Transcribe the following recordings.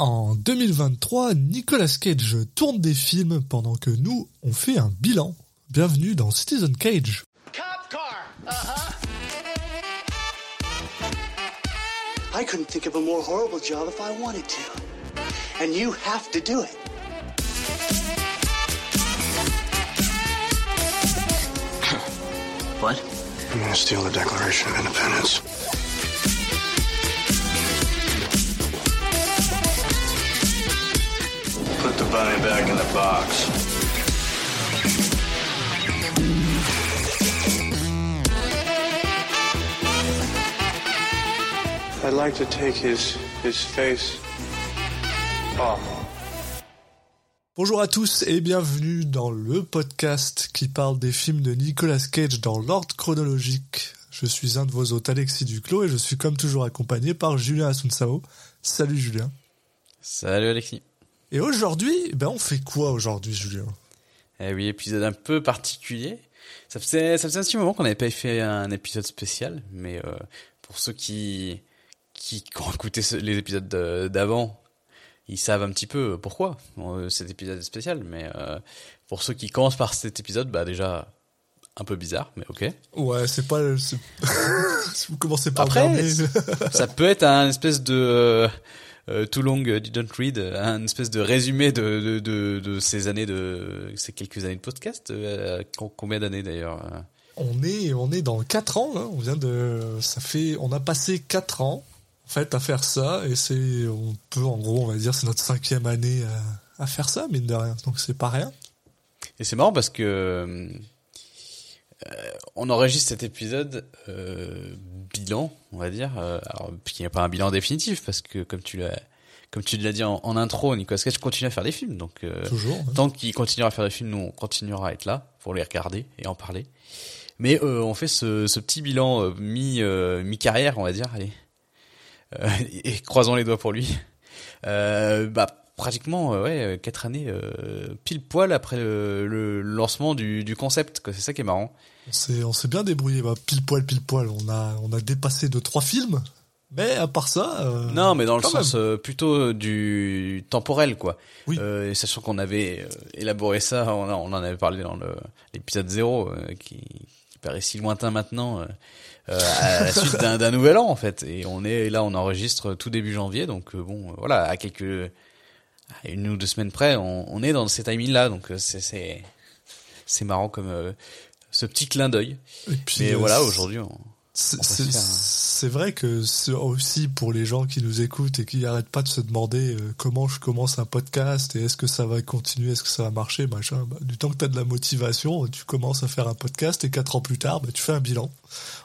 En 2023, Nicolas Cage tourne des films pendant que nous, on fait un bilan. Bienvenue dans Citizen Cage. Cop car. Uh-huh. I couldn't think of a more horrible job if I wanted to. And you have to do it. What? I'm gonna steal the Declaration of Independence? Put the bunny back in the box. I'd like to take his his face off. Bonjour à tous et bienvenue dans le podcast qui parle des films de Nicolas Cage dans l'ordre chronologique. Je suis un de vos hôtes Alexis Duclos et je suis comme toujours accompagné par Julien Asunsao. Salut Julien. Salut Alexis. Et aujourd'hui, ben on fait quoi aujourd'hui Julien? Eh oui, épisode un peu particulier. Ça faisait, ça faisait un petit moment qu'on n'avait pas fait un épisode spécial, mais euh, pour ceux qui, qui ont écouté ce- les épisodes de- d'avant, ils savent un petit peu pourquoi euh, cet épisode est spécial. Mais euh, pour ceux qui commencent par cet épisode, bah déjà un peu bizarre, mais ok. Ouais, c'est pas... si vous commencez par Après, ça peut être un espèce de euh, euh, Too Long Didn't Read, un espèce de résumé de, de, de, de ces années de ces quelques années de podcast. Euh, com- combien d'années d'ailleurs euh On est, on est dans 4 ans, là. On vient de, ça fait, on a passé 4 ans, en fait, à faire ça, et c'est, on peut, en gros, on va dire, c'est notre cinquième année à, à faire ça, mine de rien. Donc c'est pas rien. Et c'est marrant parce que euh, on enregistre cet épisode euh, bilan, on va dire. Euh, alors, qui n'est pas un bilan définitif parce que comme tu l'as comme tu l'as dit en, en intro, Nicolas Cage continue à faire des films. Donc euh, Toujours. tant qu'il continuera à faire des films, nous on continuera à être là pour les regarder et en parler. Mais euh, on fait ce, ce petit bilan euh, mi euh, mi carrière, on va dire. Allez, et croisons les doigts pour lui. Bah pratiquement ouais quatre années pile poil après le, le lancement du, du concept. C'est ça qui est marrant. On s'est, bien débrouillé, bah, pile poil, pile poil. On a, on a dépassé de trois films. Mais à part ça, euh, Non, mais dans le sens euh, plutôt du temporel, quoi. Oui. Euh, sachant qu'on avait euh, élaboré ça, on, en avait parlé dans l'épisode 0, euh, qui, qui paraît si lointain maintenant, euh, euh, à la suite d'un nouvel an, en fait. Et on est là, on enregistre tout début janvier, donc euh, bon, euh, voilà, à quelques... à une ou deux semaines près, on, on est dans ces timings-là, donc euh, c'est c'est marrant comme euh, ce petit clin d'œil. et puis, Mais euh, voilà, aujourd'hui, on... C'est vrai que c'est aussi pour les gens qui nous écoutent et qui arrêtent pas de se demander euh, comment je commence un podcast et est-ce que ça va continuer, est-ce que ça va marcher, machin. Bah, du temps que tu as de la motivation, tu commences à faire un podcast et quatre ans plus tard, bah, tu fais un bilan.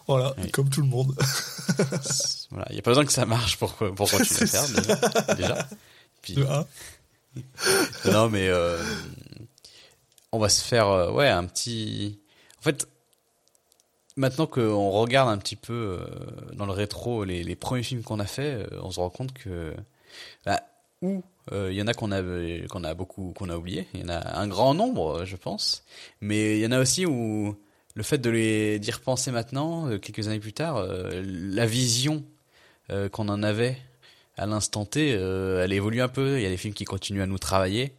Voilà, Oui. comme tout le monde. Voilà, il y a pas besoin que ça marche pour pour continuer à faire déjà. Puis, non mais euh, on va se faire ouais un petit. En fait, maintenant qu'on regarde un petit peu euh, dans le rétro les, premiers films qu'on a fait, euh, on se rend compte que bah, ou euh, il y en a qu'on a beaucoup qu'on a oublié, il y en a un grand nombre, je pense, mais il y en a aussi où le fait de les d'y repenser maintenant, quelques années plus tard, la vision qu'on en avait à l'instant T, elle évolue un peu. Il y a des films qui continuent à nous travailler,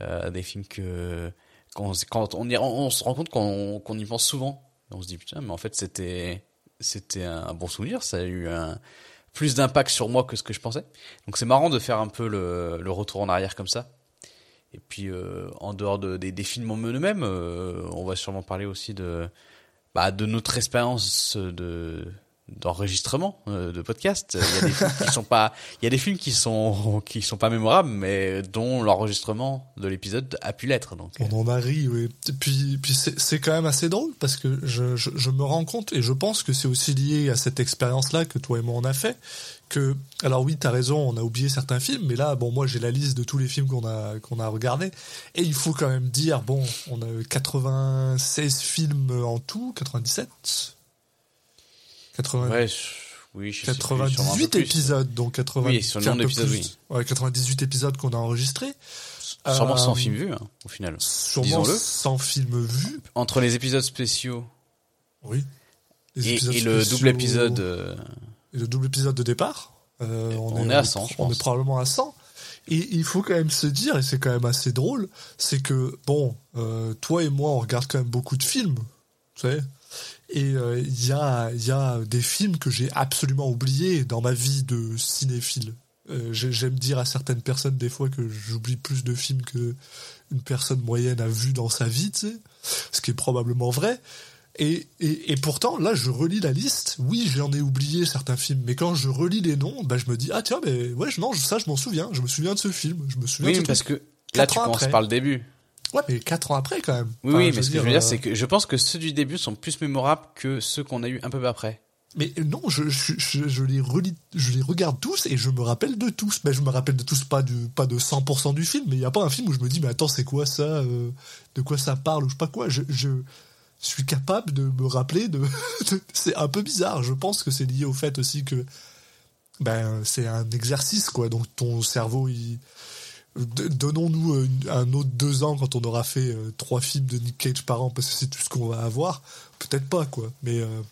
des films que quand, on, se rend compte qu'on y pense souvent. On se dit putain, mais en fait c'était c'était un bon souvenir. Ça a eu plus d'impact sur moi que ce que je pensais. Donc c'est marrant de faire un peu le, retour en arrière comme ça. Et puis euh, en dehors de, des, des films en eux-mêmes, euh, on va sûrement parler aussi de bah, de notre expérience de d'enregistrement euh, de podcast. Il y a des films qui sont pas, il y a des films qui sont qui sont pas mémorables, mais dont l'enregistrement de l'épisode a pu l'être. Donc On en a ri, oui. Et Puis, puis c'est quand même assez drôle parce que je, je, je me rends compte et je pense que c'est aussi lié à cette expérience-là que toi et moi on a fait. Que, alors oui, t'as raison, on a oublié certains films, mais là, bon, moi j'ai la liste de tous les films qu'on a qu'on a regardés et il faut quand même dire, bon, on a 96 films en tout, 97, 80, ouais, je- oui, je sais plus, sûrement un peu 98 plus. épisodes, donc 80, Oui, sur le nombre un peu d'épisodes, plus. oui. Ouais, 98 épisodes qu'on a enregistrés. Sûrement Euh, 100 films vus, hein, au final. Sûrement. 100 films vus. Entre les épisodes spéciaux Oui. Les et, épisodes et le double épisode, euh, et le double épisode de départ. euh, On est à 100, je On pense. est probablement à 100. Et il faut quand même se dire, et c'est quand même assez drôle, c'est que, bon, euh, toi et moi, on regarde quand même beaucoup de films, tu sais, et euh, il y, a, y a des films que j'ai absolument oubliés dans ma vie de cinéphile. Euh, j'ai- J'aime dire à certaines personnes des fois que j'oublie plus de films que une personne moyenne a vu dans sa vie, tu sais, ce qui est probablement vrai. Et, et, et pourtant, là, je relis la liste. Oui, j'en ai oublié certains films, mais quand je relis les noms, bah, je me dis ah tiens, mais ouais, non, ça, je m'en souviens. Je me souviens de ce film. Je me souviens. Oui, de ce parce truc. que là, tu commences par le début. Ouais, mais quatre ans après quand même. Oui, Enfin, oui, je mais ce que je veux euh, dire, c'est que je pense que ceux du début sont plus mémorables que ceux qu'on a eu un peu après. Mais non, je, je, je, je les relis, je les regarde tous et je me rappelle de tous. Mais je me rappelle de tous, pas de, pas de 100% du film, mais il n'y a pas un film où je me dis, mais attends, c'est quoi ça euh, De quoi ça parle ou je sais pas quoi. Je, je suis capable de me rappeler de. de- c'est un peu bizarre. Je pense que c'est lié au fait aussi que ben, c'est un exercice, quoi. Donc ton cerveau, il. Donnons-nous euh, un autre deux ans quand on aura fait euh, trois films de Nick Cage par an parce que c'est tout ce qu'on va avoir. Peut-être pas, quoi. Mais. euh,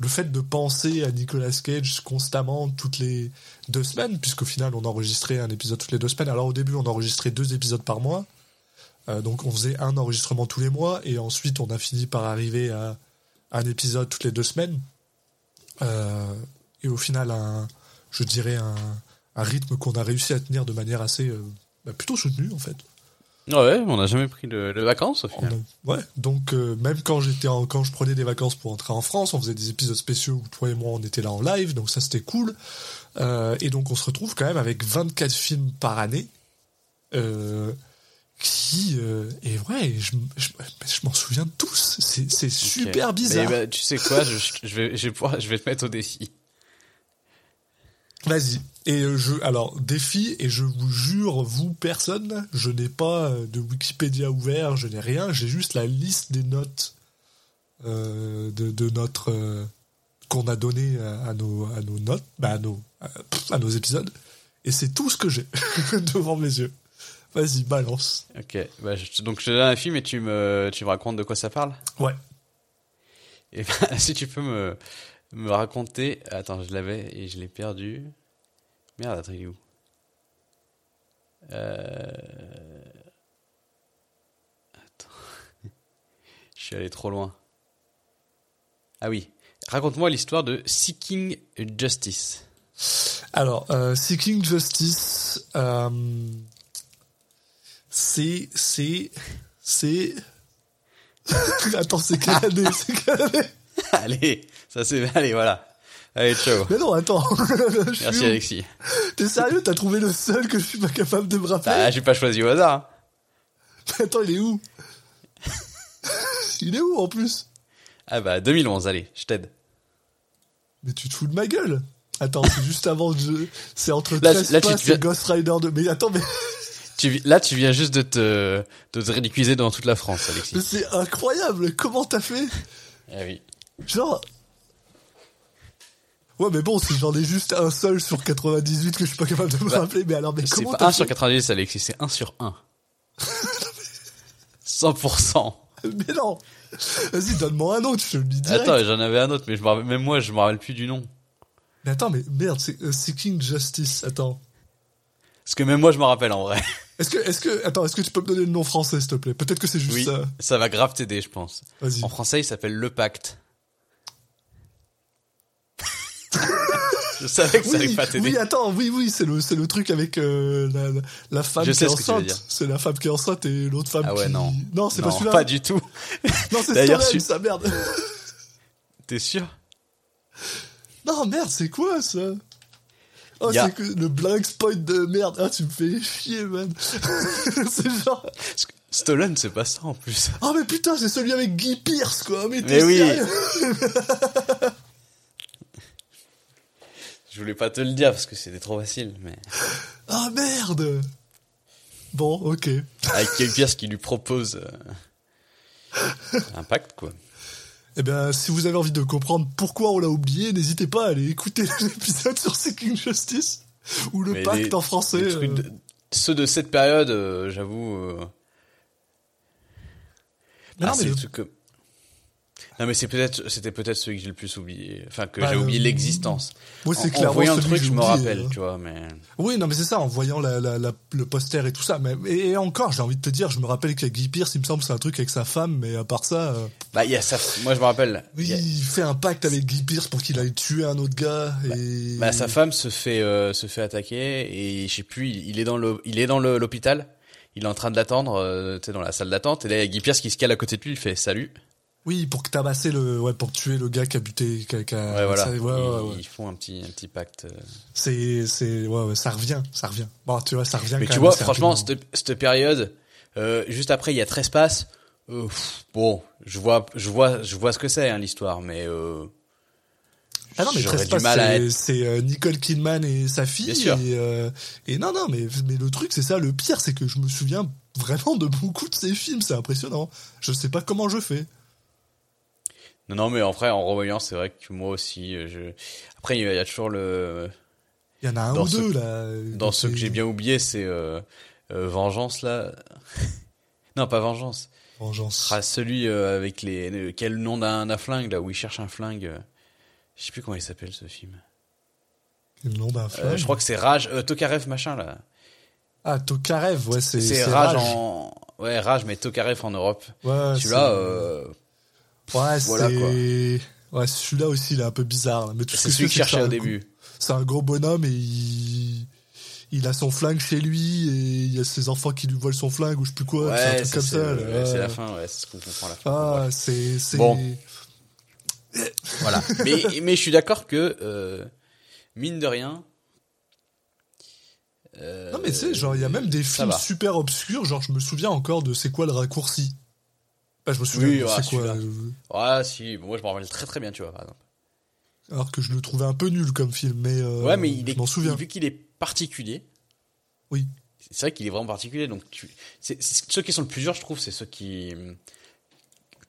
le fait de penser à Nicolas Cage constamment toutes les deux semaines, puisqu'au final on enregistrait un épisode toutes les deux semaines. Alors au début on enregistrait deux épisodes par mois, donc on faisait un enregistrement tous les mois, et ensuite on a fini par arriver à un épisode toutes les deux semaines. Et au final, un, je dirais un, rythme qu'on a réussi à tenir de manière assez bah, plutôt soutenue en fait. Ouais, on n'a jamais pris de, de vacances au final. a- ouais, donc euh, même quand j'étais quand je prenais des vacances pour entrer en France, on faisait des épisodes spéciaux où toi et moi on était là en live, donc ça c'était cool. Euh, et donc on se retrouve quand même avec 24 films par année, euh, qui euh, et ouais, je, je, je m'en souviens de tous. C'est super bizarre. Bah, tu sais quoi, je, je vais, je vais pouvoir- je vais te mettre au défi. Vas-y. Et euh, je, alors, défi, et je vous jure, vous, personne, je n'ai pas euh, de Wikipédia ouvert, je n'ai rien, j'ai juste la liste des notes euh, de, de notre. euh, qu'on a donné à, nos, à nos notes, bah, à, nos, à, nos épisodes, et c'est tout ce que j'ai devant mes yeux. Vas-y, balance. Ok, bah, je- donc je te donne un film et tu me, tu me racontes de quoi ça parle? Ouais. Et bah, si tu peux me, me raconter. Attends, je l'avais et je l'ai perdu. Merde, attends, il est où? Euh... Attends. je suis allé trop loin. Ah oui. Raconte-moi l'histoire de Seeking Justice. Alors, euh, Seeking Justice, euh, c'est, c'est, c'est. Attends, c'est quelle année? C'est quelle année? Allez, ça c'est. Allez, voilà. Allez, ciao. Mais non, attends. Je Merci où Alexis. T'es sérieux T'as trouvé le seul que je suis pas capable de me rappeler Bah, j'ai pas choisi au hasard. hein. Mais Attends, il est où Il est où en plus Ah bah 2011, allez, je t'aide. Mais tu te fous de ma gueule Attends, c'est juste avant jeu. C'est entre Là, là, tu et viens- Ghost Rider 2. Mais attends, mais Tu, là, tu viens juste de te, de te ridiculiser devant toute la France, Alexis. mais c'est incroyable Comment t'as fait Ah oui. Genre... Ouais, mais bon, si j'en ai juste un seul sur 98 que je suis pas capable de me Bah, rappeler, mais alors, mais C'est comment pas t'as 1 sur fait 90, Alexis, c'est 1 sur 1. 100%. Mais non Vas-y, donne-moi un autre, je le dis direct. Attends, j'en avais un autre, mais je rappelle- même moi, je me rappelle plus du nom. Mais attends, mais merde, c'est euh, Seeking Justice. Attends. Parce que même moi, je me rappelle en vrai. Est-ce que, est-ce que, attends, est-ce que tu peux me donner le nom français, s'il te plaît? Peut-être que c'est juste Oui, ça. ça va grave t'aider, je pense. En français, il s'appelle Le Pacte. je savais que ça allait pas t'aider. oui, attends, oui, oui, c'est le, c'est le truc avec euh, la, la, la femme qui est ce enceinte. C'est la femme qui est enceinte et l'autre femme Ah ouais, qui... non. Non, c'est pas non, celui-là. pas du tout. Non, c'est D'ailleurs, ça, merde. T'es sûr? Non, merde, c'est quoi, ça? Oh, c'est que le blank spoil de merde. Ah, tu me fais chier, man. c'est genre... Stolen, c'est pas ça en plus. Oh, mais putain, c'est celui avec Guy Pierce, quoi. Mais, Mais t'es oui. Je voulais pas te le dire parce que c'était trop facile, mais. Ah, merde Bon, ok. Avec pièce qui lui propose euh, un pacte, quoi. Eh bien, si vous avez envie de comprendre pourquoi on l'a oublié, n'hésitez pas à aller écouter l'épisode sur Seeking Justice ou le Mais pacte les- en français. euh. de- ceux de cette période, euh, j'avoue. euh, Mais ah, non, mais c'est le- le truc que- Non, mais c'est peut-être, c'était peut-être celui que j'ai le plus oublié. Enfin, que Bah, j'ai oublié euh, l'existence. Moi, c'est En- en, clairement voyant le truc, que je me rappelle, hein. tu vois, mais. Oui, non, mais c'est ça, en voyant la, la, la- le poster et tout ça. Mais, et, et encore, j'ai envie de te dire, je me rappelle qu'il y a Guy Pierce, il me semble, c'est un truc avec sa femme, mais à part ça, euh, Bah, il y a ça. Moi, je me rappelle. oui, il y a- il fait un pacte avec Guy Pierce pour qu'il aille tuer un autre gars. Et... Bah, sa femme se fait euh, se fait attaquer et je sais plus, il, il est dans le il est dans l'hôpital. Il est en train de l'attendre, euh, tu sais, dans la salle d'attente. Et là, il y a Guy Pierce qui se cale à côté de lui. Il fait salut. Oui, pour que tabasser le, ouais, pour tuer le gars qui a buté, qui a, qui a- Ouais, voilà. ça- ouais, ils, font un petit un petit pacte. euh. C'est, c'est, ouais, ça revient, ça revient. Bon, tu vois, ça revient. Mais quand tu même vois, franchement, cette, cette période, euh, juste après, il y a 13 passes. Euh, bon, je vois, je vois, je vois ce que c'est hein, l'histoire, mais euh, Ah non, mais Trespass, c'est, Nicole Kidman et sa fille. Bien sûr. Et, euh, et non, non, mais, mais le truc, c'est ça, le pire, c'est que je me souviens vraiment de beaucoup de ces films, c'est impressionnant. Je sais pas comment je fais. Non, non, mais en vrai, en revoyant, c'est vrai que moi aussi, euh, je. Après, il y a- toujours le Il y en a un Dans ou deux, là. dans ceux que j'ai bien oublié, c'est euh, euh, Vengeance là. non, pas Vengeance. Vengeance. Ah, celui euh, avec les, le- quel nom d'un flingue là où il cherche un flingue. euh, Je sais plus comment il s'appelle ce film. Le nom d'un Euh, flingue. je crois que c'est Rage, euh, Tokarev machin là. Ah, Tokarev, ouais, c'est, C'est Rage, en, ouais Rage mais Tokarev en Europe. Ouais, Celui-là, euh, Ouais, voilà, c'est. Ouais, celui-là aussi, il est un peu bizarre. là. Mais tout c'est que celui que cherchais un au début. C'est un gros bonhomme et il. Il a son flingue chez lui et il y a ses enfants qui lui volent son flingue ou je sais plus quoi. c'est un Ouais, truc comme c'est ça. ouais, c'est la fin, ouais, c'est ce qu'on comprend à la fin. Ah, c'est. c'est... Bon. Voilà. mais, mais je suis d'accord que, euh, mine de rien. euh, Non, mais tu sais, genre, il y a même des films super obscurs. Genre, je me souviens encore de C'est quoi le raccourci? Bah, je me souviens Oui, de ouais, C'est quoi. euh, Ouais, si, moi je m'en rappelle très très bien, tu vois, par exemple. Alors que je le trouvais un peu nul comme film, mais. euh, ouais, mais il est, Je m'en souviens. vu qu'il est particulier. Oui. C'est vrai qu'il est vraiment particulier, donc tu, c'est, c'est- ceux qui sont le plus durs, je trouve, c'est ceux qui,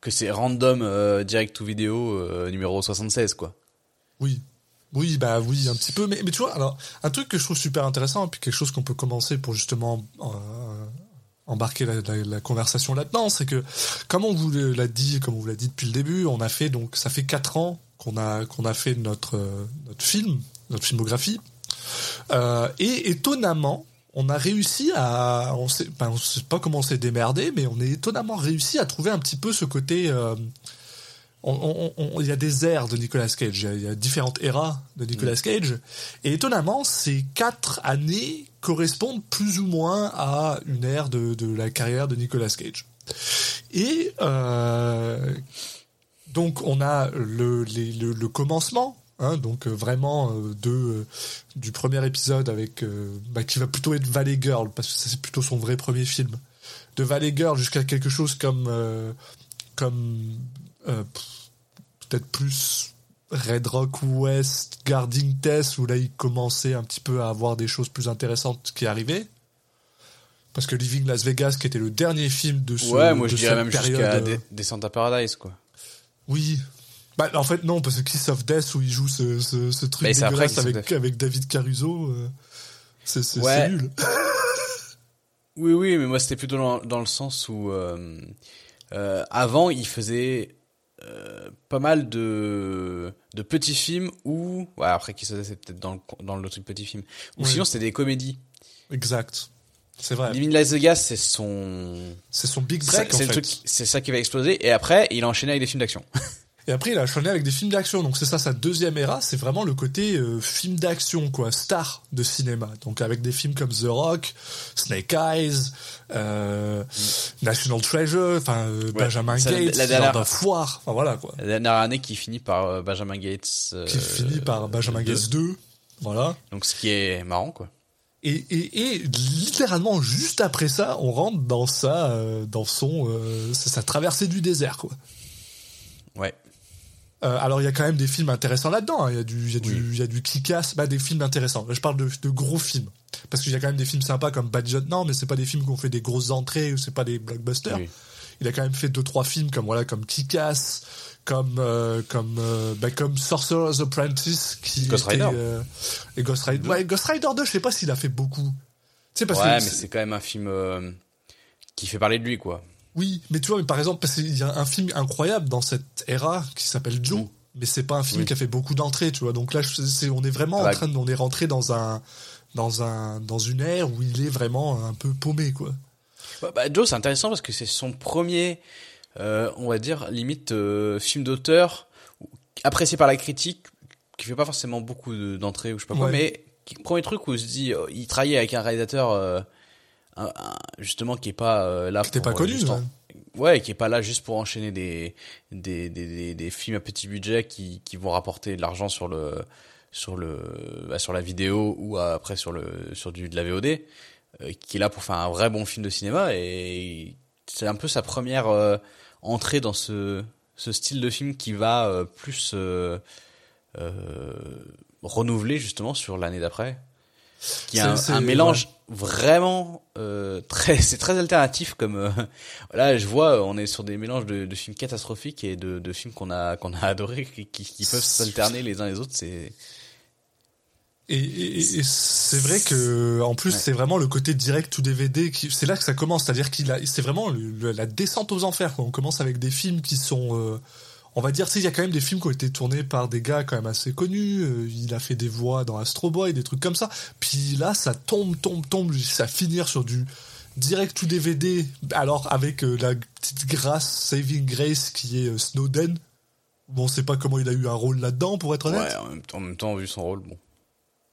que c'est random, euh, direct to vidéo, euh, numéro 76, quoi. Oui. Oui, bah oui, un petit peu. Mais, mais tu vois, alors, un truc que je trouve super intéressant, et puis quelque chose qu'on peut commencer pour justement embarquer la, la- la conversation là-dedans, c'est que, comme on vous l'a dit, comme on vous l'a dit depuis le début, on a fait, donc, ça fait quatre ans qu'on a, qu'on a fait notre, euh, notre film, notre filmographie. Euh, et étonnamment, on a réussi à, on sait, ben, on sait pas comment on s'est démerdé, mais on est étonnamment réussi à trouver un petit peu ce côté. euh, il y a des ères de Nicolas Cage, il y a, différentes éras de Nicolas Cage, et étonnamment, ces quatre années correspondent plus ou moins à une ère de, de la carrière de Nicolas Cage. Et euh, donc on a le, le, commencement, hein, donc euh, vraiment euh, de du premier épisode avec bah, qui va plutôt être Valley Girl parce que c'est plutôt son vrai premier film, de Valley Girl jusqu'à quelque chose comme comme peut-être plus Red Rock West, Guarding Test où là il commençait un petit peu à avoir des choses plus intéressantes qui arrivaient. Parce que Living Las Vegas, qui était le dernier film de ce ouais, moi de je dirais même période, jusqu'à euh, à Paradise, quoi. oui. Bah, en fait, non, parce que Kiss of Death, où il joue ce, ce, ce truc dégueulasse avec, David Caruso, euh, c'est Ouais. nul. Oui, oui, mais moi c'était plutôt dans, dans le sens où euh, euh, avant il faisait pas mal de de petits films ou ouais, après qui ça c'est peut-être dans le dans le truc petit film ou sinon c'était des comédies. Exact. C'est vrai. Living Las Vegas c'est son C'est son big break, c'est ça qui va exploser et après il a enchaîné avec des films d'action. Et après, il a enchaîné avec des films d'action. Donc, c'est ça, sa deuxième era, c'est vraiment le côté euh, film d'action, quoi, star de cinéma. Donc, avec des films comme The Rock, Snake Eyes, euh, National Treasure, enfin, euh, Benjamin Ça, Gates, la dernière- foire, enfin voilà, quoi. La dernière année qui finit par euh, Benjamin Gates euh, Qui finit par Benjamin. Gates 2, voilà. Donc ce qui est marrant quoi. Et, et, et littéralement juste après ça, on rentre dans sa, euh, dans son, euh, sa traversée du désert, quoi. Euh, alors il y a quand même des films intéressants là-dedans. hein. Il y a du, il y a du, il y a du kick-ass, bah, des films intéressants. Là, je parle de, de gros films parce qu'il y a quand même des films sympas comme Bad Judge. Non, mais c'est pas des films qui ont fait des grosses entrées ou c'est pas des blockbusters. Oui. Il a quand même fait deux trois films comme voilà comme Kick-Ass, comme euh, comme euh, bah, comme Sorcerer's Apprentice qui Ghost était, Rider. et Ghost Rider. Ouais, Ghost Rider 2, je sais pas s'il a fait beaucoup. Sais parce ouais, que mais c'est quand même un film qui fait parler de lui quoi. Oui, mais tu vois, mais par exemple, parce qu'il y a un film incroyable dans cette ère qui s'appelle Joe, mais c'est pas un film Oui. qui a fait beaucoup d'entrées, tu vois. Donc là, c'est, on est vraiment Ah en train de, on est rentré dans un, dans un, dans une ère où il est vraiment un peu paumé, quoi. Bah, bah, Joe, c'est intéressant parce que c'est son premier, euh, on va dire, limite euh, film d'auteur apprécié par la critique, qui fait pas forcément beaucoup de- d'entrées ou je sais pas quoi, Ouais. mais qui, premier truc où on se dit, euh, il travaillait avec un réalisateur euh, un- un- justement qui est pas euh, là Qui pour, pas euh, connu, en- ouais. qui est pas là juste pour enchaîner des des, des, des, des films à petit budget qui, qui vont rapporter de l'argent sur le sur le bah, sur la vidéo ou après sur le sur du de la VOD euh, qui est là pour faire un vrai bon film de cinéma et c'est un peu sa première euh, entrée dans ce ce style de film qui va euh, plus euh, euh, renouveler justement sur l'année d'après qui est un, un mélange vraiment euh, très c'est très alternatif comme euh, là je vois on est sur des mélanges de, de films catastrophiques et de, de films qu'on a qu'on a adoré qui, qui, peuvent s'alterner les uns les autres c'est Et, et- et c'est vrai que en plus Ouais. c'est vraiment le côté direct to DVD qui c'est là que ça commence c'est-à-dire qu'il a c'est vraiment le- le- la descente aux enfers quoi. on commence avec des films qui sont euh, on va dire il y a quand même des films qui ont été tournés par des gars quand même assez connus euh, il a fait des voix dans Astro Boy des trucs comme ça puis là ça tombe tombe tombe jusqu'à finir sur du direct to DVD alors avec euh, la petite grâce saving grace qui est euh, Snowden bon on sait pas comment il a eu un rôle là-dedans pour être honnête ouais en même temps en même temps vu son rôle bon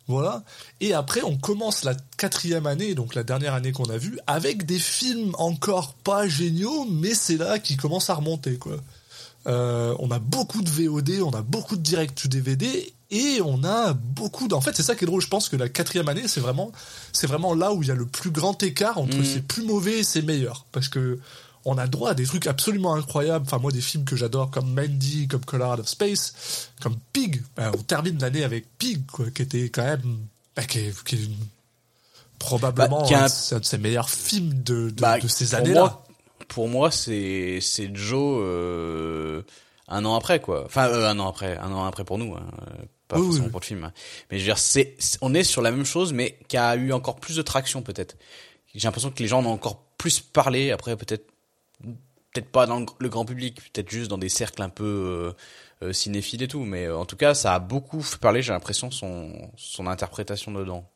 voilà. Et après, on commence la quatrième année, donc la dernière année qu'on a vue, avec des films encore pas géniaux, mais c'est là qui commence à remonter, quoi. Euh, on a beaucoup de VOD, on a beaucoup de direct to DVD, et on a beaucoup d'... En fait, c'est ça qui est drôle. Je pense que la quatrième année, c'est vraiment, c'est vraiment là où il y a le plus grand écart entre c'est plus mauvais et c'est meilleur. Parce que on a droit à des trucs absolument incroyables. Enfin, moi, des films que j'adore comme Mandy, comme Color Out of Space, comme Pig. Ben, on termine l'année avec Pig, quoi, qui était quand même, ben, qui est, qui est une- probablement Bah, qui un- un, c'est un de ses meilleurs films de, de, Bah, de ces années-là. Pour moi, c'est c'est Joe euh, un an après quoi. Enfin euh, un an après, un an après pour nous, hein, pas Oui, forcément oui. pour le film. hein. Mais je veux dire, c'est on est sur la même chose, mais qui a eu encore plus de traction peut-être. J'ai l'impression que les gens en ont encore plus parlé. Après peut-être peut-être pas dans le, grand public, peut-être juste dans des cercles un peu euh, euh, cinéphiles et tout. Mais en tout cas, ça a beaucoup fait parler. J'ai l'impression son son interprétation dedans.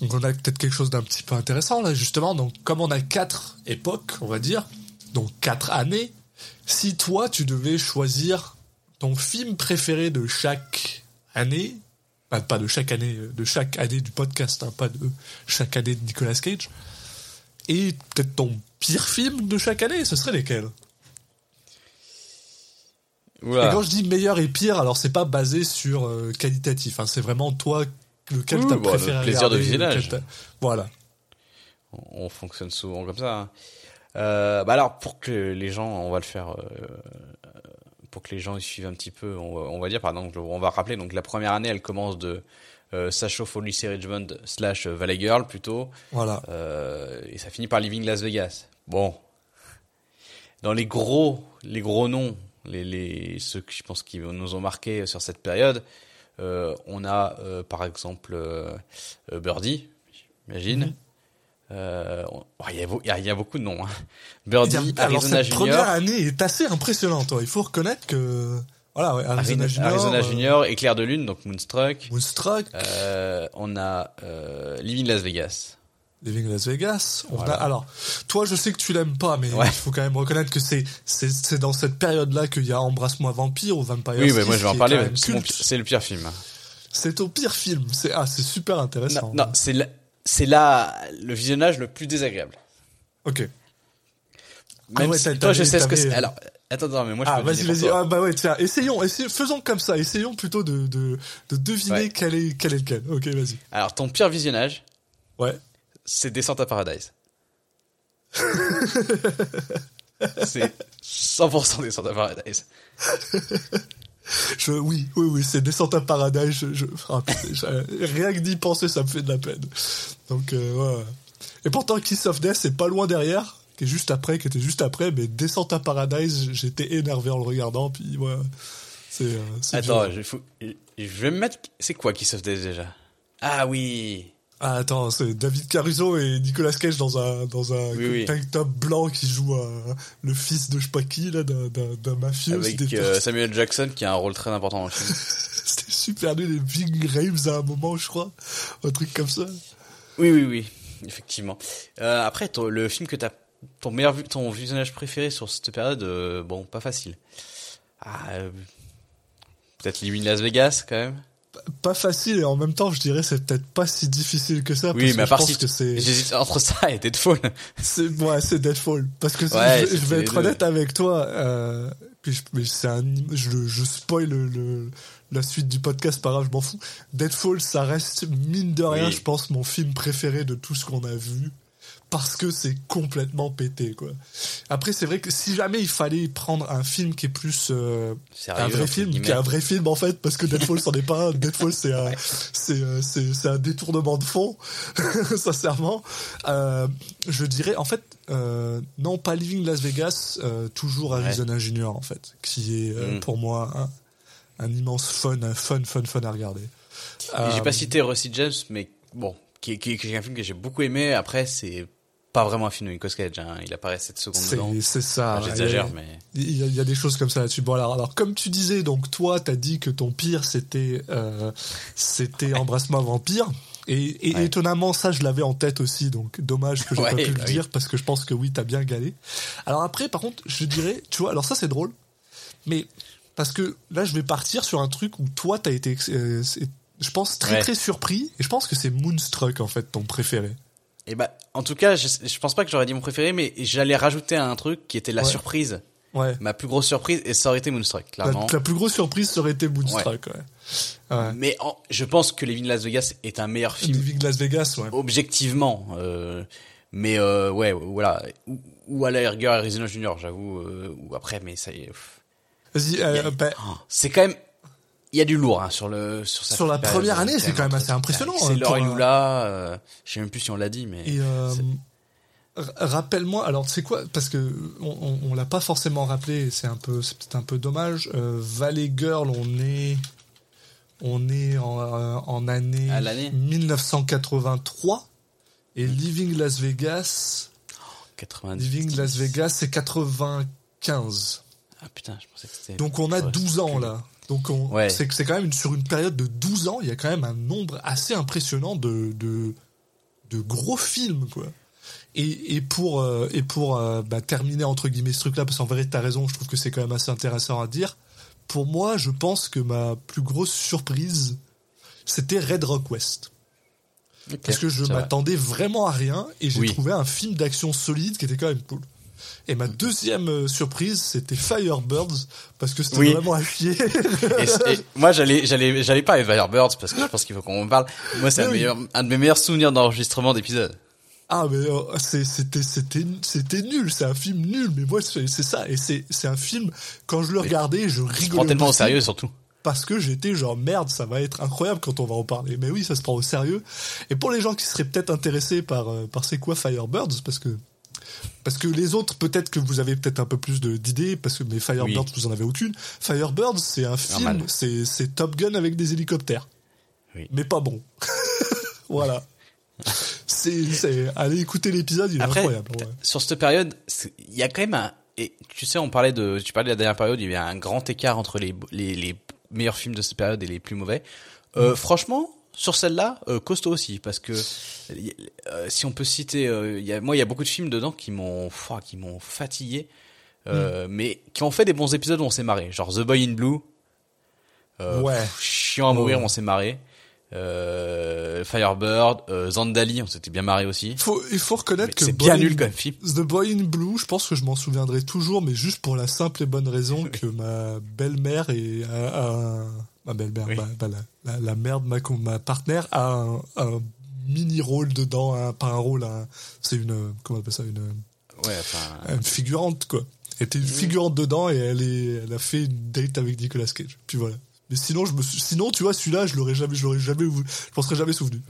Donc on a peut-être quelque chose d'un petit peu intéressant là justement. Donc comme on a quatre époques, on va dire, donc quatre années, si toi tu devais choisir ton film préféré de chaque année, bah, pas de chaque année, euh, de chaque année du podcast, hein, pas de chaque année de Nicolas Cage, et peut-être ton pire film de chaque année, ce serait lesquels? Et quand je dis meilleur et pire, alors c'est pas basé sur euh, qualitatif, hein, c'est vraiment toi lequel t'as bah, le préféré plaisir de visionnage. Voilà. on fonctionne souvent comme ça. hein. Euh, bah alors pour que les gens, on va le faire, euh, pour que les gens y suivent un petit peu, on va, on va dire par exemple, on va rappeler donc la première année, elle commence de euh, ça chauffe au lycée Richmond slash Valley Girl plutôt, Voilà. euh, et ça finit par Living Las Vegas. Bon, dans les gros, les gros noms, les, les ceux que je pense qui nous ont marqué sur cette période, euh, on a euh, par exemple euh, euh, Birdie, j'imagine. Mhm. Euh, Il y, a il y beaucoup de noms. Hein. Birdie, alors Arizona cette première Junior, année est assez impressionnante. Il faut reconnaître que voilà, ouais, Arizona Arizona, Junior, Arizona euh, Junior, Éclair de Lune, donc Moonstruck. Moonstruck, Euh, on a euh, Living Las Vegas. Living Las Vegas. On Voilà. a, alors, toi, je sais que tu l'aimes pas, mais Ouais. il faut quand même reconnaître que c'est c'est dans cette période-là qu'il y a Embrasse-moi Vampire ou Vampire. Oui, mais moi je vais en parler. C'est le pire film. C'est au pire film. C'est ah, c'est super intéressant. Non, non c'est la- c'est là le visionnage le plus désagréable. Ok. Ah Même ouais, si toi je sais ce que c'est. Alors, attends, attends, mais moi je Ah, peux vas-y, vas-y. Ah, bah ouais, tiens, essayons, essayons, faisons comme ça. Essayons plutôt de, de, de deviner Ouais. quel est, quel est lequel. Ok, vas-y. Alors, ton pire visionnage, Ouais. c'est Descente à Paradise. c'est 100% Descente à Paradise. Je, oui, oui, oui, c'est Descente à Paradise. Je, je, ah, rien que d'y penser, ça me fait de la peine. Donc, euh, ouais. Et pourtant, Kiss of Death, c'est pas loin derrière, qui est juste après, qui était juste après, mais Descente à Paradise, j'étais énervé en le regardant, puis ouais. C'est, euh, c'est Attends, je, faut- je vais me mettre. C'est quoi Kiss of Death déjà? Ah oui. Ah, attends, c'est David Caruso et Nicolas Cage dans un dans un Oui, oui. tank top blanc qui joue un- le fils de je sais pas qui là d'un mafieux. Avec euh, Samuel Jackson qui a un rôle très important dans le film. c'était super nul. Les Big Raves à un moment, je crois, un truc comme ça. Oui, oui, oui, effectivement. Euh, après, ton- le film que t'as, ton meilleur, ton visionnage préféré sur cette période, euh, bon, pas facile. Ah, euh, peut-être Living Las Vegas quand même. Pas facile et en même temps, je dirais c'est peut-être pas si difficile que ça. Oui, parce mais à que je part pense si que c'est j'hésite entre ça et Deadfall. C'est ouais, c'est Deadfall parce que Ouais, je, vais être deux. honnête avec toi. Euh, puis je, mais c'est un, je, je spoil le, le- la suite du podcast, pas grave, je m'en fous. Deadfall, ça reste mine de rien, Oui. je pense mon film préféré de tout ce qu'on a vu parce que c'est complètement pété quoi. Après, c'est vrai que si jamais il fallait prendre un film qui est plus euh, Sérieux, un vrai film, guillemets. qui est un vrai film en fait, parce que Deadfall c'en est pas un. Deadfall c'est un, c'est, euh, c'est, c'est un détournement de fond, sincèrement. Euh, je dirais en fait euh, non pas Living Las Vegas, toujours Arizona Junior en fait, qui est Mm. pour moi un, un immense fun, un fun, fun, fun à regarder. J'ai pas cité Rusty James, mais bon, qui, qui, qui est un film que j'ai beaucoup aimé. Après, c'est pas vraiment un film de Nicolas Cage. Hein. Il apparaît 7 secondes dedans. c'est, ça. Enfin, J'exagère, Il y a- mais Il y, a, il y a des choses comme ça là-dessus. Bon alors, alors comme tu disais, donc toi t'as dit que ton pire c'était euh, c'était Embrasse-moi vampire. Et, et Ouais. étonnamment ça je l'avais en tête aussi, donc dommage que j'ai Ouais, pas pu le bah oui. dire parce que je pense que oui t'as bien galé. Alors après par contre je dirais, tu vois, alors ça c'est drôle, mais parce que là je vais partir sur un truc où toi t'as été, euh, je pense très Ouais. très surpris et je pense que c'est Moonstruck en fait ton préféré. Et bah, en tout cas, je, je pense pas que j'aurais dit mon préféré, mais j'allais rajouter un truc qui était la Ouais. surprise. Ouais. Ma plus grosse surprise, et ça aurait été Moonstruck, La, clairement. la plus grosse surprise ça aurait été Moonstruck. Ouais. Ouais. Mais en- je pense que Living Las Vegas est un meilleur film Living Las Vegas, ouais. objectivement. euh, mais euh, ouais, voilà. Ou, ou à la rigueur Arizona Junior, j'avoue. euh, ou après, mais ça y est. Vas-y, bah, Oh, c'est quand même. Il y a du lourd hein, sur le sur, la première année, c'est quand même assez impressionnant, C'est hein, un- Lula. Euh, je sais même plus si on l'a dit, mais Et euh, rappelle-moi, alors c'est quoi Parce que on, on, on l'a pas forcément rappelé, c'est un peu, c'est peut-être un peu dommage. Euh, Valley Girl, on est, on est en, euh, en année, À l'année 1983, et Living Las Vegas, 90. Living Las Vegas, c'est 95. Ah putain, je pensais que c'était. Donc on a Ouais, 12 ans là. Donc Ouais. c'est quand même une- sur une période de 12 ans, il y a quand même un nombre assez impressionnant de de, de gros films quoi. Et, et pour euh, et pour euh, bah, terminer entre guillemets ce truc là parce qu'en vérité t'as raison, je trouve que c'est quand même assez intéressant à dire. Pour moi, je pense que ma plus grosse surprise c'était Red Rock West. Parce que je vrai. m'attendais vraiment à rien et j'ai Oui. trouvé un film d'action solide qui était quand même cool. Et ma deuxième euh, surprise, c'était Firebirds parce que c'était Oui. vraiment à chier. Et, c'est- et moi, j'allais, j'allais, j'allais pas avec Firebirds parce que je pense qu'il faut qu'on en parle. Moi, c'est un, Oui. meilleur- un de mes meilleurs souvenirs d'enregistrement d'épisode. ah mais euh, c'était c'était c'était nul, c'est un film nul. Mais moi c'est ça et c'est c'est un film quand je le regardais, je Je rigolais. prends tellement au sérieux, surtout. parce que j'étais genre merde, ça va être incroyable quand on va en parler. Mais oui, ça se prend au sérieux. Et pour les gens qui seraient peut-être intéressés par euh, par c'est quoi Firebirds, parce que parce que les autres peut-être que vous avez peut-être un peu plus d'idées, parce que mais Firebirds Oui. vous en avez aucune. Firebirds c'est un film, c'est Top Gun avec des hélicoptères, Oui. mais pas bon. voilà. C'est allez écouter l'épisode, il est Après, incroyable. ouais. sur cette période, il y a quand même un, et tu sais, on parlait de, tu parlais de la dernière période, il y avait un grand écart entre les, les, les meilleurs films de cette période et les plus mauvais. Euh, franchement, sur celle-là, euh, costaud aussi, parce que euh, si on peut citer, euh, il y a, moi, il y a beaucoup de films dedans qui m'ont, qui m'ont fatigué, euh, mais qui ont fait des bons épisodes où on s'est marré, genre The Boy in Blue. Ouais. pff, chiant à mourir, Ouais. on s'est marré. Firebird, Zandali, on s'était bien marré aussi. Faut, il faut Mais reconnaître que C'est bien nul comme film. The Boy in Blue, je pense que je m'en souviendrai toujours, mais juste pour la simple et bonne raison que ma belle-mère a, a- ma belle-mère, Oui. bah, bah, la, la, la mère de ma, ma partenaire a un, un mini rôle dedans, un, pas un rôle, un- c'est une, comment on appelle ça, une, Ouais, enfin. une figurante quoi. Elle était une figurante dedans et elle est, elle a fait une date avec Nicolas Cage. Puis voilà. Mais sinon, je me sinon, tu vois, celui-là, je l'aurais jamais, je l'aurais jamais, je m'en serais jamais souvenu.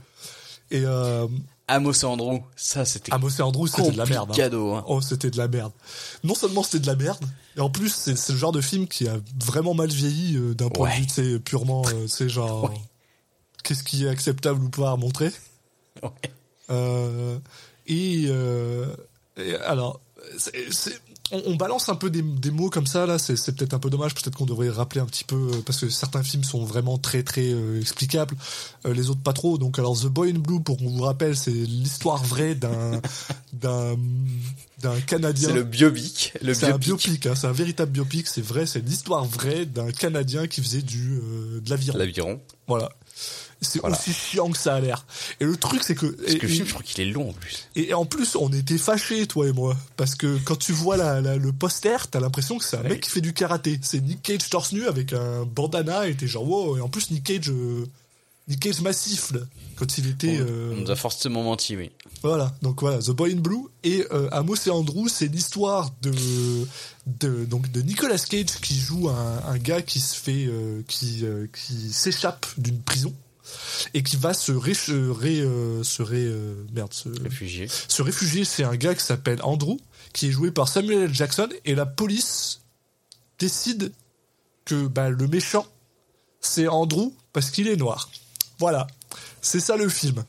Et euh, Amos et Andrew, ça c'était Amos et Andrew, c'était de la merde. hein. cadeau. Hein. Oh, c'était de la merde. Non seulement c'était de la merde, et en plus c'est c'est le genre de film qui a vraiment mal vieilli euh, d'un point de vue, sais, purement, euh, sais, genre, Ouais. qu'est-ce qui est acceptable ou pas à montrer. Ouais. Euh, et, euh, et alors, c'est- c'est- on, on balance un peu des, des mots comme ça là. C'est c'est peut-être un peu dommage. Peut-être qu'on devrait rappeler un petit peu euh, parce que certains films sont vraiment très très euh, explicables, euh, les autres pas trop. Donc alors The Boy in Blue, pour qu'on vous rappelle, c'est l'histoire vraie d'un d'un d'un Canadien. C'est le biopic. Le C'est un biopic. biopic, hein, c'est un véritable biopic, c'est vrai, c'est l'histoire vraie d'un Canadien qui faisait du euh, de l'aviron. L'aviron. Voilà. C'est Voilà. aussi chiant que ça a l'air. Et le truc, c'est que. Parce et, que le film, je crois qu'il est long en plus. et en plus, on était fâchés, toi et moi. Parce que quand tu vois la, la- le poster, t'as l'impression que c'est un Ouais. mec qui fait du karaté. C'est Nick Cage torse nu avec un bandana et t'es genre wow. Et en plus, Nick Cage, euh, Nick Cage massif, là. Quand il était. On, euh, on nous a forcément menti, oui. voilà, donc voilà, The Boy in Blue et euh, Amos et Andrew, c'est l'histoire de, de donc de Nicolas Cage qui joue un, un gars qui se fait euh, qui qui s'échappe d'une prison et qui va se ré, se ré, euh, se ré- euh, merde se, Réfugié. se réfugier c'est un gars qui s'appelle Andrew qui est joué par Samuel L. Jackson et la police décide que bah, le méchant c'est Andrew parce qu'il est noir. Voilà, c'est ça le film.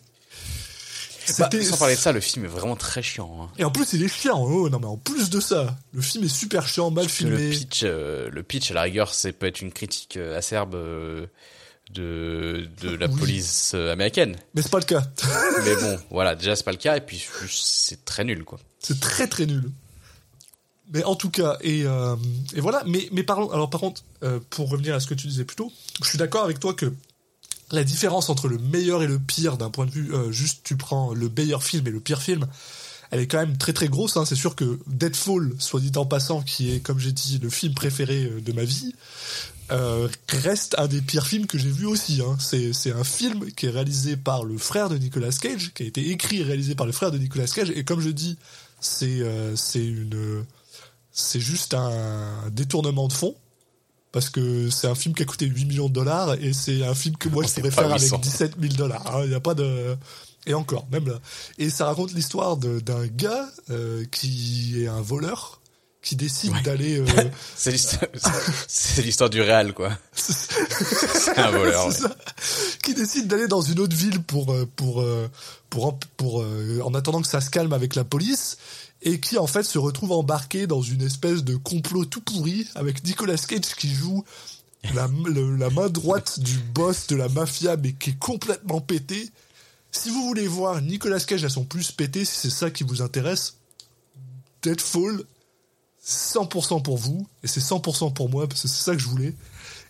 Bah, sans parler de ça, le film est vraiment très chiant. hein. et en plus, il est chiant. Oh, non, mais en plus de ça, le film est super chiant, mal Parce que le filmé. pitch, euh, le pitch à la rigueur, c'est peut être une critique acerbe euh, de de la Oui. police américaine. Mais c'est pas le cas. Mais bon, voilà, déjà c'est pas le cas et puis c'est très nul quoi. c'est très très nul. Mais en tout cas, et, euh, et voilà. Mais, mais parlons. Alors, par contre, euh, pour revenir à ce que tu disais plus tôt, je suis d'accord avec toi que la différence entre le meilleur et le pire, d'un point de vue euh, juste, tu prends le meilleur film et le pire film, elle est quand même très très grosse. Hein. C'est sûr que Deadfall, soit dit en passant, qui est, comme j'ai dit, le film préféré de ma vie, euh, reste un des pires films que j'ai vu aussi. Hein. C'est, un film qui est réalisé par le frère de Nicolas Cage, qui a été écrit et réalisé par le frère de Nicolas Cage. Et comme je dis, c'est, euh, une, c'est juste un détournement de fond. Parce que c'est un film qui a coûté 8 millions de dollars et c'est un film que moi je pourrais faire 800. avec 17 000 dollars. hein. Il n'y a pas de, et encore, même là. Et ça raconte l'histoire d'un gars euh, qui est un voleur qui décide d'aller. euh, C'est l'histoire, du réal quoi. C'est un voleur. Ouais. qui décide d'aller dans une autre ville pour euh, pour euh, pour en, pour en attendant que ça se calme avec la police et qui en fait se retrouve embarqué dans une espèce de complot tout pourri avec Nicolas Cage qui joue la, le- la main droite du boss de la mafia mais qui est complètement pété. Si vous voulez voir Nicolas Cage à son plus pété, si c'est ça qui vous intéresse, Deadfall, 100% pour vous et c'est 100% pour moi parce que c'est ça que je voulais.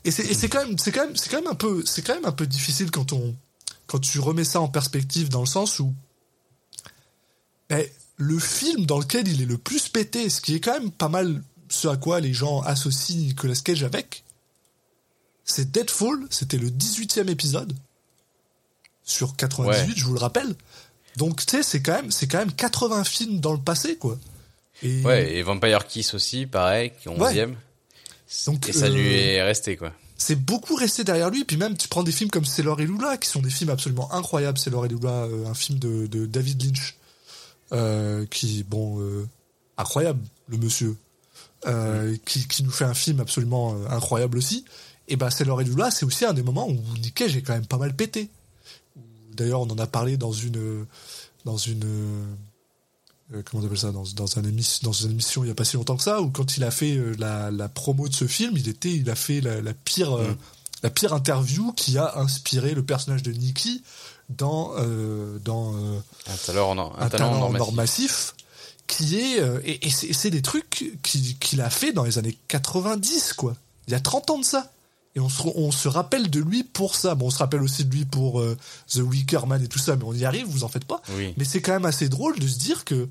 Et c'est quand même c'est quand même c'est quand même un peu c'est quand même un peu difficile quand on quand tu remets ça en perspective dans le sens où ben, le film dans lequel il est le plus pété, ce qui est quand même pas mal ce à quoi les gens associent Nicolas Cage avec, c'est Deadfall, c'était le 18e épisode sur 98, Ouais. je vous le rappelle. Donc tu sais, c'est quand même c'est quand même 80 films dans le passé quoi. Et Ouais, et Vampire Kiss aussi, pareil, qui est 11ème. Donc, et ça lui euh, est resté quoi. c'est beaucoup resté derrière lui. Puis même, tu prends des films comme Sailor et Lula, qui sont des films absolument incroyables. Sailor et Lula, euh, un film de, de David Lynch, euh, qui, bon, euh, incroyable, le monsieur, qui, qui nous fait un film absolument incroyable aussi. Et ben, Sailor et Lula, c'est aussi un des moments où Nick Cage est quand même pas mal pété. D'ailleurs, on en a parlé dans une, dans une, euh, comment on appelle ça, dans, dans, un émis- dans une émission il y a pas si longtemps que ça, où quand il a fait euh, la, la promo de ce film, il était, il a fait la, la pire, euh, la pire interview qui a inspiré le personnage de Nicky dans, dans Un talent en or, un un talent talent en or en or massif. massif, qui est, et, et c'est des trucs qui- qu'il a fait dans les années 90, quoi. Il y a 30 ans de ça. Et on se, on se rappelle de lui pour ça. Bon, on se rappelle aussi de lui pour euh, The Wicker Man et tout ça, mais on y arrive, vous en faites pas. Oui. Mais c'est quand même assez drôle de se dire que,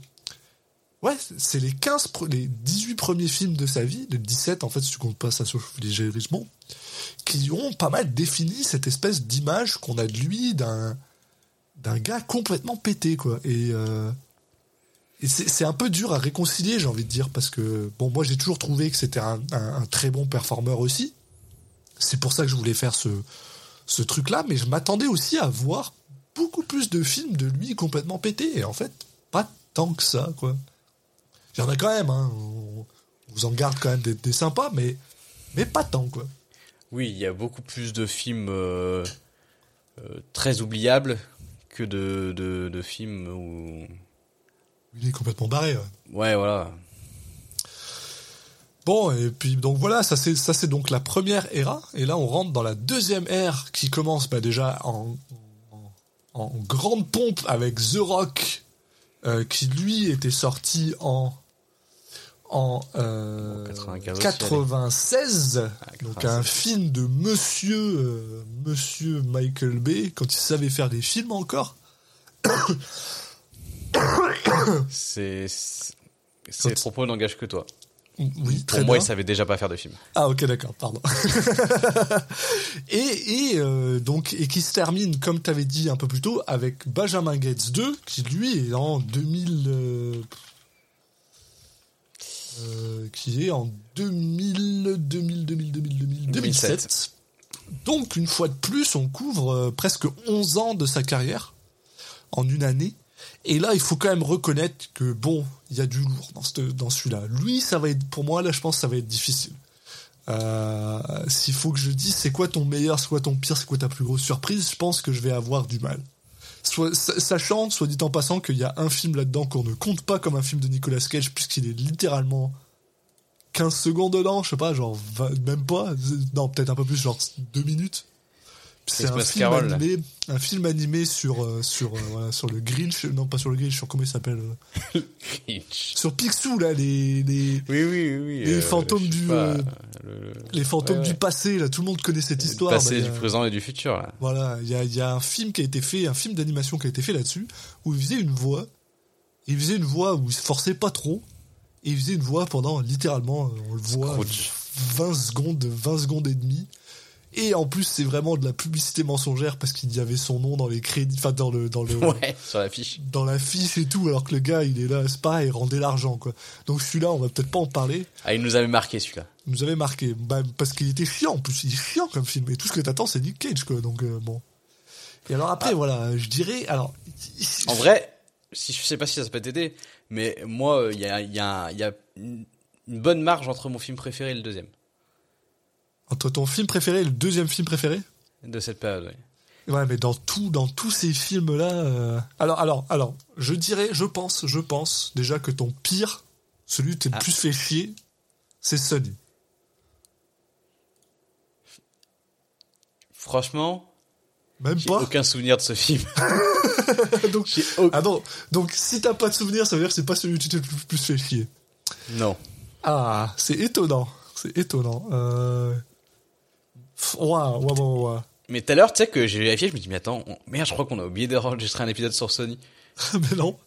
ouais, c'est les 15, pre- les 18 premiers films de sa vie, les 17 en fait, si tu comptes pas ça sur les Richemont, qui ont pas mal défini cette espèce d'image qu'on a de lui d'un, d'un gars complètement pété, quoi. Et, euh, et c'est c'est un peu dur à réconcilier, j'ai envie de dire, parce que, bon, moi j'ai toujours trouvé que c'était un, un- un très bon performeur aussi. C'est pour ça que je voulais faire ce, ce truc-là, mais je m'attendais aussi à voir beaucoup plus de films de lui complètement pété. Et en fait, pas tant que ça, quoi. Il y en a quand même, hein. On, vous en garde quand même des, des sympas, mais, mais pas tant, quoi. Oui, il y a beaucoup plus de films euh, euh, très oubliables que de, de, de films où. Il est complètement barré. ouais. Ouais, voilà. Bon, et puis donc voilà, ça c'est ça c'est donc la première ère, et là on rentre dans la deuxième ère qui commence bah, déjà en, en, en grande pompe avec The Rock, euh, qui lui était sorti en en euh, 95 aussi, 96, donc 96. un film de Monsieur euh, Monsieur Michael Bay quand il savait faire des films encore. C'est. c'est- Ces Quand- propos n'engagent que toi. Oui, très Pour moi, bien. il savait déjà pas faire de film. Ah ok d'accord, pardon. et et euh, donc et qui se termine comme tu avais dit un peu plus tôt avec Benjamin Gates 2 qui lui est en 2000 euh, euh, qui est en 2000 2000 2000 2000 2000 2007. Donc une fois de plus, on couvre euh, presque 11 ans de sa carrière en une année. Et là, il faut quand même reconnaître que bon, il y a du lourd dans, ce- dans celui-là. Lui, ça va être, pour moi, là, je pense que ça va être difficile. Euh, S'il faut que je dise, c'est quoi ton meilleur, c'est quoi ton pire, c'est quoi ta plus grosse surprise, je pense que je vais avoir du mal. Sachant, soit dit en passant, qu'il y a un film là-dedans qu'on ne compte pas comme un film de Nicolas Cage, puisqu'il est littéralement 15 secondes dedans, je sais pas, genre 20 même pas, non peut-être un peu plus, genre 2 minutes. C'est un film Carol, là. animé, un film animé sur euh, sur euh, voilà, sur le Grinch, non pas sur le Grinch, sur comment il s'appelle, euh, sur Picsou là, les les Oui, oui, oui. Les fantômes du, pas, le- les fantômes Ouais, du passé là, tout le monde connaît cette du histoire. passé, bah, il y du présent et du futur, là. voilà, il y a, y a un film qui a été fait, un film d'animation qui a été fait là-dessus, où il faisait une voix, il faisait une voix où il se forçait pas trop, et il faisait une voix pendant littéralement, euh, on le voit, Scrooge. 20 secondes, 20 secondes et demie. Et en plus, c'est vraiment de la publicité mensongère parce qu'il y avait son nom dans les crédits, enfin dans le dans le Ouais, sur l'affiche. dans la fiche et tout, alors que le gars il est là, c'est pareil, il rendait l'argent quoi. Donc celui-là, on va peut-être pas en parler. Ah, il nous avait marqué celui-là. Il nous avait marqué, bah, parce qu'il était chiant en plus, il est chiant comme film. Et tout ce que t'attends, c'est Nick Cage quoi. Donc euh, bon. Et alors après, voilà, je dirais, alors. En vrai, si je sais pas si ça peut t'aider, mais moi, il y a, il y, a, y une bonne marge entre mon film préféré et le deuxième Entre ton film préféré et le deuxième film préféré de cette période. ouais. Ouais, mais dans tout, dans tous ces films-là. euh, Alors, alors, alors, je dirais, je pense, je pense déjà que ton pire, celui qui t'es le Ah. plus fait chier, c'est Sunny. Franchement, Même j'ai pas. aucun souvenir de ce film. donc, aucun- ah non, donc si t'as pas de souvenir, ça veut dire que c'est pas celui où tu t'es le plus, plus fait chier. Non. Ah, c'est étonnant. C'est étonnant. Euh... Mais tout à l'heure, tu sais que j'ai vérifié, je me dis, mais attends, on- merde, je crois qu'on a oublié d'enregistrer un épisode sur Sony. mais non.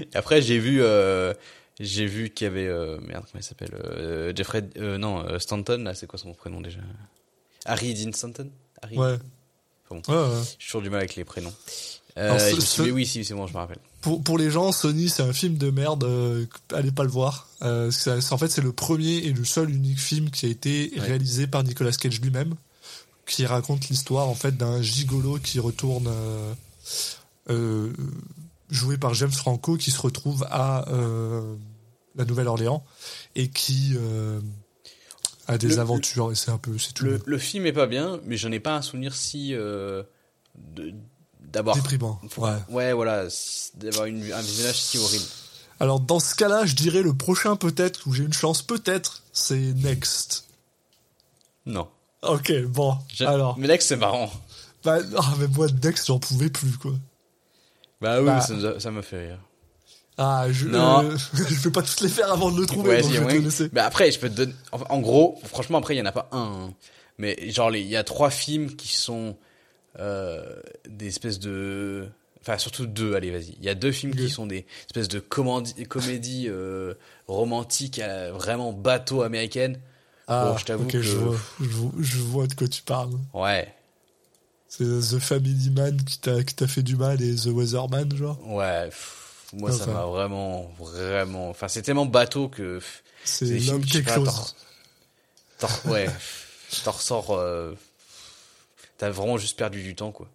Et après, j'ai vu, euh, j'ai vu qu'il y avait, euh, merde, comment il s'appelle, euh, Jeffrey, non, Stanton, là, c'est quoi son prénom déjà? Harry Dean Stanton? Harry? Ouais. Bon. Ouais, ouais. J'ai toujours du mal avec les prénoms. Alors, ce- je me suis ce- dit, mais oui, si, c'est bon, je me rappelle. Pour, pour les gens, Sony, c'est un film de merde. euh, allez pas le voir. Euh, en fait, c'est le premier et le seul unique film qui a été Ouais. réalisé par Nicolas Cage lui-même, qui raconte l'histoire en fait d'un gigolo qui retourne euh, joué par James Franco, qui se retrouve à la Nouvelle-Orléans et qui a des Le- aventures. Et c'est un peu, c'est tout. Le, le film est pas bien, mais j'en ai pas un souvenir si de- d'avoir. Déprimant. Ouais. Ouais, voilà, d'avoir une- un visionnage si horrible. Alors dans ce cas-là, je dirais le prochain peut-être où j'ai une chance peut-être, c'est Next. Non. Ok, bon. Alors, Mais Lex, c'est marrant. bah, ah, mais moi Next, j'en pouvais plus quoi. Bah oui, Bah. ça, nous a- ça me fait rire. Ah, je, Non. euh, je vais pas toutes les faire avant de le trouver, Ouais, donc je vais te laisser. Mais après, je peux te donner. en gros, franchement, après, il y en a pas un. hein. Mais genre, il y a trois films qui sont des espèces de. Enfin, surtout deux. Allez, vas-y. Il y a deux films qui sont des espèces de comédies, euh, romantiques, à- vraiment bateau américaine. Ah, Bon, je t'avoue que- je, vois, je, vois, je vois de quoi tu parles. Ouais, C'est The Family Man qui t'a fait du mal et The Weatherman, genre. ouais. pff, moi, ça m'a vraiment, vraiment. Enfin, c'est tellement bateau que. C'est l'homme quelque chose. t'en- t'en- ouais, t'en ressors. euh, T'as vraiment juste perdu du temps, quoi.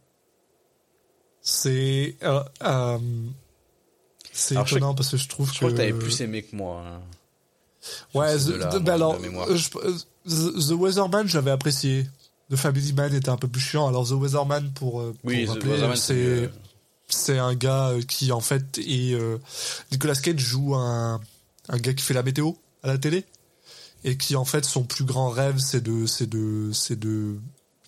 C'est euh, euh, c'est je étonnant parce que je trouve Je crois que que t'avais plus aimé que moi. hein. Ouais, The- deux-là, the- moi, bah alors, euh, je- The, The Weatherman, j'avais apprécié. The Family Man était un peu plus chiant. Alors The Weatherman, pour, pour Oui, rappeler, c'est c'est un gars qui en fait est euh, Nicolas Cage joue un un gars qui fait la météo à la télé et qui en fait son plus grand rêve c'est de c'est de c'est de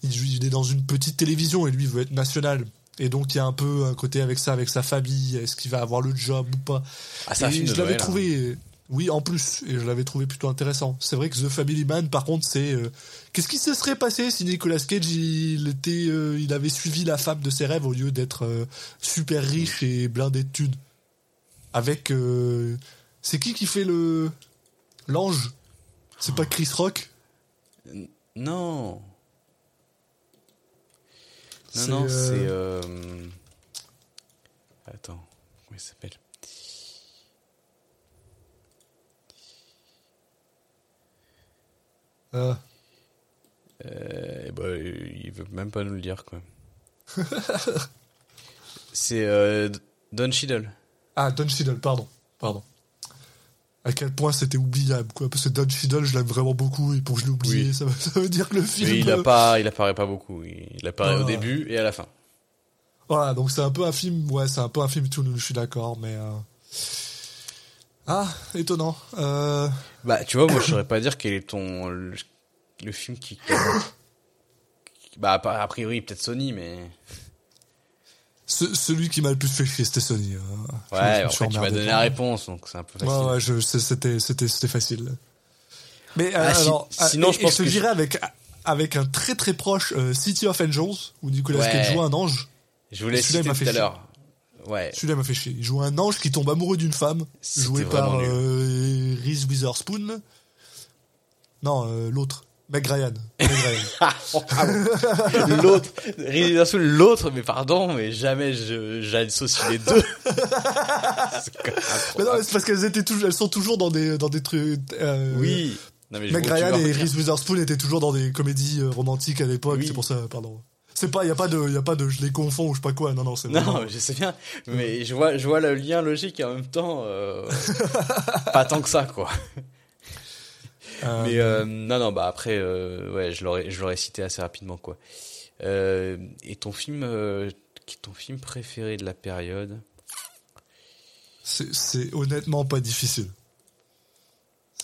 il, est dans une petite télévision et lui veut être national. Et donc il y a un peu un côté avec ça avec sa famille est-ce qu'il va avoir le job ou pas. Ah, je l'avais hein. trouvé oui en plus et je l'avais trouvé plutôt intéressant. C'est vrai que The Family Man par contre c'est euh, qu'est-ce qui se serait passé si Nicolas Cage il était euh, il avait suivi la femme de ses rêves au lieu d'être euh, super riche et blindé de thunes? Avec c'est qui qui fait le l'ange? C'est pas Chris Rock? Non. Non, non, c'est. euh, Attends, comment il s'appelle? Ah. euh, bah, Il veut même pas nous le dire, quoi. c'est euh, Don Cheadle. Ah, Don Cheadle, pardon. Pardon. À quel point c'était oubliable, quoi. Parce que Cheadle, je l'aime vraiment beaucoup, et pour que je l'ai oublié, Oui. ça, veut- ça veut dire que le film. Oui, il, a euh, pas, il apparaît pas beaucoup. Il apparaît Ah. au début et à la fin. Voilà, donc c'est un peu un film, ouais, c'est un peu un film tout je suis d'accord, mais. euh, Ah, étonnant. Euh... Bah, tu vois, moi, je saurais pas dire quel est ton le, le film qui, bah, a priori peut-être Sony, mais ce- celui qui m'a le plus fait chier, c'était Sony. Je- je ouais, me en fait, tu m'as donné la réponse, donc c'est un peu facile. Ouais, ouais, je- c'était, c'était, c'était facile. Mais euh, Ah, si- alors, sinon, euh, je et- et pense je te que dirais avec avec un très très proche euh, City of Angels où Nicolas Ouais. Cage joue un ange. Je citer m'a tout à l'heure. Ouais. Celui-là m'a fait chier. Il joue un ange qui tombe amoureux d'une femme, joué par euh, Reese Witherspoon. Non, euh, l'autre, Meg Ryan. Ryan. l'autre, l'autre, mais pardon, mais jamais je, j'associe les deux. Mais non, mais c'est parce qu'elles étaient toujours, elles sont toujours dans des dans des trucs. euh, oui. Non, mais Meg Ryan et. Reese Witherspoon étaient toujours dans des comédies euh, romantiques à l'époque. Oui. C'est pour ça, pardon. C'est pas, y a pas de, y a pas de, je les confonds ou je sais pas quoi. Non, non, c'est vraiment- Non, je sais bien, mais je vois, je vois le lien logique et en même temps, euh, pas tant que ça, quoi. Euh, Mais euh, non, non, bah après, euh, ouais, je l'aurais, je l'aurais cité assez rapidement, quoi. Euh, et ton film, euh, qui est ton film préféré de la période? C'est, c'est honnêtement pas difficile.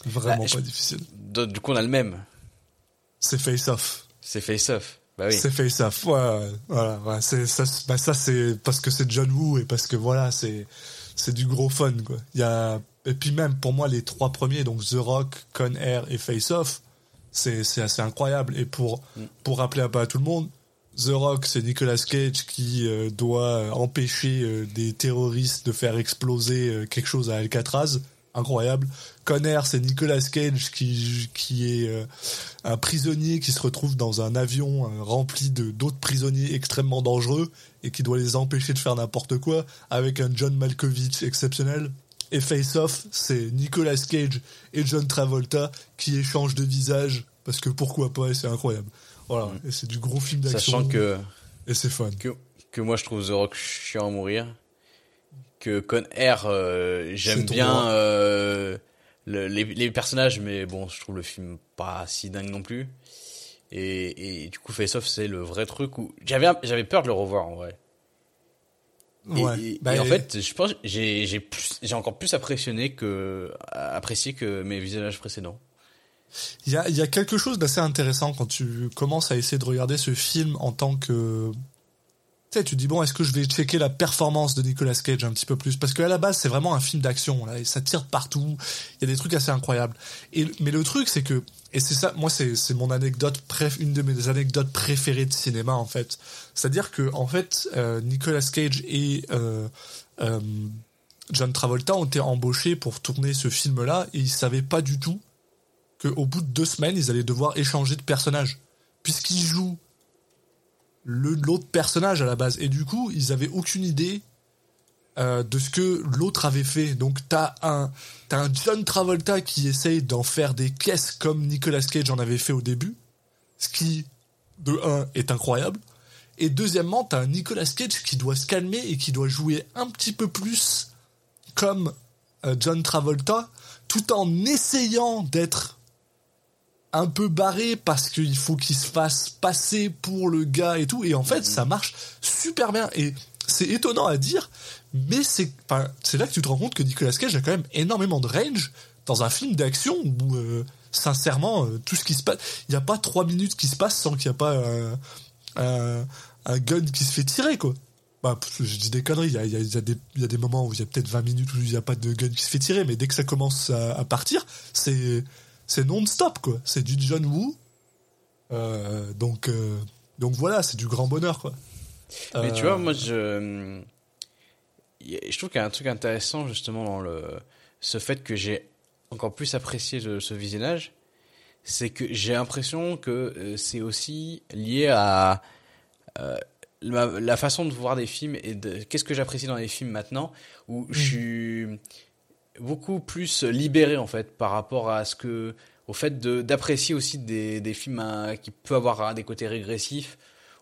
C'est vraiment Bah, je- pas difficile. Du coup, on a le même. C'est Face Off. C'est Face Off. Bah oui. C'est Face Off. Ouais, voilà. ouais, c'est ça. c'est- Bah ça c'est parce que c'est John Woo et parce que voilà, c'est c'est du gros fun quoi. Il y a et puis même pour moi les trois premiers donc The Rock, Con Air et Face Off, c'est assez incroyable et pour pour rappeler un peu à tout le monde. The Rock, c'est Nicolas Cage qui euh, doit euh, empêcher euh, des terroristes de faire exploser quelque chose à Alcatraz. Incroyable. Conner, c'est Nicolas Cage qui, qui est un prisonnier qui se retrouve dans un avion rempli d'autres prisonniers extrêmement dangereux et qui doit les empêcher de faire n'importe quoi avec un John Malkovich exceptionnel. Et Face Off, c'est Nicolas Cage et John Travolta qui échangent de visage parce que pourquoi pas et c'est incroyable. Voilà, et c'est du gros film d'action. Sachant que, Et c'est fun. que, que moi, je trouve The Rock chiant à mourir. Que Con Air, euh, j'aime bien euh, le- les, les personnages, mais bon, je trouve le film pas si dingue non plus. Et, et du coup, Face Off, c'est le vrai truc où j'avais j'avais peur de le revoir en vrai. Et, Ouais. et- Bah, et en fait, je pense j'ai j'ai encore plus apprécié que apprécié que mes visionnages précédents. Il y a, il y a quelque chose d'assez intéressant quand tu commences à essayer de regarder ce film en tant que... Tu sais, tu dis, bon, est-ce que je vais checker la performance de Nicolas Cage un petit peu plus? Parce qu'à la base, c'est vraiment un film d'action, là, et ça tire partout, il y a des trucs assez incroyables. Et, mais le truc, c'est que, et c'est ça, moi, c'est mon anecdote, préf, une de mes anecdotes préférées de cinéma, en fait. C'est-à-dire que, en fait, euh, Nicolas Cage et euh, euh, John Travolta ont été embauchés pour tourner ce film-là, et ils savaient pas du tout qu'au bout de deux semaines, ils allaient devoir échanger de personnage. Puisqu'ils jouent l'autre personnage à la base. Et du coup, ils avaient aucune idée euh, de ce que l'autre avait fait. Donc, t'as un, t'as un John Travolta qui essaye d'en faire des caisses comme Nicolas Cage en avait fait au début. Ce qui, de un, est incroyable. Et deuxièmement, t'as un Nicolas Cage qui doit se calmer et qui doit jouer un petit peu plus comme euh, John Travolta, tout en essayant d'être un peu barré parce qu'il faut qu'il se fasse passer pour le gars et tout. Et en fait, ça marche super bien. Et c'est étonnant à dire, mais c'est, enfin, c'est là que tu te rends compte que Nicolas Cage a quand même énormément de range dans un film d'action où, euh, sincèrement, euh, tout ce qui se passe, il n'y a pas trois minutes qui se passent sans qu'il n'y a pas un, un, un gun qui se fait tirer, quoi. Bah, je dis des conneries, il y a, y a- y a y a des moments où il y a peut-être 20 minutes où il n'y a pas de gun qui se fait tirer, mais dès que ça commence à, à partir, c'est, c'est non-stop, quoi. C'est du John Woo. Euh, donc, donc voilà, c'est du grand bonheur, quoi. Mais tu vois, moi, je, je trouve qu'il y a un truc intéressant justement dans le, ce fait que j'ai encore plus apprécié de ce visionnage, c'est que j'ai l'impression que euh, c'est aussi lié à euh, la, la façon de voir des films et de qu'est-ce que j'apprécie dans les films maintenant, où je suis beaucoup plus libéré en fait par rapport à ce que au fait de d'apprécier aussi des, des films hein, qui peuvent avoir hein, des côtés régressifs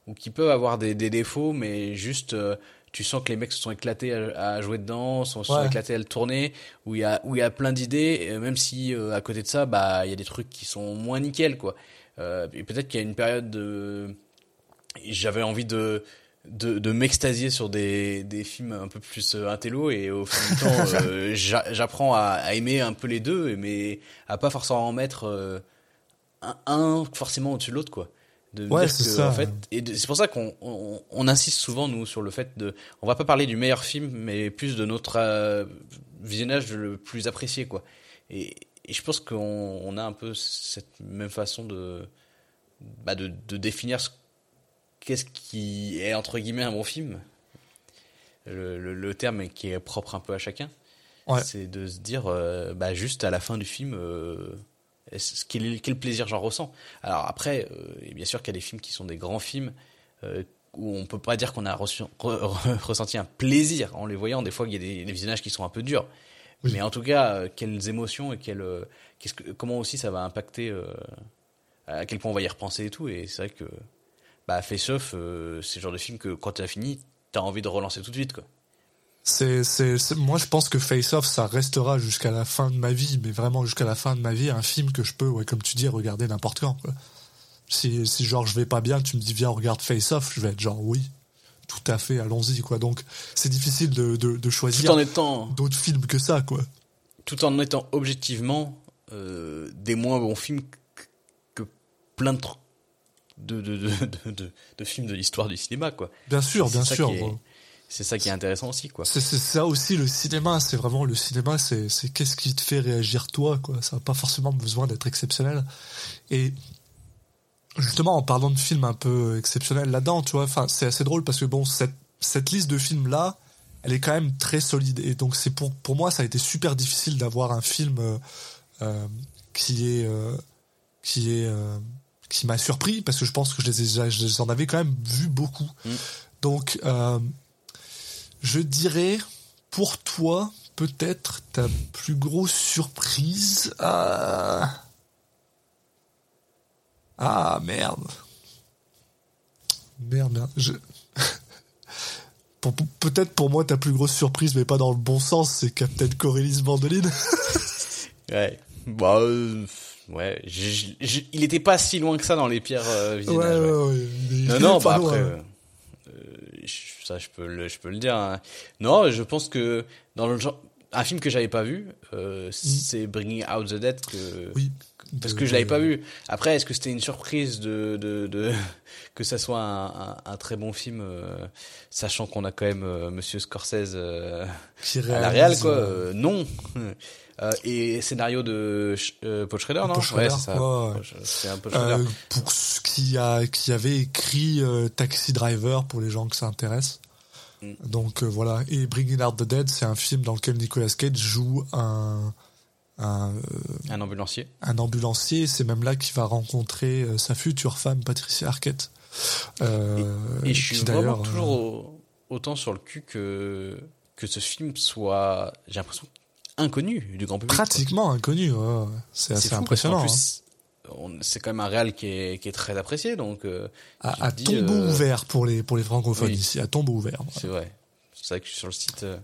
ou qui peuvent avoir des, des défauts mais juste euh, tu sens que les mecs se sont éclatés à, à jouer dedans se sont Ouais. éclatés à le tourner où il y a où il y a plein d'idées même si euh, à côté de ça bah il y a des trucs qui sont moins nickel quoi euh, et peut-être qu'il y a une période de j'avais envie de de, de m'extasier sur des, des films un peu plus euh, intello et au fil du temps euh, j'a- j'apprends à, à aimer un peu les deux mais à pas forcément en mettre un, un forcément au-dessus de l'autre quoi de Ouais, dire que, ça. en fait et c'est pour ça qu'on on, on insiste souvent nous sur le fait de on va pas parler du meilleur film mais plus de notre euh, visionnage le plus apprécié quoi et, et je pense qu'on on a un peu cette même façon de bah de, de définir ce qu'est-ce qui est entre guillemets un bon film le, le, le terme qui est propre un peu à chacun Ouais. c'est de se dire euh, bah juste à la fin du film euh, quel, quel plaisir j'en ressens. Alors après euh, et bien sûr qu'il y a des films qui sont des grands films euh, où on peut pas dire qu'on a reçu- re- re- ressenti un plaisir en les voyant. Des fois il y a des, des visionnages qui sont un peu durs. Oui. mais en tout cas euh, quelles émotions et quelles, que, comment aussi ça va impacter euh, à quel point on va y repenser et tout. Et c'est vrai que bah Face Off euh, c'est le genre de film que quand tu as fini t'as envie de relancer tout de suite quoi C'est, c'est, moi, je pense que Face Off, ça restera jusqu'à la fin de ma vie, mais vraiment jusqu'à la fin de ma vie, un film que je peux, ouais, comme tu dis, regarder n'importe quand. Quoi. Si, si genre je vais pas bien, tu me dis viens regarde Face Off, je vais être genre oui, tout à fait, allons-y quoi. Donc c'est difficile de, de, de tout choisir en étant d'autres films que ça quoi. tout en étant objectivement euh, des moins bons films que, plein de, de, de, de, de, films de l'histoire du cinéma, quoi. Bien sûr, bien sûr. qui est- bon. C'est ça qui est intéressant aussi, quoi. C'est, ça aussi le cinéma, c'est vraiment le cinéma, c'est, qu'est-ce qui te fait réagir toi, quoi. Ça n'a pas forcément besoin d'être exceptionnel. Et justement, en parlant de films un peu exceptionnels là-dedans, tu vois, enfin, c'est assez drôle parce que bon, cette, cette liste de films là, elle est quand même très solide. Et donc, c'est pour, pour moi, ça a été super difficile d'avoir un film euh, euh, qui est, euh, qui est, qui m'a surpris parce que je pense que je les, ai, déjà- je les en avais quand même vu beaucoup. Mm. Donc, je dirais, pour toi, peut-être ta plus grosse surprise. Ah, ah merde. Merde, merde. Je... Peut-être pour moi ta plus grosse surprise, mais pas dans le bon sens, c'est Captain Corellis Mandoline. Ouais. Bah, euh, ouais. il était pas si loin que ça dans les pires euh, ouais. ouais. est- Non, non, bah après, euh, ça je peux le, je peux le dire. hein. Non, je pense que dans le genre, un film que j'avais pas vu, euh, c'est Bringing Out the Dead que, Mm. Oui. parce que je l'avais pas vu. Après, est-ce que c'était une surprise de, de, de que ça soit un, un, un très bon film, euh, sachant qu'on a quand même euh, Monsieur Scorsese euh, à la réal quoi? Non. Euh, et scénario de euh, Paul Schrader, non Paul Schrader, Ouais, c'est ça. ouais, ouais. C'est un Paul Schrader. Euh, pour ce qui a qui avait écrit euh, Taxi Driver pour les gens que ça intéresse. Mm. Donc voilà et Bringing Out the Dead c'est un film dans lequel Nicolas Cage joue un un, Un ambulancier. un ambulancier c'est même là qu'il va rencontrer sa future femme Patricia Arquette. Et je suis vraiment d'ailleurs, toujours au- autant sur le cul que, que ce film soit, j'ai l'impression, inconnu du grand public. quoi. pratiquement inconnu. ouais. C'est assez fou impressionnant. hein. plus, C'est quand même un réal qui est, qui est très apprécié, donc euh, À, à dis, tombeau euh, ouvert pour les pour les francophones oui. ici, à tombeau ouvert. c'est vrai. C'est vrai que sur le site, euh,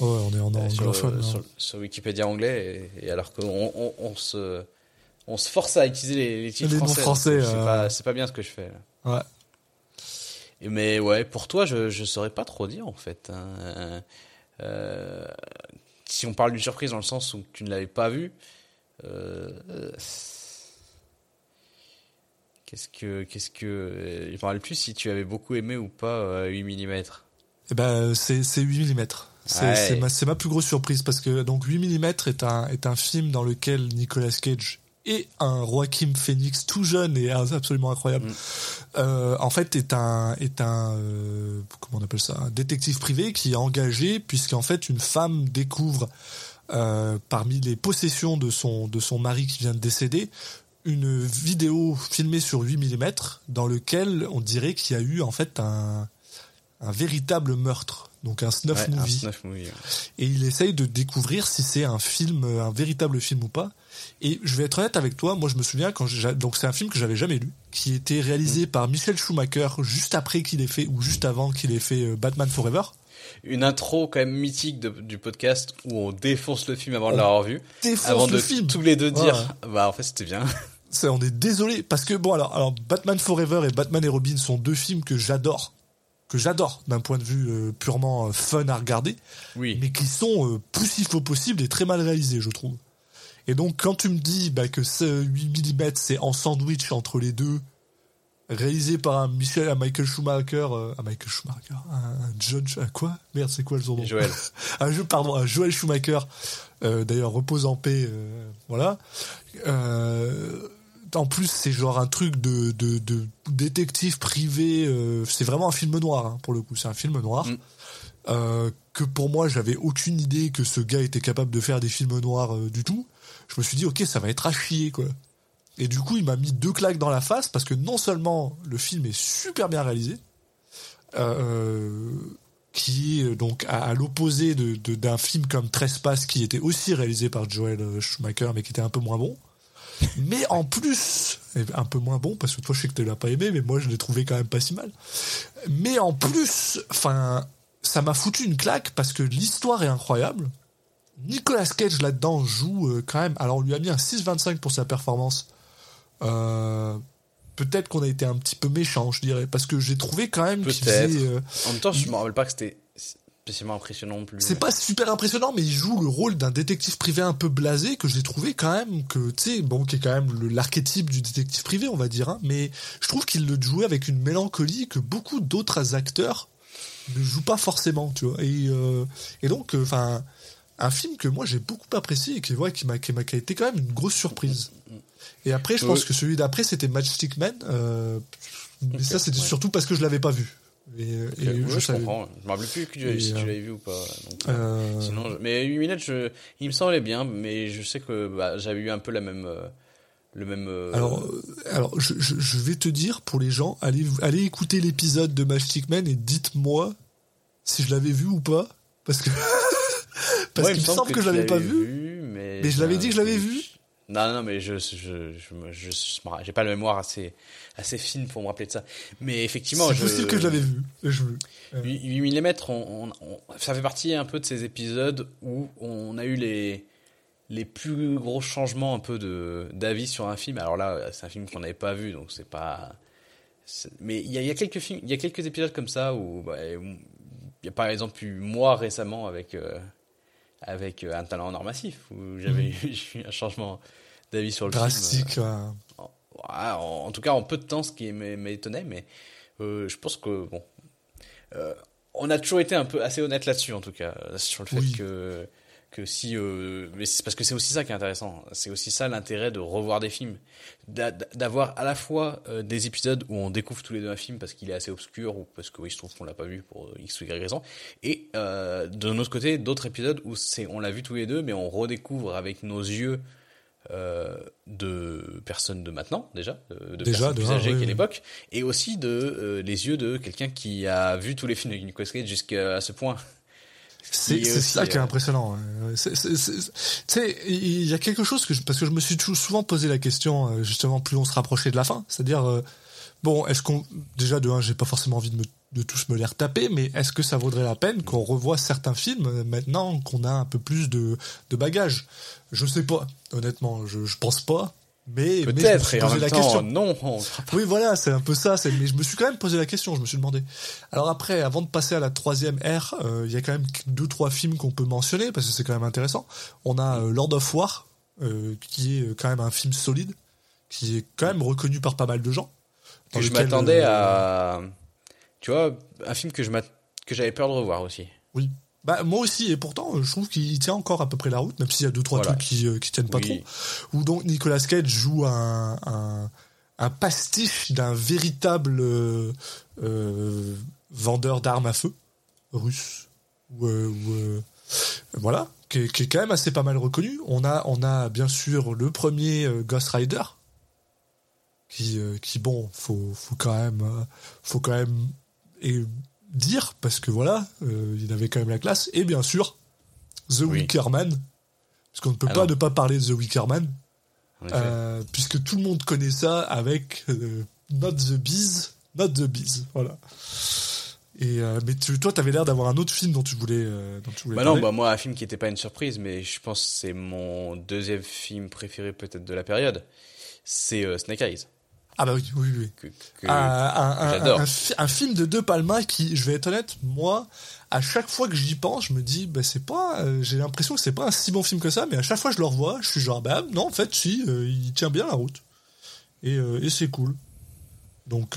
Ouais, on est en anglophone. hein. sur, sur Wikipédia anglais, et, et alors qu'on on, on se, on se force à utiliser les, les titres Les français. C'est pas, bien ce que je fais. là. Ouais. Mais ouais, pour toi, je je saurais pas trop dire en fait. hein. Euh, si on parle d'une surprise dans le sens où tu ne l'avais pas vu, euh, qu'est-ce que qu'est-ce que euh, je me rappelle plus si tu avais beaucoup aimé ou pas euh, 8 mm. Eh ben, c'est c'est 8 mm. C'est Ouais. c'est ma, c'est ma plus grosse surprise parce que donc 8 mm est un, est un film dans lequel Nicolas Cage et un Joaquin Phoenix tout jeune et absolument incroyable Mm. euh, en fait est un est un euh, comment on appelle ça un détective privé qui est engagé puisqu'en fait une femme découvre euh, parmi les possessions de son de son mari qui vient de décéder une vidéo filmée sur 8 mm dans lequel on dirait qu'il y a eu en fait un un véritable meurtre, donc un snuff Ouais, un movie. snuff movie. ouais. Et il essaye de découvrir si c'est un film, euh, un véritable film ou pas. Et je vais être honnête avec toi, moi je me souviens quand j'ai, donc c'est un film que j'avais jamais lu, qui était réalisé par Michel Schumacher juste après qu'il ait fait ou juste avant qu'il ait fait euh, Batman Forever. Une intro quand même mythique de- du podcast où on défonce le film avant de l'avoir vu, avant le de film. tous les deux dire Ouais. bah en fait c'était bien. On est désolé parce que bon alors, alors Batman Forever et Batman et Robin sont deux films que j'adore, que j'adore d'un point de vue euh, purement euh, fun à regarder. Oui. mais qui sont euh, poussifs au possible et très mal réalisés, je trouve. Et donc, quand tu me dis bah, que ce 8 mm, c'est en sandwich entre les deux, réalisé par un Michel, un Michael Schumacher, euh, un Michael Schumacher, un, un John, un quoi? Merde, c'est quoi le son nom Joël. un jeu, pardon, un Joël Schumacher, euh, d'ailleurs repose en paix, euh, voilà. En plus, c'est genre un truc de, de, de détective privé. euh, c'est vraiment un film noir hein, pour le coup. C'est un film noir Mm. euh, que pour moi, j'avais aucune idée que ce gars était capable de faire des films noirs euh, du tout. Je me suis dit, ok, ça va être à chier quoi. Et du coup, il m'a mis deux claques dans la face parce que non seulement le film est super bien réalisé, qui est donc à, à l'opposé de, de- d'un film comme Trespass qui était aussi réalisé par Joel Schumacher mais qui était un peu moins bon. Mais en plus, et un peu moins bon parce que toi je sais que tu l'as pas aimé mais moi je l'ai trouvé quand même pas si mal. Mais en plus, enfin, ça m'a foutu une claque parce que l'histoire est incroyable. Nicolas Cage là-dedans joue euh, quand même. Alors on lui a mis un 6,25 pour sa performance. Euh, Peut-être qu'on a été un petit peu méchant, je dirais, parce que j'ai trouvé quand même qu'il faisait. euh, En même temps, je me rappelle pas que c'était spécialement impressionnant non plus. c'est pas super impressionnant, mais il joue le rôle d'un détective privé un peu blasé que j'ai trouvé quand même que tu sais bon qui est quand même le- l'archétype du détective privé on va dire, hein, mais je trouve qu'il le jouait avec une mélancolie que beaucoup d'autres acteurs ne jouent pas forcément, tu vois. Et euh, et donc enfin un film que moi j'ai beaucoup apprécié et qui ouais, qui m'a qui m'a été quand même une grosse surprise. Et après je pense que celui d'après c'était Matchstick Man, euh, mais ça c'était ouais. surtout parce que je l'avais pas vu. Et, et Ouais, je je, savais- comprends. Je me rappelle plus que tu, si tu euh, l'avais vu ou pas. donc, euh, Sinon, je- mais 8 minutes, je, il me semblait bien, mais je sais que bah, j'avais eu un peu la même, euh, le même. euh, Alors, euh, alors je, vais te dire pour les gens, allez, allez écouter l'épisode de Matchstick Man et dites-moi si je l'avais vu ou pas, parce que parce ouais, qu'il me semble que, tu je l'avais pas vu. mais, Mais je l'avais dit que je l'avais vu. Non, non, mais je, je, j'ai pas la mémoire assez, assez fine pour me rappeler de ça. Mais effectivement, C'est je, possible que je l'avais vu. Je, 8 mm, on, on- on- ça fait partie un peu de ces épisodes où on a eu les, les plus gros changements un peu de d'avis sur un film. Alors là, c'est un film qu'on n'avait pas vu, donc c'est pas. c'est- Mais il y a, il y a quelques films, il y a quelques épisodes comme ça où, bah, où il y a par exemple eu moi récemment avec euh, avec euh, un talent en or massif où j'avais eu, j'ai eu un changement d'avis sur le film. drastique. ouais. En, en- en tout cas, en peu de temps, ce qui m'é- m'étonnait, mais euh, je pense que bon, euh, on a toujours été un peu assez honnête là-dessus, en tout cas, euh, sur le fait Oui. que que si, euh, mais c'est parce que c'est aussi ça qui est intéressant. C'est aussi ça l'intérêt de revoir des films, D'a- d'avoir à la fois euh, des épisodes où on découvre tous les deux un film parce qu'il est assez obscur ou parce qu'il se trouve qu'on l'a pas vu pour x ou y raison, et euh, de notre côté d'autres épisodes où c'est on l'a vu tous les deux, mais on redécouvre avec nos yeux euh, de personnes de maintenant déjà, de, de Déjà, personnes plus âgées oui, qu'à oui. l'époque, et aussi de les yeux de quelqu'un qui a vu tous les films de Nicolas Cage jusqu'à ce point. C'est ça qui est euh, impressionnant. Tu sais, il y a quelque chose que je, parce que je me suis souvent posé la question, euh, justement, plus on se rapprochait de la fin, c'est-à-dire, euh, bon, est-ce qu'on, déjà de un, j'ai pas forcément envie de, me, de tous me les retaper, mais est-ce que ça vaudrait la peine qu'on revoie certains films maintenant qu'on a un peu plus de, de bagages? Je sais pas, honnêtement, je, je pense pas. Mais, Peut-être, et en même la temps, question. non. on Oui, voilà, c'est un peu ça. Mais je me suis quand même posé la question. Je me suis demandé. Alors après, avant de passer à la troisième ère, euh, il y a quand même deux trois films qu'on peut mentionner parce que c'est quand même intéressant. On a euh, Lord of War, euh, qui est quand même un film solide, qui est quand même reconnu par pas mal de gens. Que je m'attendais à, tu vois, un film que je que j'avais peur de revoir aussi. Oui. Bah, moi aussi, et pourtant, je trouve qu'il tient encore à peu près la route, même s'il y a deux, trois Voilà. trucs qui, euh, qui tiennent pas Oui. trop. Où donc Nicolas Cage joue un, un, un pastiche d'un véritable euh, euh, vendeur d'armes à feu russe. Ou, euh, ou, euh, voilà, qui est, qui est quand même assez pas mal reconnu. On a, on a bien sûr le premier euh, Ghost Rider, qui, euh, qui bon, faut, faut quand même, faut quand même et dire parce que voilà, euh, il avait quand même la classe. Et bien sûr, The Oui. Wicker Man, parce qu'on ne peut Ah pas ne pas parler de The Wicker Man, En effet. euh, puisque tout le monde connaît ça avec euh, Not the Bees, Not the Bees, voilà. Et euh, mais tu, toi, t'avais l'air d'avoir un autre film dont tu voulais, euh, dont tu voulais Bah non, bah moi, un film qui n'était pas une surprise, mais je pense que c'est mon deuxième film préféré peut-être de la période. C'est euh, Snake Eyes. Ah bah oui, oui, oui. Que, que- un, film de De Palma qui, je vais être honnête, moi, à chaque fois que j'y pense, je me dis, bah c'est pas, euh, j'ai l'impression que c'est pas un si bon film que ça, mais à chaque fois que je le revois, je suis genre, bah non, en fait, si, euh, il tient bien la route. Et, euh, et c'est cool. Donc,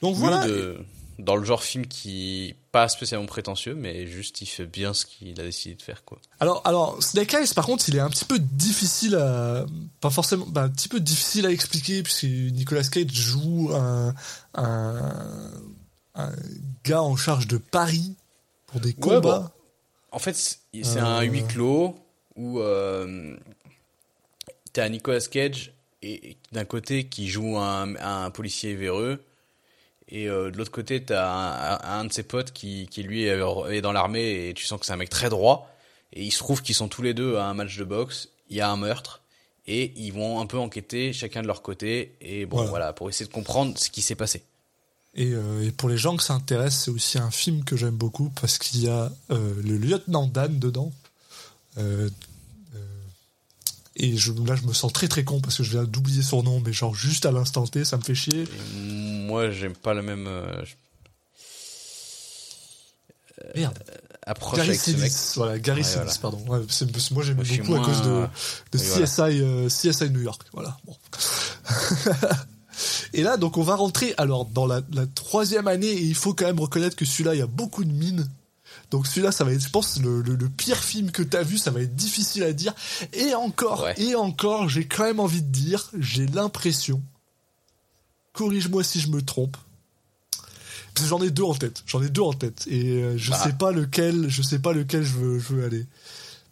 donc voilà. de- dans le genre film qui pas spécialement prétentieux, mais juste il fait bien ce qu'il a décidé de faire, quoi. Alors, alors, Snake Eyes, par contre, il est un petit peu difficile à, pas forcément, bah, un petit peu difficile à expliquer puisque Nicolas Cage joue un, un, un gars en charge de Paris pour des Ouais, combats. bon. En fait, c'est c'est Euh. un huis clos où euh, t'as Nicolas Cage et, et d'un côté qui joue un, un policier véreux et euh, de l'autre côté t'as un, un, de ses potes qui, qui lui est, est dans l'armée et tu sens que c'est un mec très droit et il se trouve qu'ils sont tous les deux à un match de boxe, il y a un meurtre et ils vont un peu enquêter chacun de leur côté et bon Voilà. voilà pour essayer de comprendre ce qui s'est passé. Et, euh, et pour les gens que ça intéresse, c'est aussi un film que j'aime beaucoup parce qu'il y a euh, le lieutenant Dan dedans. Euh, euh, et je, là, je me sens très très con parce que je viens d'oublier son nom, mais genre juste à l'instant T, ça me fait chier. Et moi j'aime pas la même euh, Merde. approche Gary avec ce mec. Sinise, voilà, Gary Ouais, voilà. pardon. Ouais, moi suis beaucoup à cause de, de Oui, voilà. CSI, euh, CSI New York. Voilà. Bon. et là, donc on va rentrer alors dans la, la troisième année et il faut quand même reconnaître que celui-là, il y a beaucoup de mines. Donc celui-là, ça va être, je pense, le, le, le pire film que t'as vu. Ça va être difficile à dire. Et encore, Ouais. et encore, j'ai quand même envie de dire, j'ai l'impression. Corrige-moi si je me trompe. Parce que j'en ai deux en tête. J'en ai deux en tête. Et euh, je Bah. sais pas lequel, je sais pas lequel je veux, je veux aller.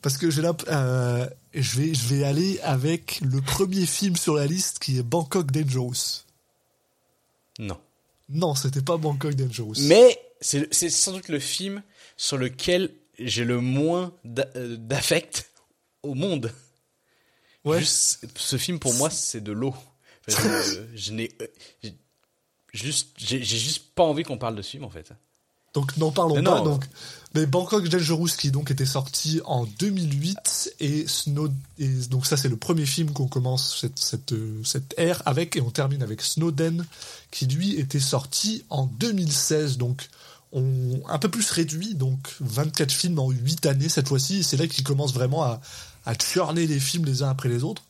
Parce que j'ai euh, je vais, je vais aller avec le premier film sur la liste qui est Bangkok Dangerous. Non. Non, c'était pas Bangkok Dangerous. Mais c'est c'est sans doute le film sur lequel j'ai le moins euh, d'affect au monde. ouais. Juste, ce film pour moi c'est de l'eau. Enfin, je je n'ai euh, j'ai- juste j'ai juste pas envie qu'on parle de ce film en fait. Donc n'en parlons Mais pas. non. Donc, mais Bangkok Dangerous qui donc était sorti en 2008 et Snow et donc ça c'est le premier film qu'on commence cette cette euh, cette ère avec et on termine avec Snowden qui lui était sorti en 2016 donc on un peu plus réduit donc 24 films en 8 années cette fois-ci et c'est là qu'il commence vraiment à à churner les films les uns après les autres.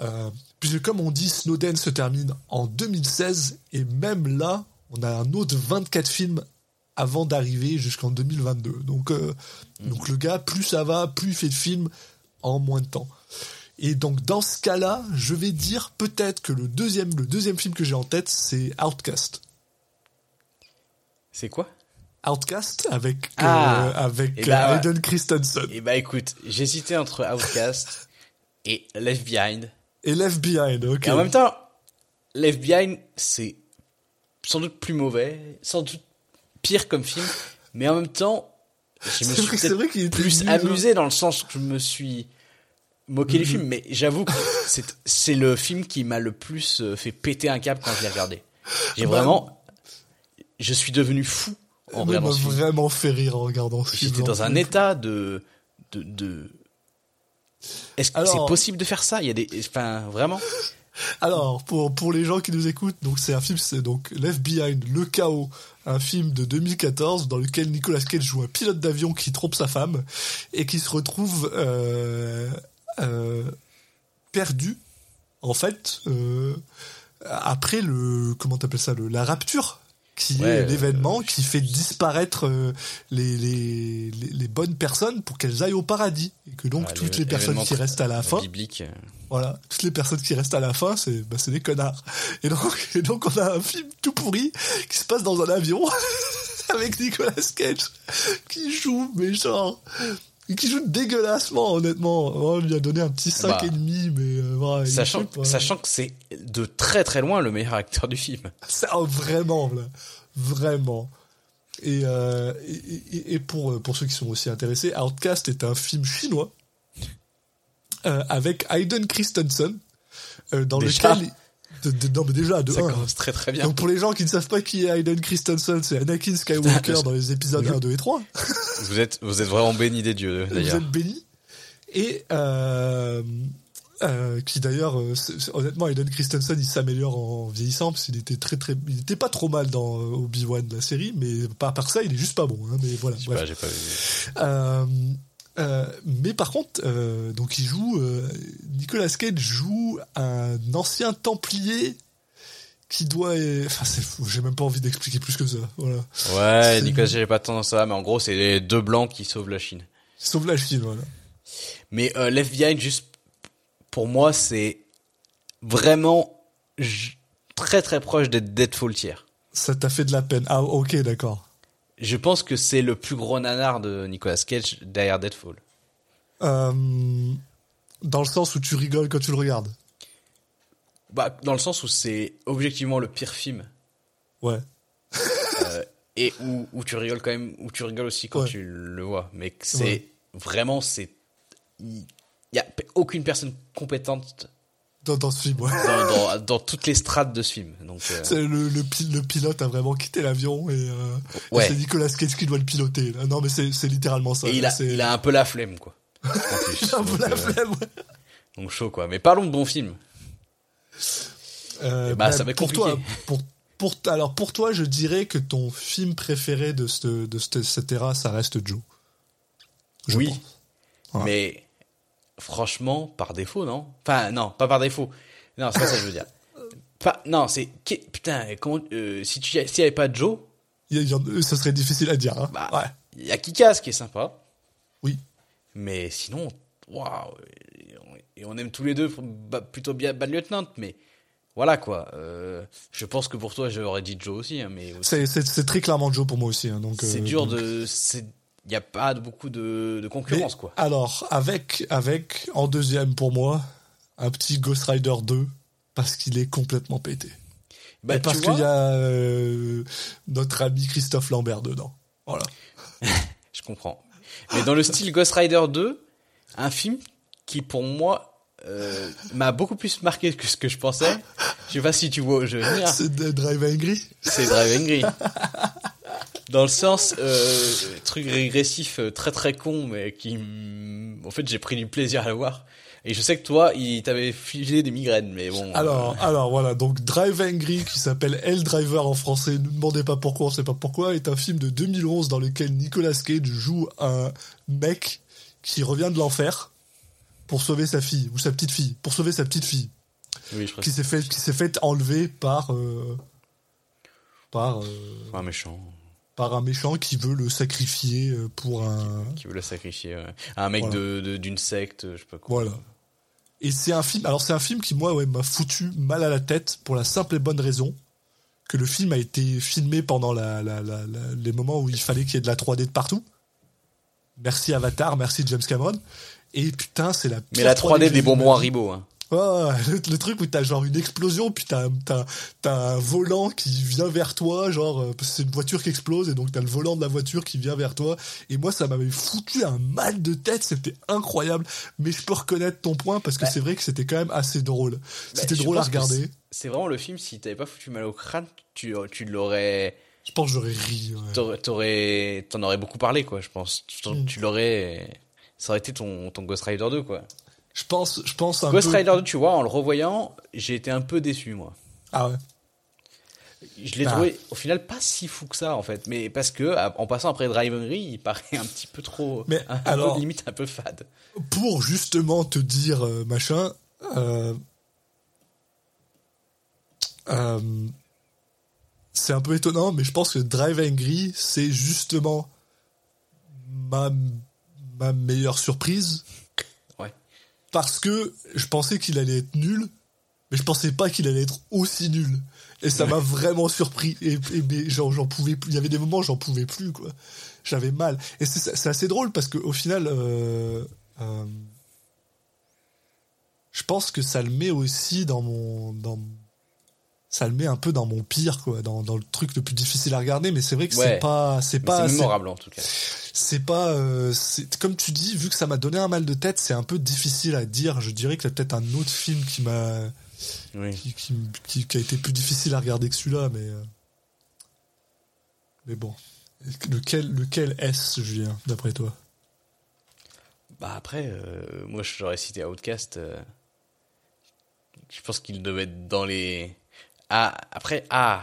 Euh, puisque comme on dit, Snowden se termine en 2016 et même là, on a un autre 24 films avant d'arriver jusqu'en 2022. Donc, euh, donc le gars, plus ça va, plus il fait de films en moins de temps. Et donc dans ce cas-là, je vais dire peut-être que le deuxième, le deuxième film que j'ai en tête, c'est Outcast. C'est quoi? Outcast avec euh, Ah. avec Eh ben, euh. Hayden Christensen Eh bah écoute, j'hésitais entre Outcast et Left Behind. et Left Behind. Ok. Et en même temps, Left Behind c'est sans doute plus mauvais, sans doute pire comme film, mais en même temps, je me suis vrai- vrai plus hein. amusé dans le sens que je me suis moqué du film, mais j'avoue que c'est c'est le film qui m'a le plus euh, fait péter un câble quand je l'ai regardé. J'ai Bah, vraiment, je suis devenu fou en m'a regardant ce film. vraiment fait rire en regardant ce film. J'étais dans un état de de, de Est-ce que Alors- c'est possible de faire ça? Il y a des, enfin, vraiment? Alors, pour, pour les gens qui nous écoutent, donc c'est un film, c'est donc Left Behind, Le Chaos, un film de 2014 dans lequel Nicolas Cage joue un pilote d'avion qui trompe sa femme et qui se retrouve euh, euh, perdu, en fait, euh, après le, comment t'appelles ça, le, la rapture qui Ouais, est euh, l'événement qui fait disparaître euh, les, les, les, les bonnes personnes pour qu'elles aillent au paradis et que donc Ah, toutes les personnes qui restent à la fin biblique. euh, voilà, toutes les personnes qui restent à la fin, c'est bah, des connards. Et donc, et donc on a un film tout pourri qui se passe dans un avion avec Nicolas Cage qui joue méchant. Et qui joue dégueulassement, honnêtement. On lui a donné un petit 5,5, Bah, mais euh, il Sachant, pas- sachant que c'est de très très loin le meilleur acteur du film. Ça, oh, vraiment, là. Vraiment. Et, euh, et, et- pour, pour ceux qui sont aussi intéressés, Outcast est un film chinois euh, avec Hayden Christensen euh, dans Déjà lequel... De, de- non mais déjà, de Ça un, commence très très bien. Donc pour les gens qui ne savent pas qui est Hayden Christensen, c'est Anakin Skywalker dans les épisodes 1, 2 et 3. Vous êtes, vous êtes vraiment béni des dieux Vous d'ailleurs. êtes bénis. Et euh, euh, qui d'ailleurs, euh, honnêtement, Hayden Christensen, il s'améliore en vieillissant parce qu'il était très très, il était pas trop mal dans euh, Obi-Wan la série, mais pas à part ça, il est juste pas bon. Hein, mais voilà. Pas, j'ai pas vu. Euh, mais par contre, euh, donc il joue, euh, Nicolas Cage joue un ancien Templier qui doit, enfin c'est, fou, j'ai même pas envie d'expliquer plus que ça. Voilà. Ouais, Nicolas, j'ai pas tendance à ça, mais en gros, c'est les deux blancs qui sauvent la Chine. Sauve la Chine, voilà. Mais euh, Left Behind, juste pour moi, c'est vraiment très très proche d'être Deadfall tiers. Ça t'a fait de la peine. Ah, ok, d'accord. Je pense que c'est le plus gros nanar de Nicolas Cage derrière Deadfall. Euh, dans le sens où tu rigoles quand tu le regardes. Bah, dans le sens où c'est objectivement le pire film Ouais. et où, où tu rigoles quand même, où tu rigoles aussi quand Ouais. tu le vois. Mais c'est Ouais. vraiment, c'est, il y a aucune personne compétente Dans, dans ce film, ouais. dans, dans, dans toutes les strates de ce film. Donc, euh, le, le, pi- le pilote a vraiment quitté l'avion et, euh, et c'est Nicolas Cage qui doit le piloter. Non, mais c'est littéralement ça. et il a, c'est- il a un peu la flemme, quoi. Un peu donc, la euh, flemme, ouais. donc chaud, quoi. Mais parlons de bons films. Bah, ça va être pour compliqué. toi, pour, pour, alors pour toi, je dirais que ton film préféré de, cette, de cette, ça reste Joe. Je oui. pense. Mais franchement, par défaut, non? Enfin, non, pas par défaut. Non, c'est pas ça que je veux dire. Pas, non, c'est putain. Comment euh, si tu s'il y avait pas Joe, ça serait difficile à dire. Hein. bah, ouais. il y a Kikas qui est sympa. Oui. Mais sinon, waouh. et on- aime tous les deux bah, plutôt bien Bad Lieutenant, mais voilà quoi. Euh, je pense que pour toi, j'aurais dit Joe aussi, hein, mais aussi- C'est- très clairement Joe pour moi aussi. hein, donc, c'est euh, dur donc- de. Il n'y a pas beaucoup de, de concurrence, Mais, quoi. Alors, avec, avec, en deuxième pour moi, un petit Ghost Rider 2, parce qu'il est complètement pété. Bah, Et parce qu'il y a euh, notre ami Christophe Lambert dedans. Voilà. Je comprends. Mais dans le style Ghost Rider 2, un film qui pour moi euh, m'a beaucoup plus marqué que ce que je pensais. Je sais pas si tu vois je veux venir. C'est Drive Angry. C'est Drive Angry. Dans le sens euh, truc régressif euh, très très con mais qui en fait j'ai pris du plaisir à le voir. Et je sais que toi, il t'avait filé des migraines mais bon. Alors, alors voilà, donc Drive Angry, qui s'appelle Hell Driver en français, ne demandez pas pourquoi, on sait pas pourquoi, est un film de 2011 dans lequel Nicolas Cage joue un mec qui revient de l'enfer pour sauver sa fille, ou sa petite fille, pour sauver sa petite fille, euh, oui, je crois qui que s'est fait, qui s'est fait enlever par, euh, par, euh, un méchant par un méchant qui veut le sacrifier euh, pour un, qui veut le sacrifier. ouais. Un mec Voilà. de de- d'une secte, je sais pas quoi. Voilà. Et c'est un film. Alors c'est un film qui moi ouais m'a foutu mal à la tête pour la simple et bonne raison que le film a été filmé pendant la, la- les moments où il fallait qu'il y ait de la 3D de partout. Merci Avatar, merci James Cameron. Et putain, c'est la Mais la 3D 3D que j'ai des bonbons. Haribo hein. Ouais, le, le truc où t'as genre une explosion, puis t'as, un volant qui vient vers toi, genre, euh, c'est une voiture qui explose, et donc t'as le volant de la voiture qui vient vers toi. Et moi, ça m'avait foutu un mal de tête, c'était incroyable. Mais je peux reconnaître ton point, parce que c'est vrai que c'était quand même assez drôle. C'était Bah, je drôle à regarder. c'est- vraiment le film, si t'avais pas foutu mal au crâne, tu, tu l'aurais. Je pense que j'aurais ri. ouais. T'aurais, t'en aurais beaucoup parlé, quoi, je pense. Tu, Mm. tu l'aurais. Ça aurait été ton, ton Ghost Rider 2, quoi. Je pense, je pense un Ghost peu. Rider 2, tu vois, en le revoyant, j'ai été un peu déçu, moi. Ah ouais. Je l'ai Ah. trouvé, au final, pas si fou que ça, en fait. Mais parce que, en passant après Drive Hungry, il paraît un petit peu trop, Mais un alors- peu limite un peu fade. Pour justement te dire euh, machin, euh, euh, c'est un peu étonnant, mais je pense que Drive Angry, c'est justement ma, ma meilleure surprise. Parce que je pensais qu'il allait être nul, mais je pensais pas qu'il allait être aussi nul. Et ça m'a vraiment surpris. Et, j'en pouvais plus. Il y avait des moments j'en pouvais plus, quoi. J'avais mal. Et c'est assez drôle parce qu'au final, euh, euh, je pense que ça le met aussi dans mon, dans, ça le met un peu dans mon pire, quoi, dans, dans le truc le plus difficile à regarder. Mais c'est vrai que Ouais. c'est pas, c'est pas, c'est c'est- mémorable, en tout cas. c'est pas euh, c'est comme tu dis vu que ça m'a donné un mal de tête c'est un peu difficile à dire je dirais y a peut-être un autre film qui m'a Oui. qui, qui, qui- qui a été plus difficile à regarder que celui-là mais euh, mais bon lequel lequel est-ce Julien d'après toi? Bah après, euh, moi j'aurais cité Outcast. euh, je pense qu'il devait être dans les. Ah, après, ah,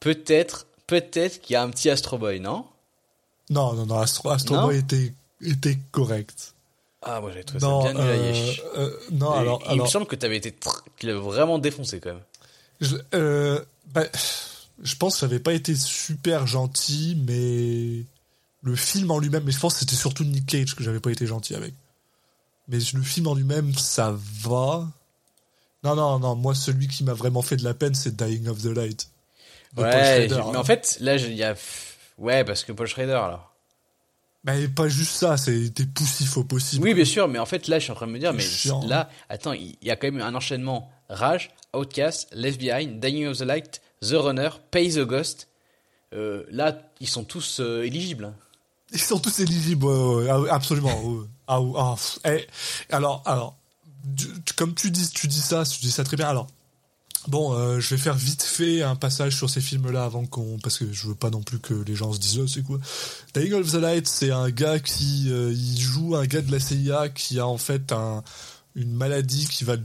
peut-être, peut-être qu'il y a un petit Astro Boy, non? Non non non Astro, Astro Non? Boy était était correct Ah, moi j'avais trouvé non ça bien euh, euh, non Et alors il me semble que t'avais été, qu'il avait vraiment défoncé quand même. Je, euh, bah, je pense que ça avait pas été super gentil, mais le film en lui-même, mais je pense que c'était surtout Nick Cage que j'avais pas été gentil avec. Mais le film en lui-même, ça va. Non, non, non, moi, celui qui m'a vraiment fait de la peine, c'est Dying of the Light. de Paul Ouais, Schrader, hein. mais en fait, là, je- il y a, ouais, parce que Paul Schrader alors. Mais pas juste ça, c'était poussif au possible. Oui, bien sûr, mais en fait, là, je suis en train de me dire, mais Chiant. là, attends, il y a quand même un enchaînement Rage, Outcast, Left Behind, Dying of the Light, The Runner, Pay the Ghost. Euh, là, ils sont tous euh, éligibles. Ils sont tous éligibles, ouais, absolument. ouais. Ah, ah, eh, alors, alors, comme tu dis, tu dis ça, tu dis ça très bien. Alors, bon, euh, je vais faire vite fait un passage sur ces films-là avant qu'on, parce que je veux pas non plus que les gens se disent, oh, c'est quoi? Dying of the Light, c'est un gars qui, euh, il joue un gars de la CIA qui a en fait un, une maladie qui va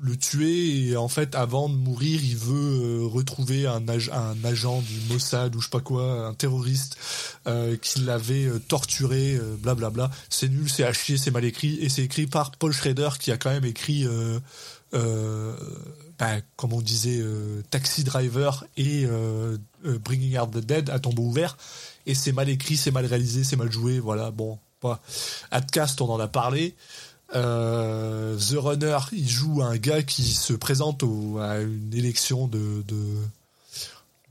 le tuer et en fait avant de mourir il veut euh, retrouver un, un agent du Mossad ou je sais pas quoi un terroriste euh, qui l'avait euh, torturé euh, blablabla. C'est nul c'est à chier c'est mal écrit et c'est écrit par Paul Schrader qui a quand même écrit ben, comme on disait Taxi Driver et Bringing Out the Dead à tombeau ouvert. Et c'est mal écrit c'est mal réalisé c'est mal joué voilà bon voilà. Adcast on en a parlé euh, The Runner, il joue un gars qui se présente au- à une élection de. de,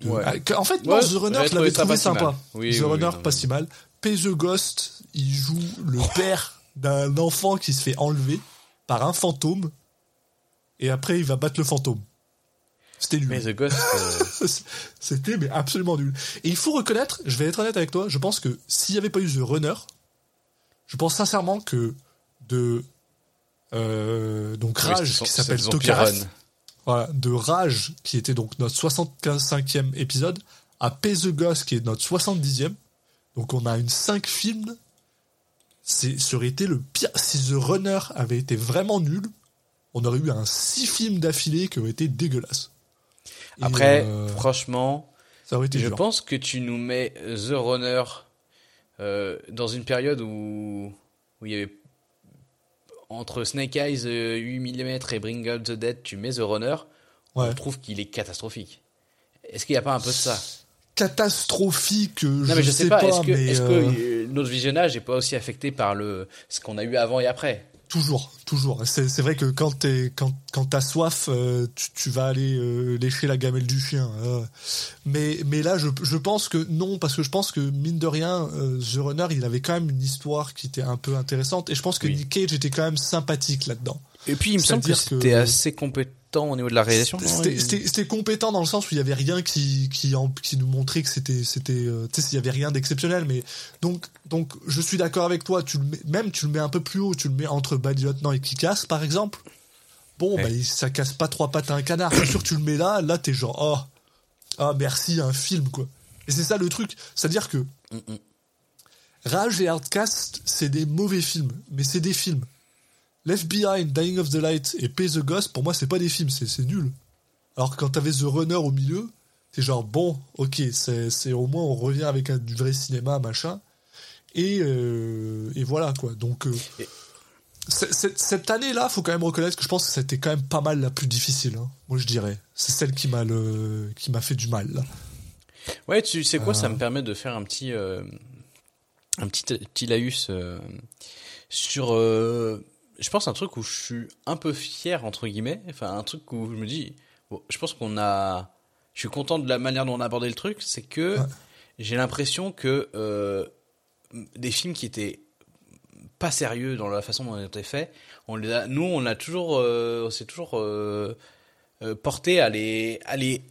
de- Ouais. ah, en fait, non, Ouais, The Runner, je l'avais trouvé sympa. Oui, The oui, Runner, pas si mal. Pay the Ghost, il joue le père d'un enfant qui se fait enlever par un fantôme. Et après, il va battre le fantôme. C'était nul. Mais The Ghost, euh, C'était mais absolument nul. Et il faut reconnaître, je vais être honnête avec toi, je pense que s'il n'y avait pas eu The Runner, je pense sincèrement que de euh, donc Rage qui s'appelle Run. voilà, de Rage qui était donc notre 75e épisode à Pay the Ghost qui est notre 70e. Donc on a une 5 films. C'est ça aurait été le pire si The Runner avait été vraiment nul, on aurait eu un 6 films d'affilée qui auraient été dégueulasses. Et, Après, euh, franchement, ça aurait été je dur. pense que tu nous mets The Runner euh, dans une période où, où il y avait entre Snake Eyes euh, 8 mm et Bring Out the Dead, tu mets The Runner, Ouais. on trouve qu'il est catastrophique. Est-ce qu'il n'y a pas un peu de ça? Catastrophique, Non je, mais je sais, pas, est-ce euh, que euh, notre visionnage n'est pas aussi affecté par le ce qu'on a eu avant et après? Toujours, toujours. C'est, vrai que quand t'es, quand, quand t'as soif, euh, tu, tu vas aller euh, lécher la gamelle du chien. euh. mais, mais là, je, je pense que non, parce que je pense que mine de rien, euh, The Runner, il avait quand même une histoire qui était un peu intéressante, et je pense que Oui. Nick Cage était quand même sympathique là-dedans. Et puis il me semble que- c'était assez compétent au niveau de la réalisation. C'était, compétent dans le sens où il y avait rien qui qui, en- qui nous montrait que c'était c'était euh, tu sais il y avait rien d'exceptionnel mais donc donc je suis d'accord avec toi tu le mets, même tu le mets un peu plus haut tu le mets entre Bad Lieutenant et Kick-Ass par exemple. Bon Ouais. bah il- ça casse pas trois pattes à un canard. C'est sûr tu le mets là là t'es genre oh ah merci un film quoi. Et c'est ça le truc. C'est à dire que Rage et Hardcast c'est des mauvais films mais c'est des films Left Behind, Dying of the Light et Pay the Ghost, pour moi, c'est pas des films, c'est nul. Alors que quand t'avais The Runner au milieu, c'est genre, bon, ok, c'est au moins on revient avec un- du vrai cinéma, machin. Et, euh, et voilà, quoi. Donc, euh, Et- cette année-là, faut quand même reconnaître que je pense que c'était quand même pas mal la plus difficile, hein. moi je dirais. C'est celle qui m'a le qui m'a fait du mal, là. Ouais, tu sais quoi, ça Euh. me permet de faire un petit, euh, un petit, petit laïus sur, je pense un truc où je suis un peu fier entre guillemets, enfin un truc où je me dis, bon, je pense qu'on a, je suis content de la manière dont on a abordé le truc, c'est que Ouais. j'ai l'impression que euh, des films qui étaient pas sérieux dans la façon dont ils étaient faits, on les a, nous on a toujours, euh, on s'est toujours euh, euh, porté à les, à les,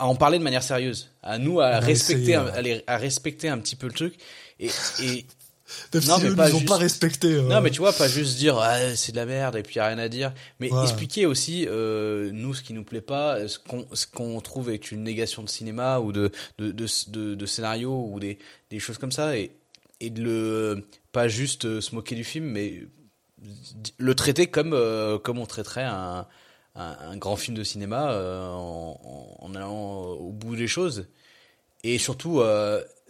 à en parler de manière sérieuse, à nous à On respecter, essayé, un- ouais. à, les- à respecter un petit peu le truc et, et Même Non, si mais eux pas nous ont juste- pas respecté. euh, non mais tu vois pas juste dire ah, c'est de la merde et puis y a rien à dire, mais Ouais. expliquer aussi euh, nous ce qui nous plaît pas, ce qu'on ce qu'on trouve est une négation de cinéma ou de de de, de, de scénario ou des des choses comme ça et et de le pas juste euh, se moquer du film mais le traiter comme euh, comme on traiterait un un, un grand film de cinéma en, allant au bout des choses et surtout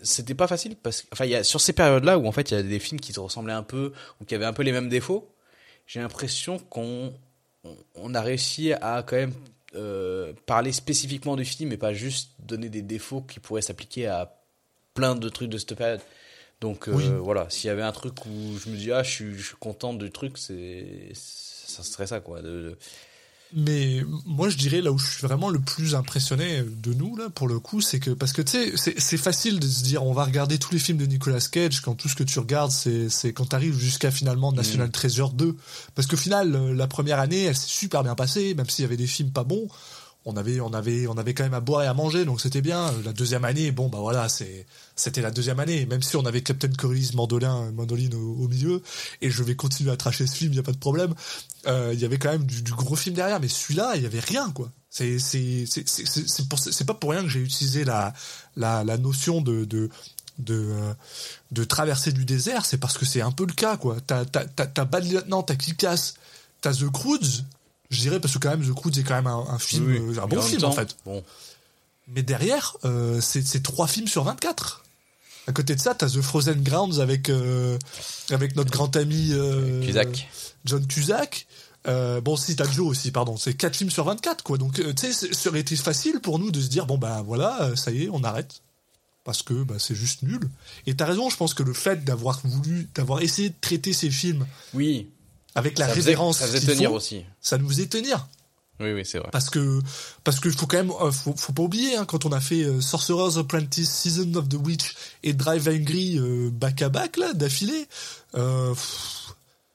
c'était pas facile parce que enfin il y a sur ces périodes là où en fait il y a des films qui se ressemblaient un peu ou qui avaient un peu les mêmes défauts j'ai l'impression qu'on on, on a réussi à quand même euh, parler spécifiquement du film et pas juste donner des défauts qui pourraient s'appliquer à plein de trucs de cette période donc euh, Oui. voilà s'il y avait un truc où je me dis ah je suis, je suis content du truc c'est ça serait ça quoi de, de- Mais moi, je dirais là où je suis vraiment le plus impressionné de nous là pour le coup, c'est que parce que tu sais, c'est- c'est facile de se dire on va regarder tous les films de Nicolas Cage quand tout ce que tu regardes, c'est c'est quand t'arrives jusqu'à finalement National Treasure 2, parce qu'au final, euh, la première année, elle s'est super bien passée, même s'il y avait des films pas bons. On avait, on avait, on avait quand même à boire et à manger, donc c'était bien. La deuxième année, bon bah voilà, c'est, c'était la deuxième année. Même si on avait Captain Corelli's Mandolin, Mandoline au, milieu, et je vais continuer à tracher ce film, y a pas de problème. Euh, Il y avait quand même du, gros film derrière, mais celui-là, il y avait rien quoi. C'est, c'est, c'est, c'est, c'est, pas pour rien que j'ai utilisé la, la, la notion de, de de, euh, de traverser du désert, c'est parce que c'est un peu le cas, quoi. T'as, t'as, t'as, t'as Bad Lieutenant, t'as Kick-Ass, t'as The Croods, je dirais, parce que quand même, The Croods est quand même un, un film, Oui, oui. euh, un bon film, en fait. bon Mais derrière, euh, c'est, c'est trois films sur 24. À côté de ça, t'as The Frozen Grounds avec, euh, avec notre grand ami euh, Cusack John Cusack. Bon, si t'as Joe aussi, pardon, c'est 4 films sur 24, quoi. Donc, tu sais, c'est- ça aurait été facile pour nous de se dire, bon, bah voilà, ça y est, on arrête. Parce que bah, c'est juste nul. Et t'as raison, je pense que le fait d'avoir voulu, d'avoir essayé de traiter ces films oui avec la ça faisait, révérence ça faisait tenir faut, aussi ça nous faisait tenir. oui oui c'est vrai Parce que, parce que faut quand même, euh, faut, faut pas oublier, hein, quand on a fait euh, Sorcerer's Apprentice, Season of the Witch et Drive Angry euh, back à back, là, d'affilée, euh,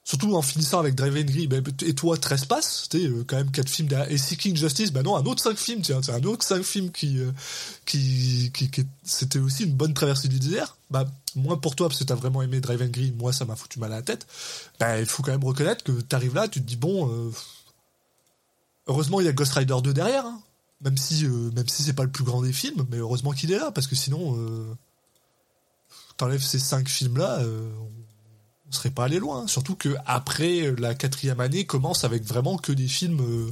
surtout en finissant avec Drive Angry, ben, et toi, Trespass, c'était euh, quand même quatre films et Seeking Justice, ben non, un autre cinq films, tiens, c'est un autre cinq films qui, euh, qui, qui, qui- c'était aussi une bonne traversée du désert. Bah, moins pour toi, parce que t'as vraiment aimé Drive Angry, moi, ça m'a foutu mal à la tête. Ben, il faut quand même reconnaître que t'arrives là, tu te dis, bon, euh, Heureusement, il y a Ghost Rider 2 derrière, hein. même si, euh, même si c'est pas le plus grand des films, mais heureusement qu'il est là, parce que sinon, euh, t'enlèves ces cinq films-là, euh, on serait pas allé loin. Surtout que après la quatrième année commence avec vraiment que des films.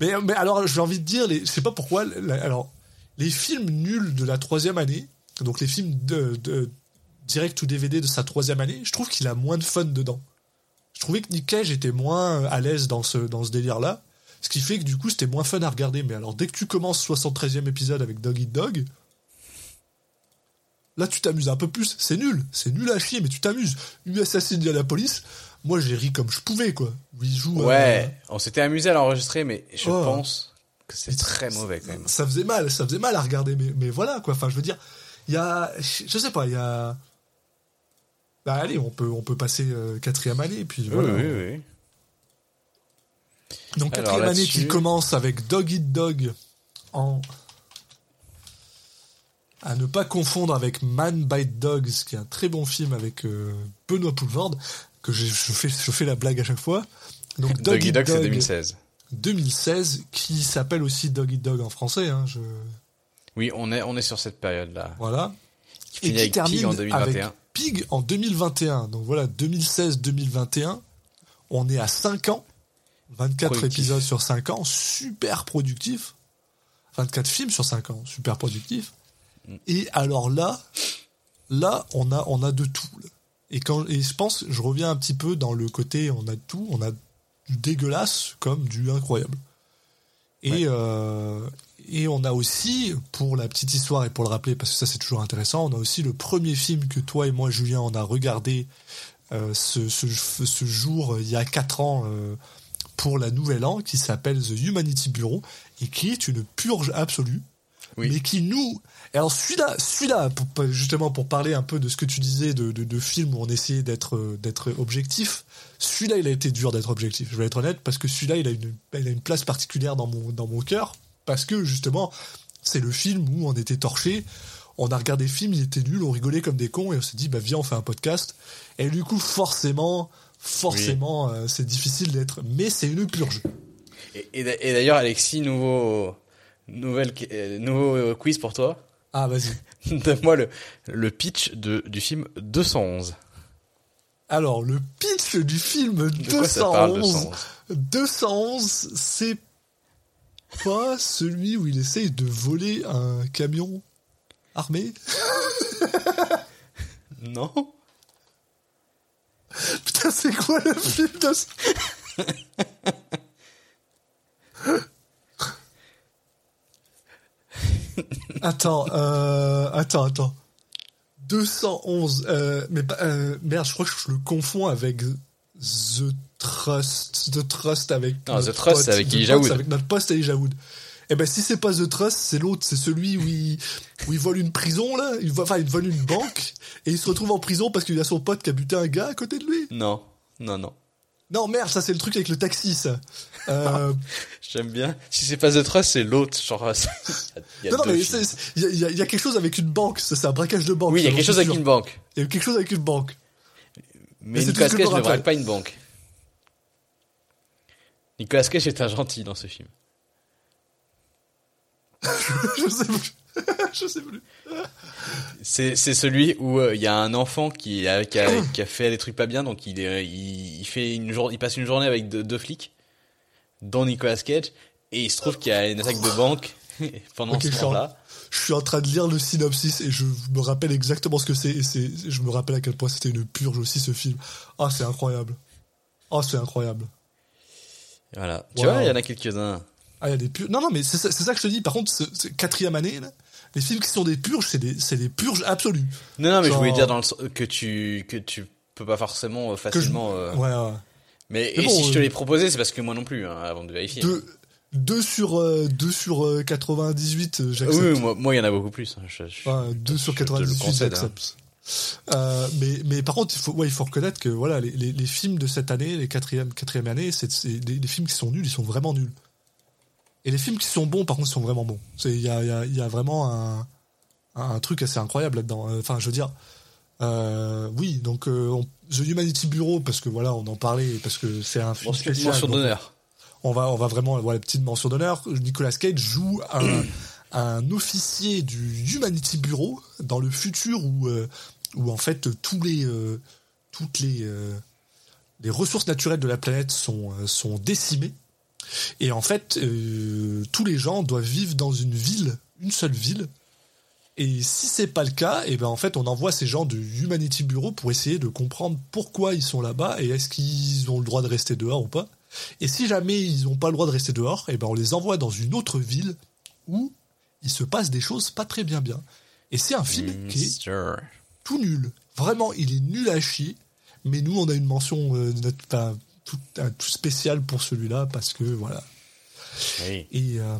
Mais, alors, j'ai envie de dire, les, je sais pas pourquoi. alors, les films nuls de la troisième année, donc les films de, de direct ou DVD de sa troisième année, je trouve qu'il a moins de fun dedans. Je trouvais que Nick Cage était moins à l'aise dans ce, dans ce délire-là. Ce qui fait que du coup, c'était moins fun à regarder. Mais alors, dès que tu commences 73e épisode avec Dog Eat Dog, là, tu t'amuses un peu plus. C'est nul. C'est nul à chier, mais tu t'amuses. US Indianapolis, moi, j'ai ri comme je pouvais, quoi. Où il joue. euh, ouais on s'était amusé à l'enregistrer mais je Oh. pense que c'est très mauvais quand même Ça faisait mal, ça faisait mal à regarder. Mais, mais voilà, quoi. Enfin, je veux dire, il y a. Je sais pas, il y a. Bah, allez, on peut, on peut passer euh, quatrième année, et puis oui voilà. oui oui Donc Alors, quatrième année qui commence avec Dog Eat Dog en à ne pas confondre avec Man Bite Dogs, qui est un très bon film avec euh, Benoît Poulvorde, que je, je fais, je fais la blague à chaque fois. Donc Dog Doggy Eat Dog c'est Dog 2016 2016, qui s'appelle aussi Dog Eat Dog en français. Hein, je, oui on est on est sur cette période là voilà. qui finit avec Pig en 2021 avec Pig en 2021. Donc voilà, 2016-2021. On est à 5 ans, 24 Productif. épisodes sur 5 ans, super productif. 24 films sur 5 ans, super productif. Mm. Et alors là, là, on a, on a de tout. Et quand, et je pense, je reviens un petit peu dans le côté, on a de tout, on a du dégueulasse comme du incroyable. Et, euh, et on a aussi, pour la petite histoire et pour le rappeler, parce que ça c'est toujours intéressant, on a aussi le premier film que toi et moi, Julien, on a regardé euh, ce, ce, ce jour, euh, il y a 4 ans, euh, pour la Nouvelle An, qui s'appelle The Humanity Bureau, et qui est une purge absolue, Oui. mais qui nous... Et alors celui-là, celui-là, justement pour parler un peu de ce que tu disais de, de, de films où on essayait d'être d'être objectif, celui-là il a été dur d'être objectif, je vais être honnête, parce que celui-là il a une, il a une place particulière dans mon, dans mon cœur, parce que justement c'est le film où on était torché, on a regardé le film, il était nul, on rigolait comme des cons, et on s'est dit bah viens on fait un podcast, et du coup forcément, forcément euh, c'est difficile d'être, mais c'est une purge. Et, et d'a- et d'ailleurs, Alexis, nouveau, nouvelle, euh, nouveau euh, quiz pour toi. Ah vas-y. Donne-moi le, le pitch de, du film 211. Alors, le pitch du film De quoi ça parle, 211, 211 211, c'est pas celui où il essaye de voler un camion armé Non Putain, c'est quoi le film de... Attends, euh, attends, attends. 211, euh, mais euh, merde, je crois que je le confonds avec The Trust, The Trust avec. Non, notre The Trust, pote, avec Elijah Wood. Avec notre poste Elijah Wood. Eh ben, si c'est pas The Trust, c'est l'autre, c'est celui où il, où il vole une prison, là. Il, enfin, il vole une banque, et il se retrouve en prison parce qu'il a son pote qui a buté un gars à côté de lui. Non, non, non. Non, merde, ça c'est le truc avec le taxi, ça. Euh, J'aime bien. Si c'est pas The Trust, c'est l'autre. Genre, y a non, non, mais il y, y a- y quelque chose avec une banque, c'est un braquage de banque. Oui, il y a quelque chose avec une banque. Il y a quelque chose avec une banque. Mais Nicolas Cage ne braque pas une banque. Nicolas Cage est un gentil dans ce film. je sais plus. je sais plus. C'est c'est celui où euh, il y a un enfant qui a, qui a qui a fait des trucs pas bien, donc il est, il, il fait une journée, il passe une journée avec deux, deux flics, dont Nicolas Cage, et il se trouve qu'il y a une attaque de banque pendant ce Charles je suis en train de lire le synopsis et je me rappelle exactement ce que c'est. Et c'est, je me rappelle à quel point c'était une purge aussi ce film. Ah, c'est incroyable. Ah, c'est incroyable. Voilà. Tu vois, il y en a quelques-uns. Ah, il y a des purges. Non, non, mais c'est, ça que je te dis. Par contre, ce, quatrième année, les films qui sont des purges, c'est des, purges absolues. Non, non, mais je voulais dire dans le, que tu que tu peux pas forcément euh, facilement. Euh, ouais. Mais, et si je te euh, l'ai proposé, c'est parce que moi non plus, hein, avant de vérifier. De... 2 sur, euh, 2 sur euh, 98, j'accepte. Euh, ah oui, oui, moi, il y en a beaucoup plus. Hein, je, je, enfin, 2 sur 98, hein. j'accepte. Euh, mais, mais par contre, il faut, il faut reconnaître que voilà, les, films de cette année, les quatrième, quatrième année, c'est, c'est les, films qui sont nuls, ils sont vraiment nuls. Et les films qui sont bons, par contre, sont vraiment bons. Il y a, vraiment un, truc assez incroyable là-dedans. Euh, enfin, je veux dire, euh, oui, donc euh, The Humanity Bureau, parce que voilà, on en parlait, parce que c'est un film spécial. Mention d'honneur on va, on va vraiment voilà, petite mention d'honneur. Nicolas Cage joue un, un officier du Humanity Bureau dans le futur où, euh, où en fait tous les, euh, toutes les, euh, les ressources naturelles de la planète sont, sont décimées. Et en fait, tous les gens doivent vivre dans une ville, une seule ville. Et si c'est pas le cas, et ben en fait, on envoie ces gens du Humanity Bureau pour essayer de comprendre pourquoi ils sont là-bas et est-ce qu'ils ont le droit de rester dehors ou pas. Et si jamais ils n'ont pas le droit de rester dehors, et ben on les envoie dans une autre ville où il se passe des choses pas très bien bien. Et c'est un film qui est tout nul. Vraiment, il est nul à chier. Mais nous, on a une mention euh, de notre, enfin, tout, un tout spécial pour celui-là parce que voilà. Oui. Et, euh,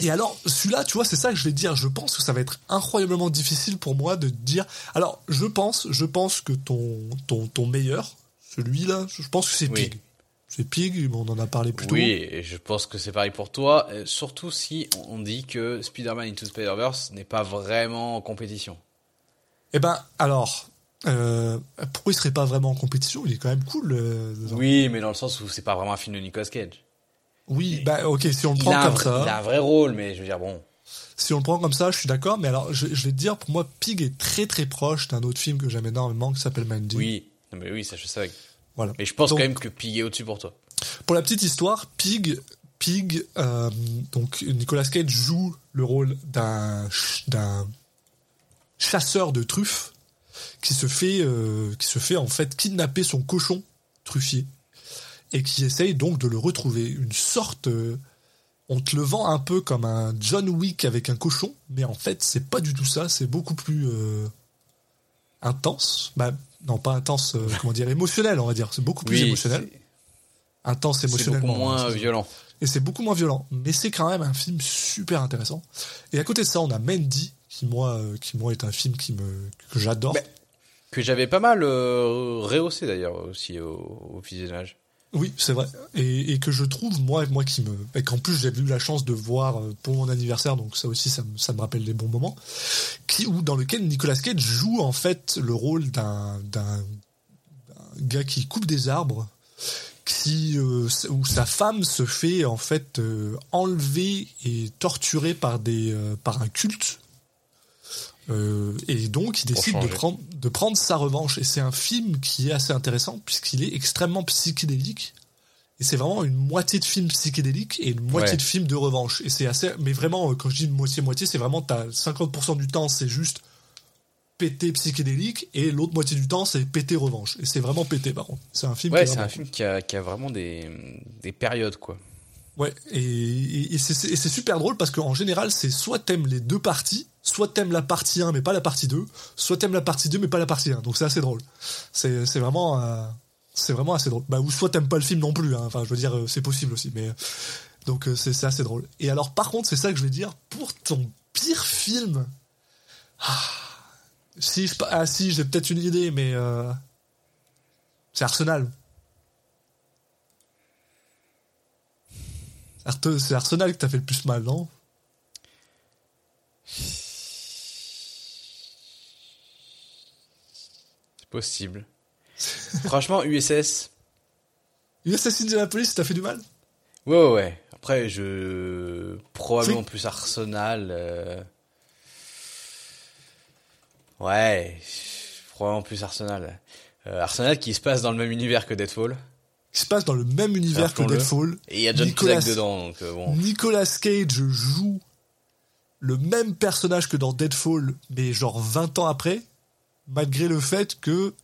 et alors, celui-là, tu vois, c'est ça que je vais dire. Je pense que ça va être incroyablement difficile pour moi de dire. Alors, je pense, je pense que ton, ton, ton meilleur, celui-là, je pense que c'est Oui. Pig. C'est Pig, on en a parlé plus tôt. Oui, et je pense que c'est pareil pour toi, euh, surtout si on dit que Spider-Man Into Spider-Verse n'est pas vraiment en compétition. Eh ben, alors, euh, pourquoi il serait pas vraiment en compétition Il est quand même cool. euh. Oui, mais dans le sens où c'est pas vraiment un film de Nicolas Cage. Oui, bah ok, si on le prend comme vrai, ça, il a un vrai rôle, mais je veux dire, bon. si on le prend comme ça, je suis d'accord. Mais alors, je, je vais te dire, pour moi, Pig est très très proche d'un autre film que j'aime énormément qui s'appelle Mandy. Oui, non, mais oui, ça je savais. Voilà. Mais je pense Donc, quand même que Pig est au-dessus pour toi. Pour la petite histoire, Pig, Pig, euh, donc Nicolas Cage joue le rôle d'un d'un chasseur de truffes qui se fait euh, qui se fait en fait kidnapper son cochon truffier et qui essaye donc de le retrouver. Une sorte, euh, on te le vend un peu comme un John Wick avec un cochon, mais en fait c'est pas du tout ça. C'est beaucoup plus intense. Bah non, pas intense. euh, comment dire émotionnel, on va dire. C'est beaucoup plus émotionnel. Intense c'est beaucoup émotionnellement. moins violent. et c'est beaucoup moins violent, mais c'est quand même un film super intéressant. Et à côté de ça, on a Mandy, qui moi, euh, qui moi est un film qui me que j'adore. Que j'avais pas mal euh, rehaussé d'ailleurs aussi au, au visionnage. Oui, c'est vrai. Et, et que je trouve moi, moi qui me, et qu'en plus j'ai eu la chance de voir euh, pour mon anniversaire, donc ça aussi, ça me, ça me rappelle des bons moments. Qui ou dans lequel Nicolas Cage joue en fait le rôle d'un gars qui coupe des arbres, qui euh, où sa femme se fait en fait euh, enlever et torturer par des par un culte. Euh, et donc il décide de prendre, de prendre sa revanche. Et c'est un film qui est assez intéressant puisqu'il est extrêmement psychédélique. Et c'est vraiment une moitié de film psychédélique et une moitié Ouais. de film de revanche. Et c'est assez, mais vraiment, euh, quand je dis moitié-moitié, c'est vraiment, t'as 50% du temps, c'est juste pété psychédélique et l'autre moitié du temps, c'est pété revanche. Et c'est vraiment pété, par contre. C'est un film Ouais, c'est un film qui a, qui a vraiment des, des périodes quoi. Ouais, et, et c'est super drôle parce qu'en général, c'est soit t'aimes les deux parties, soit t'aimes la partie 1 mais pas la partie 2, soit t'aimes la partie 2 mais pas la partie 1. Donc c'est assez drôle. C'est c'est vraiment euh, c'est vraiment assez drôle. Bah ou soit t'aimes pas le film non plus hein. Enfin, je veux dire euh, c'est possible aussi mais euh, donc euh, c'est assez drôle. Et alors par contre, c'est ça que je vais dire pour ton pire film. Ah, si je ah si, j'ai peut-être une idée mais euh, c'est Arsenal. C'est Arsenal que t'as fait le plus mal, non? Possible. Franchement, USS. USS Indianapolis, t'as fait du mal Ouais, ouais, ouais. Après, je. Probablement plus Arsenal. euh, Ouais. Probablement plus Arsenal. Euh, Arsenal qui se passe dans le même univers que Deadfall. Qui se passe dans le même univers que. Deadfall. Et il y a John Nicolas- Cusack dedans, donc euh, bon. Nicolas Cage joue le même personnage que dans Deadfall, mais genre 20 ans après, malgré le fait que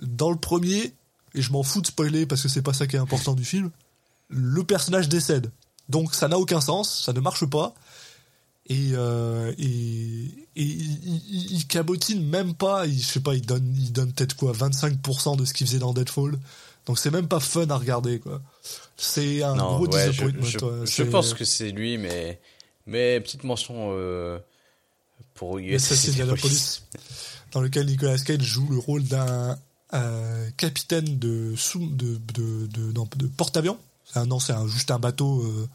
dans le premier, et je m'en fous de spoiler parce que c'est pas ça qui est important du film, le personnage décède. Donc ça n'a aucun sens, ça ne marche pas. Et, euh, et, et il, il- il cabotine même pas, il, je sais pas, il donne, il donne peut-être quoi, 25% de ce qu'il faisait dans Deadfall. Donc c'est même pas fun à regarder, quoi. C'est un Non, gros ouais, je, disappointment. je- je C'est- pense que c'est lui, mais. Mais petite mention euh, pour USS USS Indianapolis. Indianapolis, dans lequel Nicolas Cage joue le rôle d'un euh, capitaine de, sous, de, de, de, de porte-avions. C'est un- Non, c'est juste un bateau euh,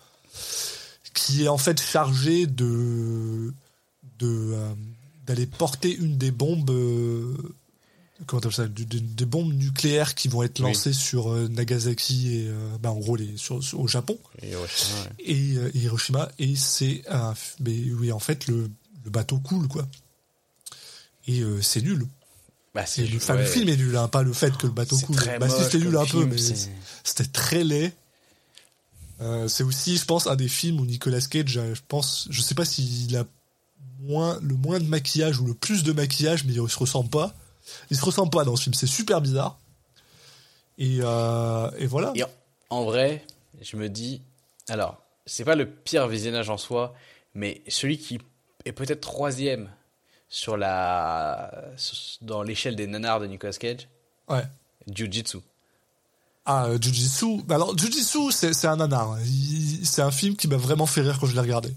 qui est en fait chargé de de, euh, d'aller porter une des bombes comment ça des bombes nucléaires qui vont être Oui. lancées sur Nagasaki et bah, en gros les, sur, sur- au Japon Et Hiroshima, et Hiroshima et c'est un mais oui en fait le, le bateau coule quoi et euh, c'est nul. Bah, c'est le, enfin, le film est nul hein, pas le fait que le bateau coule. bah si c'était nul un peu mais c'était très laid. Euh, c'est aussi je pense un des films où Nicolas Cage je pense je sais pas s'il a moins le moins de maquillage ou le plus de maquillage mais il se ressemble pas. Il se ressemble pas dans ce film c'est super bizarre. Et, euh, et voilà. Et en, en vrai, je me dis, alors, c'est pas le pire visionnage en soi, mais celui qui est peut-être troisième sur la, dans l'échelle des nanars de Nicolas Cage, ouais Jiu-Jitsu. Ah, euh, Jujitsu. Bah Alors, Jujitsu, c'est c'est un nanar. hein. C'est un film qui m'a vraiment fait rire quand je l'ai regardé.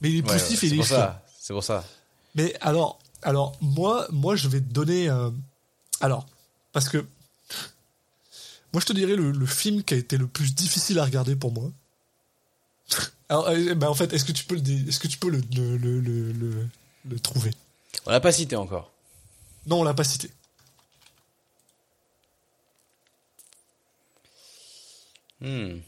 Mais il est Ouais, poussif ouais, et il c'est est ça. C'est pour ça. Mais alors, alors moi, moi, je vais te donner. euh, alors, parce que moi, je te dirais le, le film qui a été le plus difficile à regarder pour moi. Alors, euh, bah, en fait, est-ce que tu peux le, est-ce que tu peux le, le, le- le trouver? On l'a pas cité encore. Non, on l'a pas cité. Hmm.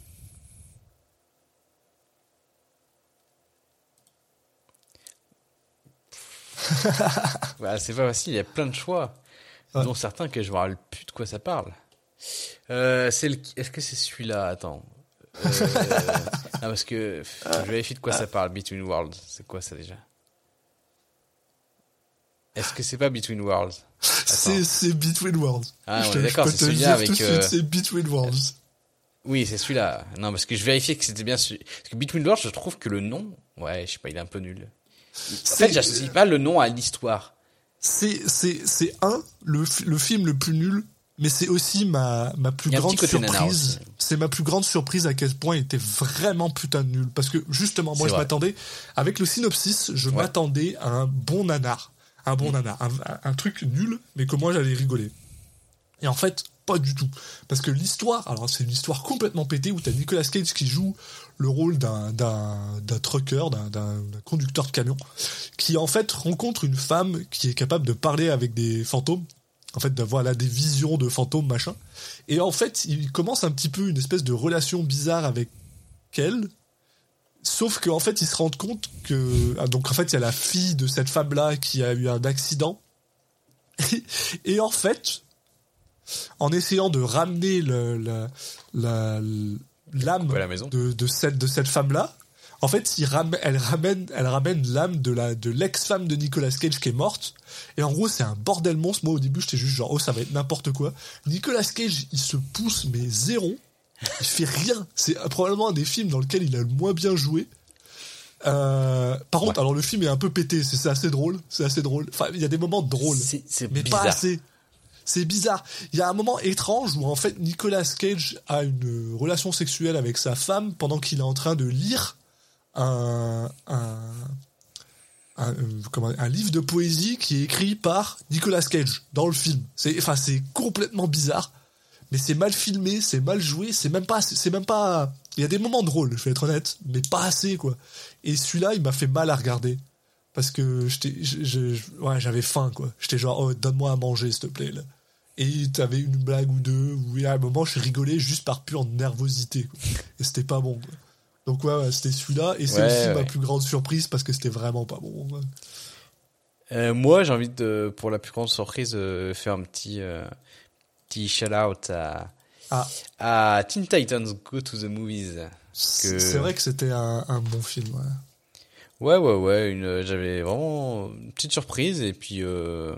Bah, c'est pas facile, il y a plein de choix. Ouais. Dont certains que je me rappelle plus de quoi ça parle. Euh, c'est le... Est-ce que c'est celui-là? Attends. Euh... non, parce que je vérifie de quoi ça parle. Between Worlds, c'est quoi ça déjà? Est-ce que c'est pas Between Worlds? C'est c'est Between Worlds. Ah, je d'accord, c'est celui-là avec, euh, C'est Between Worlds. Oui, c'est celui-là. Non, parce que je vérifiais que c'était bien celui. Parce que Between Worlds, je trouve que le nom, ouais, je sais pas, il est un peu nul. En fait, j'associe pas le nom à l'histoire. C'est c'est c'est un le le film le plus nul, mais c'est aussi ma ma plus grande surprise. C'est ma plus grande surprise à quel point il était vraiment putain de nul parce que justement moi je m'attendais avec le synopsis, je Ouais. m'attendais à un bon nanar, un bon nanar, un, un- un truc nul mais que moi j'allais rigoler. Et en fait, pas du tout. Parce que l'histoire, alors c'est une histoire complètement pétée où t'as Nicolas Cage qui joue le rôle d'un, d'un, d'un trucker, d'un, d'un, d'un conducteur de camion, qui en fait rencontre une femme qui est capable de parler avec des fantômes, en fait d'avoir là des visions de fantômes, machin. Et en fait, il commence un petit peu une espèce de relation bizarre avec elle, Sauf qu'en fait, ils se rendent compte que. ah, donc en fait, il y a la fille de cette femme-là qui a eu un accident. Et en fait, en essayant de ramener le, la- la- l'âme Quoi, la maison de, de cette, de cette femme-là, en fait, il elle ramène, elle ramène l'âme de la, de l'ex-femme de Nicolas Cage qui est morte. Et en gros, c'est un bordel monstre. Moi, au début, j'étais juste genre, oh, ça va être n'importe quoi. Nicolas Cage, il se pousse, mais zéro. Il fait rien. C'est probablement un des films dans lequel il a le moins bien joué. Euh, par contre, alors le film est un peu pété. C'est assez drôle. C'est assez drôle. Enfin, il y a des moments drôles mais bizarre. pas assez. C'est bizarre. Il y a un moment étrange où en fait Nicolas Cage a une relation sexuelle avec sa femme pendant qu'il est en train de lire un, un, un, euh, comment- un livre de poésie qui est écrit par Nicolas Cage dans le film. C'est enfin c'est complètement bizarre, mais c'est mal filmé, c'est mal joué, c'est même pas c'est même pas il y a des moments drôles, je vais être honnête, mais pas assez quoi. Et celui-là, il m'a fait mal à regarder parce que j'étais ouais, j'avais faim quoi j'étais genre oh, donne-moi à manger s'il te plaît là. et t'avais une blague ou deux où à un moment je rigolais juste par pure nervosité quoi. et c'était pas bon quoi. donc ouais, ouais, c'était celui-là et c'est Ouais, aussi ma plus grande surprise parce que c'était vraiment pas bon. Euh, moi, j'ai envie de, pour la plus grande surprise, euh, faire un petit, euh, petit shout-out à, Ah. à Teen Titans Go to the Movies. c'est Que- c'est vrai que c'était un, un bon film ouais. Ouais, ouais, ouais. Une, j'avais vraiment une petite surprise et puis euh,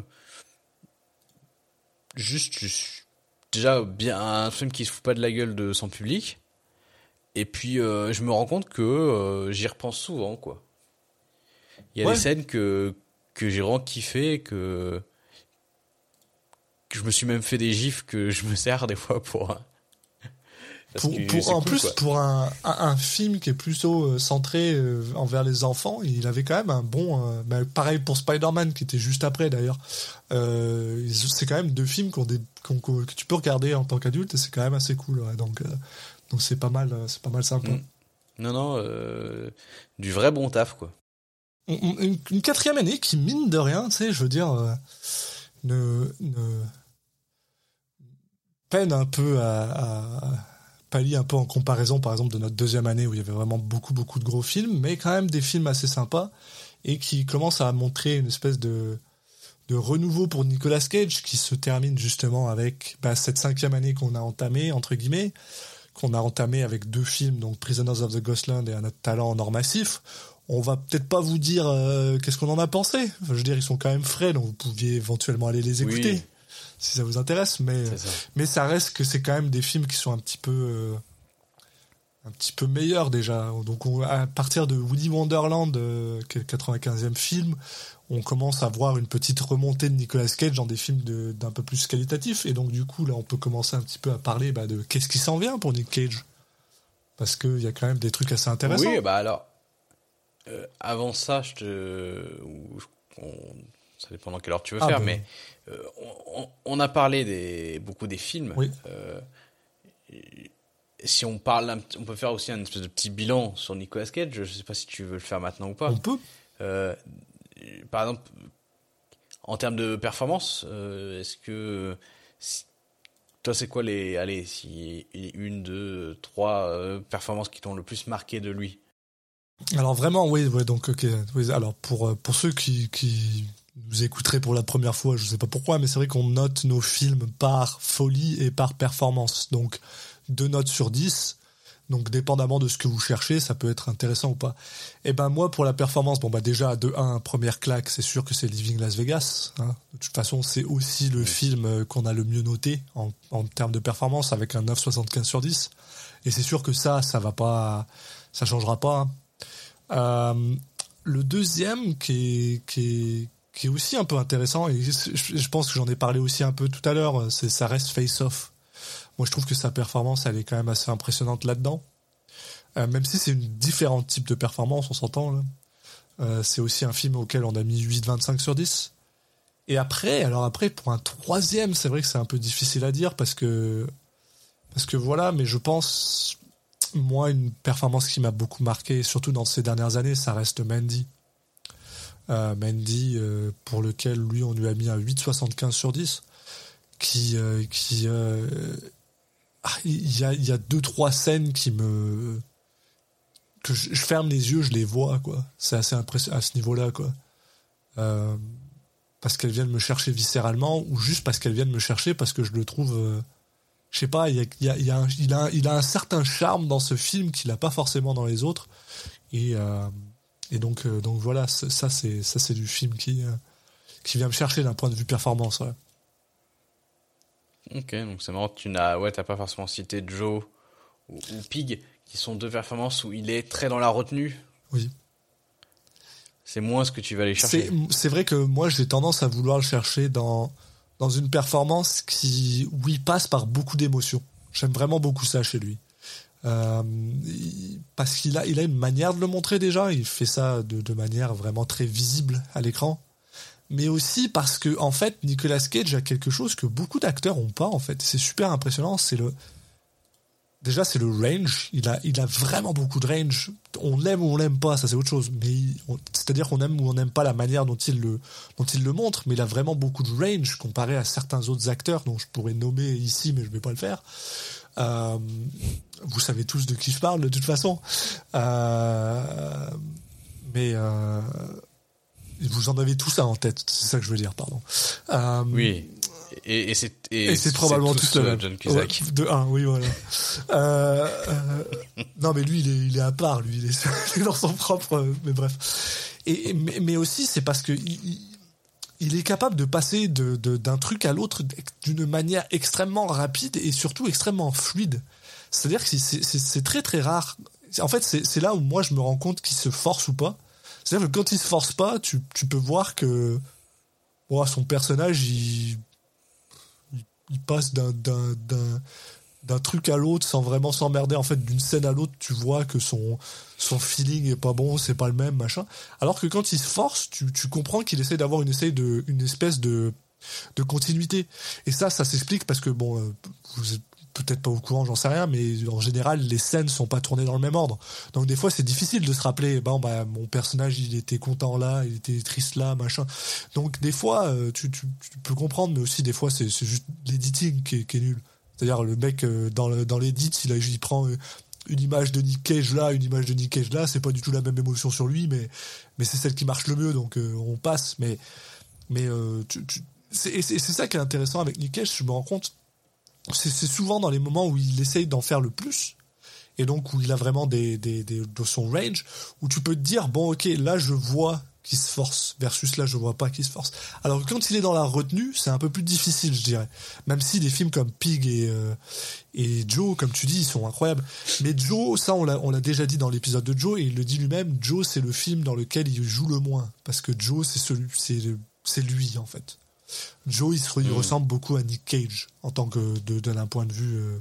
juste, déjà bien un film qui se fout pas de la gueule de son public. Et puis euh, je me rends compte que euh, j'y repense souvent, quoi. Il y a Ouais. des scènes que que j'ai vraiment kiffé, que je me suis même fait des gifs que je me sers des fois pour. parce Pour, en cool, plus, quoi. pour un, un, un film qui est plutôt euh, centré euh, envers les enfants, il avait quand même un bon. euh, bah, pareil pour Spider-Man, qui était juste après d'ailleurs. C'est quand même deux films qu'on des, qu'on- que tu peux regarder en tant qu'adulte et c'est quand même assez cool. ouais. donc, donc c'est pas mal, c'est pas mal sympa. Mm. Non, non, du vrai bon taf, quoi. Une, une quatrième année qui, mine de rien, tu sais, je veux dire, ne, ne peine un peu à, à pallier un peu en comparaison, par exemple, de notre deuxième année où il y avait vraiment beaucoup, beaucoup de gros films, mais quand même des films assez sympas et qui commencent à montrer une espèce de, de renouveau pour Nicolas Cage qui se termine justement avec bah, cette cinquième année qu'on a entamée, entre guillemets, qu'on a entamé avec deux films, donc Prisoners of the Ghostland et Un autre talent en or massif. On va peut-être pas vous dire euh, qu'est-ce qu'on en a pensé. Enfin, je veux dire, ils sont quand même frais, donc vous pouviez éventuellement aller les écouter Oui. Si ça vous intéresse. Mais ça. mais ça reste que c'est quand même des films qui sont un petit peu euh, un petit peu meilleurs déjà. Donc on- à partir de Woody Wonderland, euh, qui est le 95e film, on commence à voir une petite remontée de Nicolas Cage dans des films de- d'un peu plus qualitatifs. Et donc du coup là, on peut commencer un petit peu à parler bah, de qu'est-ce qui s'en vient pour Nick Cage. Parce qu'il y a quand même des trucs assez intéressants. Oui, bah alors, euh, avant ça, je te, on- ça dépend dans quelle heure tu veux Ah, faire, bah, mais euh, on, a parlé des beaucoup des films. Oui. Euh, si on parle, on peut faire aussi un espèce de petit bilan sur Nicolas Cage. Je sais pas si tu veux le faire maintenant ou pas. On peut. Euh, par exemple, en termes de performance, est-ce que si- toi c'est quoi les allez si une deux trois performances qui t'ont le plus marqué de lui? Alors vraiment, oui, ouais, donc oui, alors pour pour ceux qui qui nous écouteraient pour la première fois, je sais pas pourquoi, mais c'est vrai qu'on note nos films par folie et par performance. Donc, deux notes sur 10. Donc, dépendamment de ce que vous cherchez, ça peut être intéressant ou pas. Et ben, moi, pour la performance, bon, bah, déjà, de 1, première claque, c'est sûr que c'est Living Las Vegas. hein. De toute façon, c'est aussi le film euh, qu'on a le mieux noté en, en termes de performance avec un 9,75 sur 10. Et c'est sûr que ça, ça va pas, ça changera pas. hein. Euh, le deuxième qui est, qui est, qui est aussi un peu intéressant, et je, pense que j'en ai parlé aussi un peu tout à l'heure, c'est ça reste Face Off. Moi, je trouve que sa performance, elle est quand même assez impressionnante là-dedans. Euh, même si c'est une différent type de performance, on s'entend. Euh, c'est aussi un film auquel on a mis 8,25 sur 10. Et après, alors après, pour un troisième, c'est vrai que c'est un peu difficile à dire parce que parce que voilà, mais je pense moi une performance qui m'a beaucoup marqué, surtout dans ces dernières années, ça reste Mandy. Euh, Mandy, euh, pour lequel lui on lui a mis un 8,75 sur 10, qui euh, qui euh, ah, il y a il y a deux trois scènes qui me que je, ferme les yeux, je les vois quoi. C'est assez impressionnant à ce niveau-là quoi. Euh, parce qu'elles viennent me chercher viscéralement ou juste parce qu'elles viennent me chercher parce que je le trouve euh, je sais pas il y a, il y a, il a un, il a, un certain charme dans ce film qu'il a pas forcément dans les autres et euh, et donc euh, donc voilà ça c'est ça c'est du film qui euh, qui vient me chercher d'un point de vue performance ouais. Ok, donc c'est marrant, tu n'as, ouais, t'as pas forcément cité Joe ou, ou Pig, qui sont deux performances où il est très dans la retenue. Oui. C'est moins ce que tu vas aller chercher. C'est c'est vrai que moi j'ai tendance à vouloir le chercher dans dans une performance qui où il passe par beaucoup d'émotions. J'aime vraiment beaucoup ça chez lui. Euh, parce qu'il a il a une manière de le montrer déjà, il fait ça de, manière vraiment très visible à l'écran. Mais aussi parce que en fait Nicolas Cage a quelque chose que beaucoup d'acteurs ont pas en fait. C'est super impressionnant, c'est le Déjà, c'est le range. Il a, il a vraiment beaucoup de range. On l'aime ou on l'aime pas, ça c'est autre chose. Mais c'est-à-dire qu'on aime ou on n'aime pas la manière dont il le, dont il le montre. Mais il a vraiment beaucoup de range comparé à certains autres acteurs dont je pourrais nommer ici, mais je vais pas le faire. Euh, vous savez tous de qui je parle de toute façon. Euh, mais euh, vous en avez tous ça en tête. C'est ça que je veux dire, pardon. Euh, Oui. Et, et c'est, et, et c'est probablement tous, tous le même. John Cusack. Ouais, de un, oui, voilà. non, mais lui, il est, il est à part, lui, il est, il est dans son propre. Mais bref. Et, mais, mais aussi, c'est parce que il, il- il est capable de passer de, de- d'un truc à l'autre d'une manière extrêmement rapide et surtout extrêmement fluide. C'est-à-dire que c'est, très très rare. En fait, c'est, là où moi je me rends compte qu'il se force ou pas. C'est-à-dire que quand il se force pas, tu, tu peux voir que bon, son personnage, il, il passe d'un truc à l'autre sans vraiment s'emmerder en fait d'une scène à l'autre tu vois que son son feeling est pas bon c'est pas le même machin alors que quand il se force tu, tu comprends qu'il essaie d'avoir une une espèce de de continuité et ça ça s'explique parce que bon euh, vous êtes peut-être pas au courant j'en sais rien mais en général les scènes sont pas tournées dans le même ordre. Donc des fois c'est difficile de se rappeler bon bah mon personnage il était content là il était triste là machin. Donc des fois euh, tu, peux comprendre mais aussi des fois c'est juste l'editing qui est, nul. C'est-à-dire le mec euh, dans le, dans il, prend euh, une image de Nick Cage là une image de Nick Cage là c'est pas du tout la même émotion sur lui mais c'est celle qui marche le mieux donc on passe. Mais c'est ça qui est intéressant avec Nick Cage je me rends compte c'est souvent dans les moments où il essaye d'en faire le plus et donc où il a vraiment des, des, de son range où tu peux te dire bon ok là je vois qu'il se force versus là je vois pas qu'il se force. Alors quand il est dans la retenue c'est un peu plus difficile je dirais. Même si des films comme Pig et euh, et Joe comme tu dis ils sont incroyables. Mais Joe ça on l'a déjà dit dans l'épisode de Joe et il le dit lui-même Joe c'est le film dans lequel il joue le moins parce que Joe c'est celui c'est lui en fait Joe il, se, il ressemble beaucoup à Nick Cage en tant que d'un point de vue euh,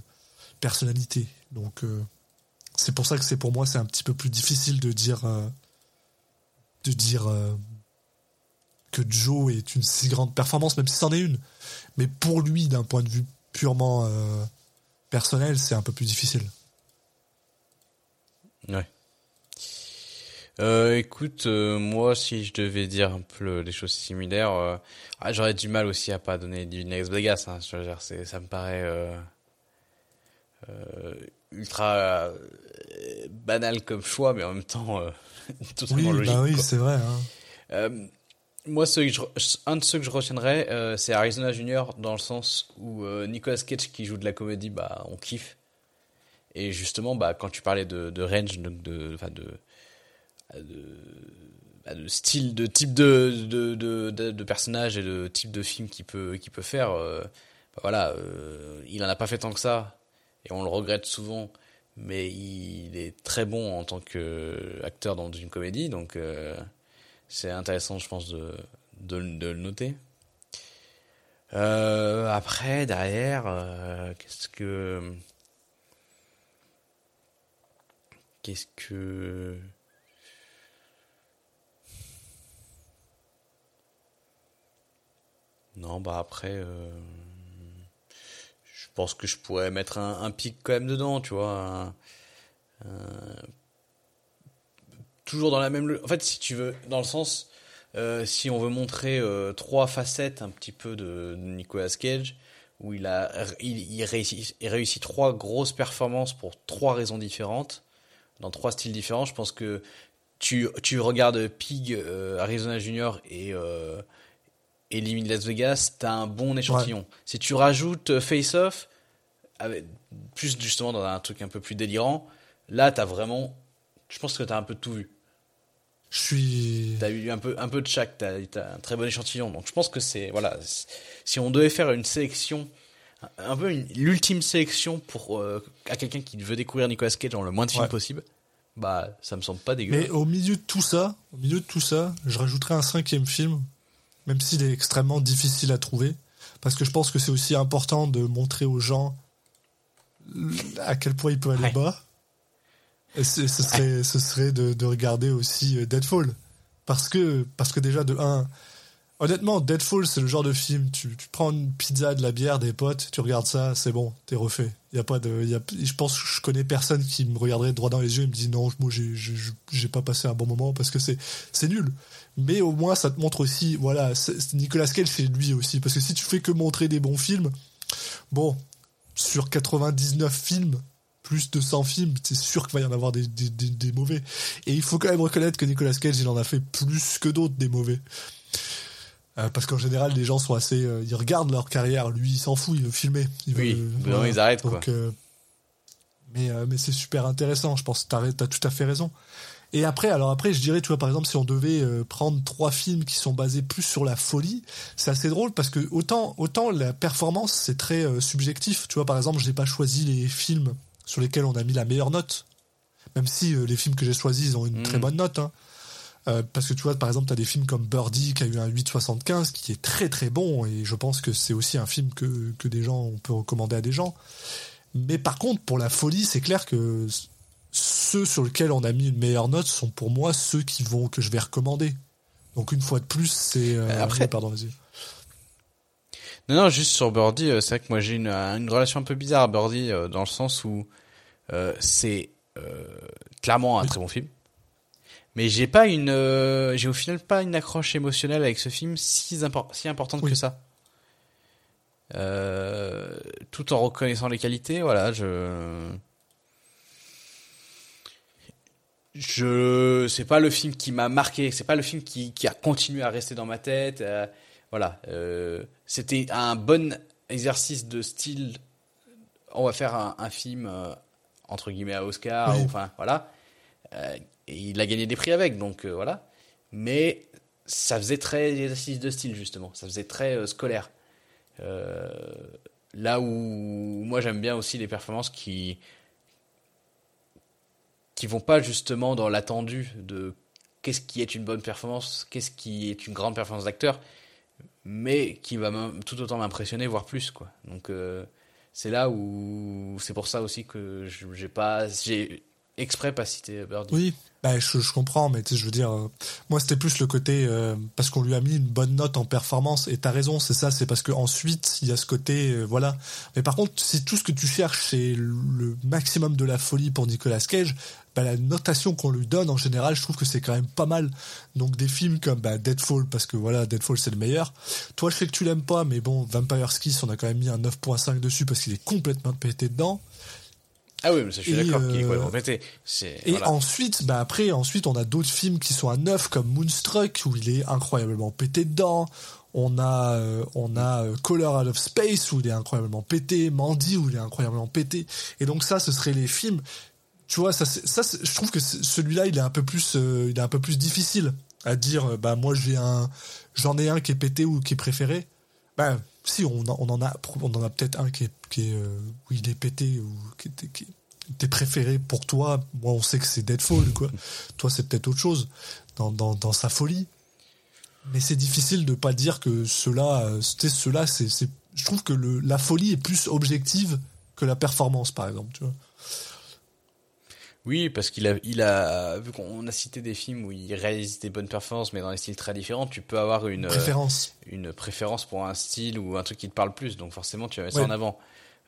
personnalité. Donc euh, c'est pour ça que c'est pour moi c'est un petit peu plus difficile de dire euh, de dire que Joe est une si grande performance même si c'en est une. Mais pour lui d'un point de vue purement personnel c'est un peu plus difficile. Ouais. Euh, écoute, euh, moi, si je devais dire un peu des choses similaires, euh, ah, j'aurais du mal aussi à pas donner du Next Vegas. Hein, je veux dire, c'est, ça me paraît ultra banal comme choix, mais en même temps totalement oui logique. bah oui quoi. c'est vrai hein. Moi, ceux que je- un de ceux que je retiendrai, c'est Arizona Junior, dans le sens où Nicolas Cage qui joue de la comédie, bah, on kiffe. Et justement, bah, quand tu parlais de, de range, donc de, de, style, de type de, de, de, personnage et de type de film qu'il peut, peut faire, euh, bah, voilà, euh, il en a pas fait tant que ça, et on le regrette souvent, mais il est très bon en tant qu'acteur dans une comédie, donc euh, c'est intéressant, je pense, de, de, de le noter. Après, derrière, qu'est-ce que. Qu'est-ce que. Non, bah après. euh, Je pense que je pourrais mettre un, un pic quand même dedans, tu vois. toujours dans la même. En fait, si tu veux, dans le sens. Euh, si on veut montrer euh, trois facettes un petit peu de, Nicolas Cage, où il a il, réussit, trois grosses performances pour trois raisons différentes, dans trois styles différents, je pense que tu, regardes Pig, Arizona Junior et, Limit Las Vegas, t'as un bon échantillon. Si tu rajoutes euh, Face Off, avec, plus justement dans un truc un peu plus délirant, là t'as vraiment, je pense que t'as un peu tout vu. Je suis. T'as eu un peu, un peu de chaque, t'as as un très bon échantillon. Donc je pense que c'est, voilà, si on devait faire une sélection, un- peu l'ultime sélection pour euh, à quelqu'un qui veut découvrir Nicolas Cage dans le moins de films Ouais. possible, bah ça me semble pas dégueu. Mais au milieu de tout ça, au milieu de tout ça, je rajouterais un cinquième film, même s'il est extrêmement difficile à trouver, parce que je pense que c'est aussi important de montrer aux gens à quel point il peut aller Ouais. bas. Et ce serait, ce serait de, de regarder aussi euh, Deadfall, parce que, parce que déjà de un, honnêtement, Deadfall c'est le genre de film, tu, tu prends une pizza, de la bière, des potes, tu regardes ça, c'est bon, t'es refait. Il y a pas de, y a, je pense que je connais personne qui me regarderait droit dans les yeux et me dit non, moi j'ai, pas passé un bon moment parce que c'est nul. Mais au moins ça te montre aussi, voilà, Nicolas Cage c'est lui aussi, parce que si tu fais que montrer des bons films, bon, sur 99 films, plus de 100 films, c'est sûr qu'il va y en avoir des, des, des, des mauvais. Et il faut quand même reconnaître que Nicolas Cage, il en a fait plus que d'autres des mauvais. Euh, parce qu'en général, les gens sont assez. euh, ils regardent leur carrière. Lui, il s'en fout, il veut filmer. Il Oui, veut, bout d'un moment, ils arrêtent, quoi. Donc, euh, mais euh, mais c'est super intéressant. Je pense que t'as as tout à fait raison. Et après, alors après, je dirais, tu vois, par exemple, si on devait euh, prendre trois films qui sont basés plus sur la folie, c'est assez drôle parce que autant autant la performance c'est très euh, subjectif. Tu vois, par exemple, je n'ai pas choisi les films sur lesquels on a mis la meilleure note, même si euh, les films que j'ai choisis ils ont une Mm. très bonne note. hein. Euh, parce que tu vois, par exemple, tu as des films comme Birdie qui a eu un 8,75 qui est très très bon et je pense que c'est aussi un film que, que des gens, on peut recommander à des gens. Mais par contre, pour la folie, c'est clair que ceux sur lesquels on a mis une meilleure note sont pour moi ceux qui vont que je vais recommander. Donc une fois de plus, c'est euh, Après- ouais, pardon, vas-y. Non, non, juste sur Birdie, euh, c'est vrai que moi j'ai une, euh, une relation un peu bizarre à Birdie euh, dans le sens où euh, c'est euh, clairement un très bon film. Mais j'ai pas une, euh, j'ai au final pas une accroche émotionnelle avec ce film si, impor- si importante Oui. que ça. Euh, tout en reconnaissant les qualités, voilà, je, je, c'est pas le film qui m'a marqué, c'est pas le film qui, qui a continué à rester dans ma tête. euh, voilà, euh, c'était un bon exercice de style. On va faire un, un film euh, entre guillemets à Oscar, Oui. enfin voilà. Et il a gagné des prix avec, donc voilà. Mais ça faisait très exercice de style justement, ça faisait très scolaire. Là où moi j'aime bien aussi les performances qui qui vont pas justement dans l'attendu de qu'est-ce qui est une bonne performance, qu'est-ce qui est une grande performance d'acteur, mais qui va tout autant m'impressionner, voire plus quoi. Donc euh, c'est là où c'est pour ça aussi que j'ai pas j'ai exprès pas cité Birdie. Oui, bah, je, comprends, mais je veux dire, euh, moi c'était plus le côté euh, parce qu'on lui a mis une bonne note en performance. Et t'as raison, c'est ça, c'est parce que ensuite il y a ce côté, euh, voilà. Mais par contre, si tout ce que tu cherches c'est le maximum de la folie pour Nicolas Cage, bah, la notation qu'on lui donne en général, je trouve que c'est quand même pas mal. Donc des films comme bah, Deadfall, parce que voilà, Deadfall c'est le meilleur. Toi, je sais que tu l'aimes pas, mais bon, Vampire's Kiss, on a quand même mis un 9.5 dessus parce qu'il est complètement pété dedans. Ah oui, mais ça, je suis d'accord, euh, Et voilà. ensuite, bah après, ensuite, on a d'autres films qui sont à neuf, comme Moonstruck, où il est incroyablement pété dedans. On a, euh, on a euh, Color Out of Space, où il est incroyablement pété. Mandy, où il est incroyablement pété. Et donc ça, ce serait les films. Tu vois, ça, ça, je trouve que celui-là, il est un peu plus, euh, il est un peu plus difficile à dire. euh, Bah moi, j'ai un, j'en ai un qui est pété ou qui est préféré. Bah si, on en, on en a, on en a peut-être un qui est, qui est, euh, où il est pété ou qui était, qui, tes préférés pour toi, moi on sait que c'est Deadfall, quoi. toi c'est peut-être autre chose dans, dans, dans sa folie. Mais c'est difficile de pas dire que cela, euh, tu sais, cela, c'est, c'est, je trouve que le, la folie est plus objective que la performance, par exemple, tu vois. Oui, parce qu'il a, il a, vu qu'on a cité des films où il réalise des bonnes performances, mais dans des styles très différents, tu peux avoir une, euh, Préférence. une préférence pour un style ou un truc qui te parle plus, donc forcément tu vas mettre Ouais. ça en avant.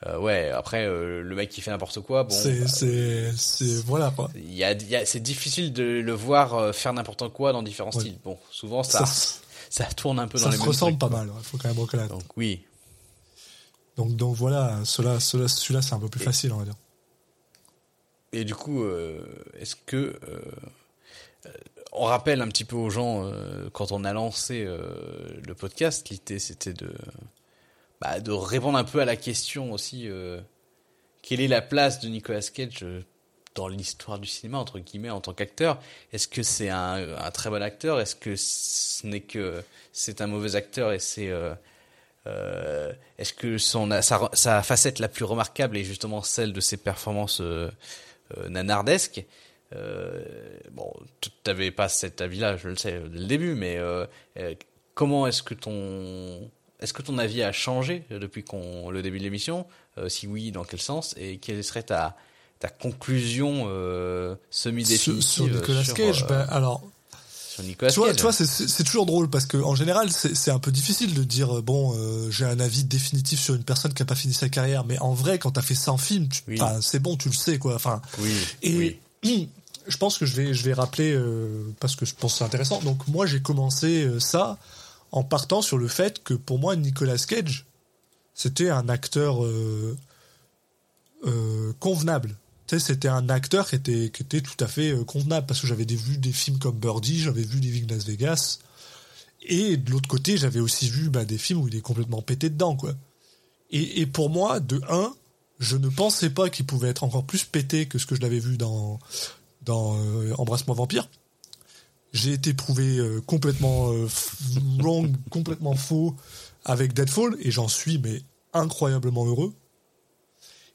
Euh, ouais, après, euh, le mec qui fait n'importe quoi, bon. c'est, bah, c'est, c'est, voilà, quoi. il y a, il y a- c'est difficile de le voir euh, faire n'importe quoi dans différents Ouais. styles. Bon, souvent ça, Ça, ça, tourne un peu dans ça les se mêmes ressemble trucs, pas mal, il faut quand même reconnaître. Donc oui. Donc, donc voilà, cela, cela, celui-là c'est un peu plus facile, on va dire. Et du coup, euh, est-ce que euh, on rappelle un petit peu aux gens euh, quand on a lancé le podcast, l'idée c'était de bah, de répondre un peu à la question aussi quelle est la place de Nicolas Cage dans l'histoire du cinéma entre guillemets en tant qu'acteur? Est-ce que c'est un, très bon acteur? Est-ce que ce n'est que c'est un mauvais acteur et c'est Est-ce que son sa, sa facette la plus remarquable est justement celle de ses performances euh, nanardesques euh, Bon, tu n'avais pas cet avis-là, je le sais dès le début, mais euh, comment est-ce que ton est-ce que ton avis a changé depuis qu'on le début de l'émission? Euh, Si oui, dans quel sens? Et quelle serait ta ta conclusion euh, semi-définitive Sur, sur Nicolas Cage, euh, ben, alors, sur Nicolas tu vois, Cage tu vois, c'est- toujours drôle parce que en général, c'est un peu difficile de dire euh, bon, euh, j'ai un avis définitif sur une personne qui a pas fini sa carrière. Mais en vrai, quand t'as fait 100 films, Oui. c'est bon, tu le sais quoi. Enfin, Oui. et oui. je pense que je vais je vais rappeler euh, parce que je pense que c'est intéressant. Donc moi, j'ai commencé euh, ça en partant sur le fait que pour moi, Nicolas Cage, c'était un acteur convenable. C'était un acteur qui était, qui était tout à fait euh, convenable parce que j'avais vu des films comme Birdie, j'avais vu Living Las Vegas. Et de l'autre côté, j'avais aussi vu bah, des films où il est complètement pété dedans, quoi. Et, pour moi, de un, je ne pensais pas qu'il pouvait être encore plus pété que ce que je l'avais vu dans, dans euh, Embrasse-moi vampire. J'ai été prouvé euh, complètement wrong, complètement faux avec Deadfall et j'en suis mais incroyablement heureux.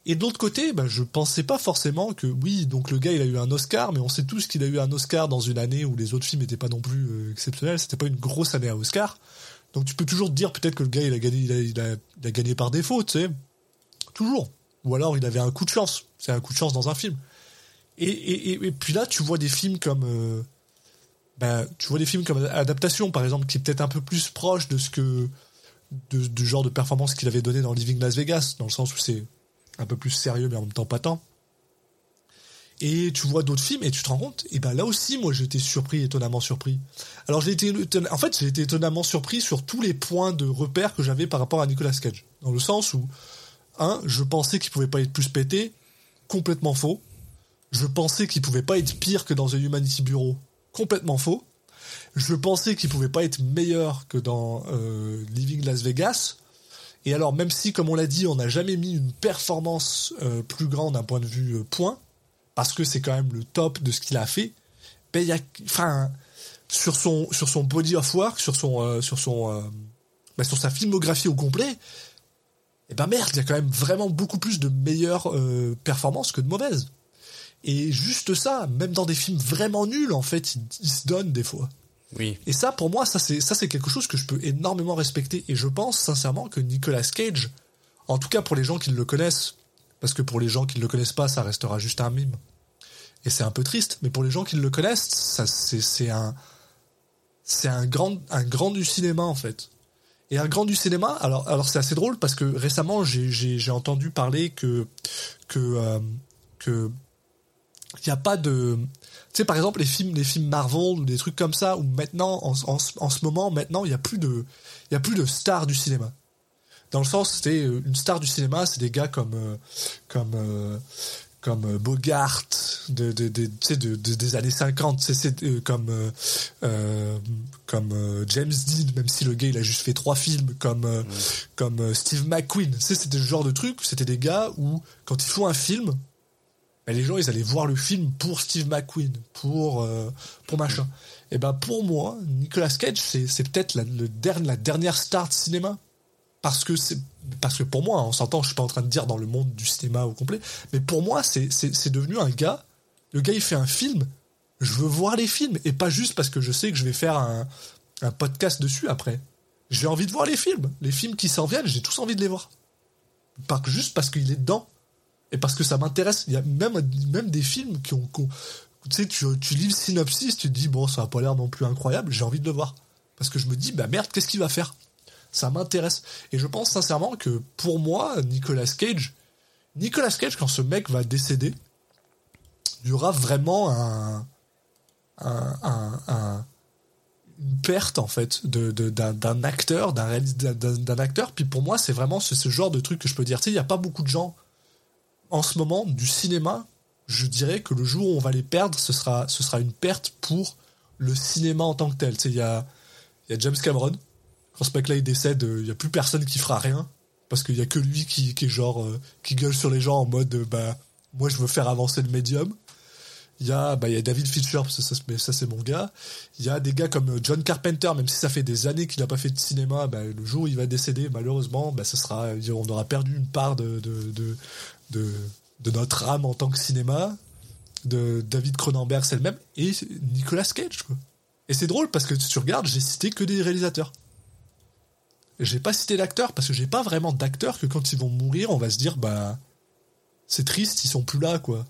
Et de l'autre côté, bah, je pensais pas forcément que oui, donc le gars il a eu un Oscar, mais on sait tous qu'il a eu un Oscar dans une année où les autres films n'étaient pas non plus euh, exceptionnels. C'était pas une grosse année à Oscar. Donc tu peux toujours te dire peut-être que le gars il a gagné, il a, gagné par défaut, tu sais, toujours. Ou alors il avait un coup de chance. C'est un coup de chance dans un film. Et, et, et, et puis là, tu vois des films comme, euh, ben, tu vois des films comme Adaptation par exemple, qui est peut-être un peu plus proche de ce que de, du genre de performance qu'il avait donné dans Living Las Vegas, dans le sens où c'est un peu plus sérieux mais en même temps pas tant. Et tu vois d'autres films et tu te rends compte, et ben là aussi, moi j'ai été surpris, étonnamment surpris. Alors j'ai été, en fait, j'ai été étonnamment surpris sur tous les points de repère que j'avais par rapport à Nicolas Cage. Dans le sens où, un, je pensais qu'il pouvait pas être plus pété, complètement faux. Je pensais qu'il pouvait pas être pire que dans The Humanity Bureau, complètement faux. Je pensais qu'il pouvait pas être meilleur que dans euh, Living Las Vegas. Et alors, même si, comme on l'a dit, on n'a jamais mis une performance euh, plus grande d'un point de vue euh, point, parce que c'est quand même le top de ce qu'il a fait, ben y a, sur son sur son body of work, sur son euh, sur son ben, sur sa filmographie au complet, et ben merde, il y a quand même vraiment beaucoup plus de meilleures performances que de mauvaises. Et juste ça, même dans des films vraiment nuls, en fait, il se donne des fois. Oui. Et ça, pour moi, ça c'est ça c'est quelque chose que je peux énormément respecter. Et je pense sincèrement que Nicolas Cage, en tout cas pour les gens qui le connaissent, parce que pour les gens qui ne le connaissent pas, ça restera juste un mime. Et c'est un peu triste, mais pour les gens qui le connaissent, ça c'est un c'est un grand un grand du cinéma en fait. Et un grand du cinéma, alors alors c'est assez drôle parce que récemment j'ai entendu parler que que euh, que il n'y a pas de sais par exemple les films les films Marvel ou des trucs comme ça où maintenant en, en, en ce moment maintenant il y a plus de il y a plus de stars du cinéma dans le sens c'était euh, une star du cinéma c'est des gars comme euh, comme euh, comme Bogart de, de, de, tu sais, de, de- des années 50, c'est, euh, comme euh, comme euh, James Dean, même si le gars il a juste fait trois films, comme euh, comme Steve McQueen. Tu sais, c'était le genre de truc, c'était des gars où quand ils font un film, ben, les gens ils allaient voir le film pour Steve McQueen, pour euh, pour machin. Et ben pour moi, Nicolas Cage c'est c'est peut-être la, le dernier, la dernière star de cinéma parce que parce que pour moi, on s'entend, je suis pas en train de dire dans le monde du cinéma au complet, mais pour moi, c'est c'est c'est devenu un gars. Le gars, il fait un film. Je veux voir les films et pas juste parce que je sais que je vais faire un, un podcast dessus après. J'ai envie de voir les films, les films qui s'en viennent, j'ai tous envie de les voir. Pas juste parce qu'il est dedans et parce que ça m'intéresse. Il y a même même des films qui ont, tu sais, tu, lis le synopsis, tu te dis bon, ça a pas l'air non plus incroyable, j'ai envie de le voir parce que je me dis bah merde, qu'est-ce qu'il va faire? Ça m'intéresse. Et je pense sincèrement que pour moi, Nicolas Cage, Nicolas Cage, quand ce mec va décéder, il y aura vraiment un, un, un- un- une perte en fait de, de- d'un, d'un acteur, d'un, d'un, acteur. Puis pour moi, c'est vraiment ce, ce genre de truc que je peux dire. Tu sais, il n'y a pas beaucoup de gens en ce moment du cinéma. Je dirais que le jour où on va les perdre, ce sera, une perte pour le cinéma en tant que tel. Il y a, y a James Cameron quand ce mec-là il décède, il y a plus personne qui fera rien parce qu'il y a que lui euh, qui gueule sur les gens en mode euh, bah moi je veux faire avancer le médium. Il y a bah David Fincher ça, c'est mon gars. Il y a des gars comme euh, John Carpenter même si ça fait des années qu'il n'a pas fait de cinéma, bah, le jour où il va décéder malheureusement bah sera on aura perdu une part de de de notre âme en tant que cinéma. De David Cronenberg c'est le même et Nicolas Cage quoi. Et c'est drôle parce que tu regardes, j'ai cité que des réalisateurs. J'ai pas cité d'acteurs parce que j'ai pas vraiment d'acteurs que quand ils vont mourir, on va se dire bah c'est triste, ils sont plus là quoi.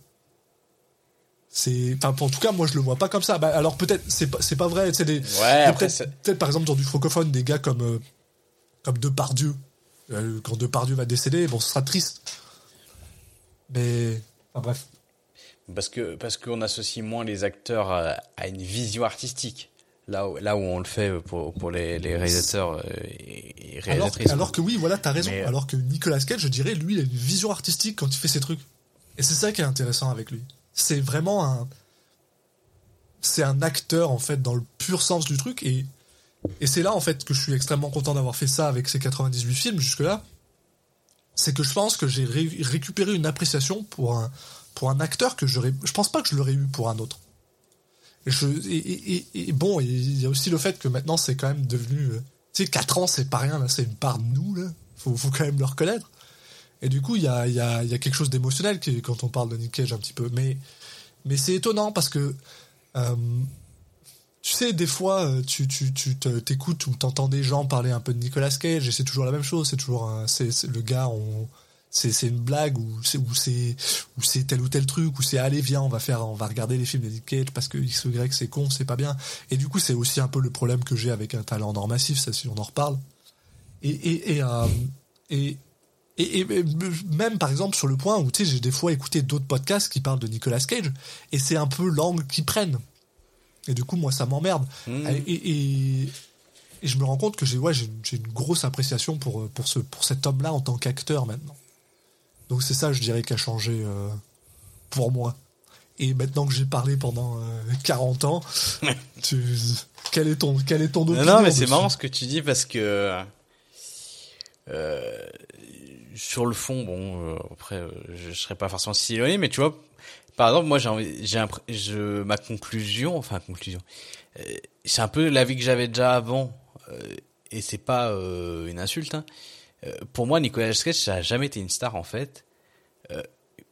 C'est enfin en tout cas moi je le vois pas comme ça. Bah, alors peut-être c'est pas c'est pas vrai, c'est des Ouais, peut-être, par exemple dans du francophone des gars comme euh, comme Depardieu. Euh, quand Depardieu va décéder, bon ce sera triste. Mais enfin bref. Parce que parce qu'on associe moins les acteurs à, à une vision artistique. Là où, là où on le fait pour, pour les, les réalisateurs euh, et, Alors, réalisatrices. alors que oui, voilà, t'as raison. Mais, euh, Alors que Nicolas Cage, je dirais, lui, il a une vision artistique quand il fait ses trucs. Et c'est ça qui est intéressant avec lui. C'est vraiment un. C'est un acteur, en fait, dans le pur sens du truc. Et, et c'est là, en fait, que je suis extrêmement content d'avoir fait ça avec ces 98 films jusque-là. C'est que je pense que j'ai ré- récupéré une appréciation pour un, pour un acteur que j'aurais. Je pense pas que je l'aurais eu pour un autre. Et, je, bon, il y a aussi le fait que maintenant c'est quand même devenu. euh, Tu sais, 4 ans c'est pas rien, c'est une part de nous, là. Faut, faut quand même le reconnaître. Et du coup, il y a, y, a, y a quelque chose d'émotionnel quand on parle de Nick Cage un petit peu. Mais, mais c'est étonnant parce que. euh, tu sais, des fois, euh, tu, tu, tu te- t'écoutes ou t'entends des gens parler un peu de Nicolas Cage et c'est toujours la même chose. C'est toujours un- c'est, le gars, c'est, c'est une blague ou c'est, ou c'est, ou c'est tel ou tel truc ou c'est allez viens on va faire, on va regarder les films de Nick Cage parce que X Y c'est con, c'est pas bien. Et du coup, c'est aussi un peu le problème que j'ai avec un talent d'or massif, ça si on en reparle. Et et et, euh, et et, et même par exemple sur le point où tu sais j'ai des fois écouté d'autres podcasts qui parlent de Nicolas Cage et c'est un peu l'angle qu'ils prennent et du coup moi ça m'emmerde. Mmh. et, et, et je me rends compte que j'ai ouais j'ai une, grosse appréciation pour pour ce pour cet homme là en tant qu'acteur maintenant. Donc c'est ça je dirais qui a changé euh, pour moi. Et maintenant que j'ai parlé pendant euh, 40 ans tu, quel est ton quel est ton Non, opinion non, mais c'est marrant ce que tu dis parce que euh, sur le fond, bon, euh, après, euh, je, je serais pas forcément si éloigné, mais tu vois, par exemple, moi, j'ai envie, j'ai impré- je, ma conclusion, enfin conclusion, euh, c'est un peu l'avis que j'avais déjà avant, euh, et c'est pas euh, une insulte. Hein. Euh, pour moi, Nicolas Cage, ça a jamais été une star en fait.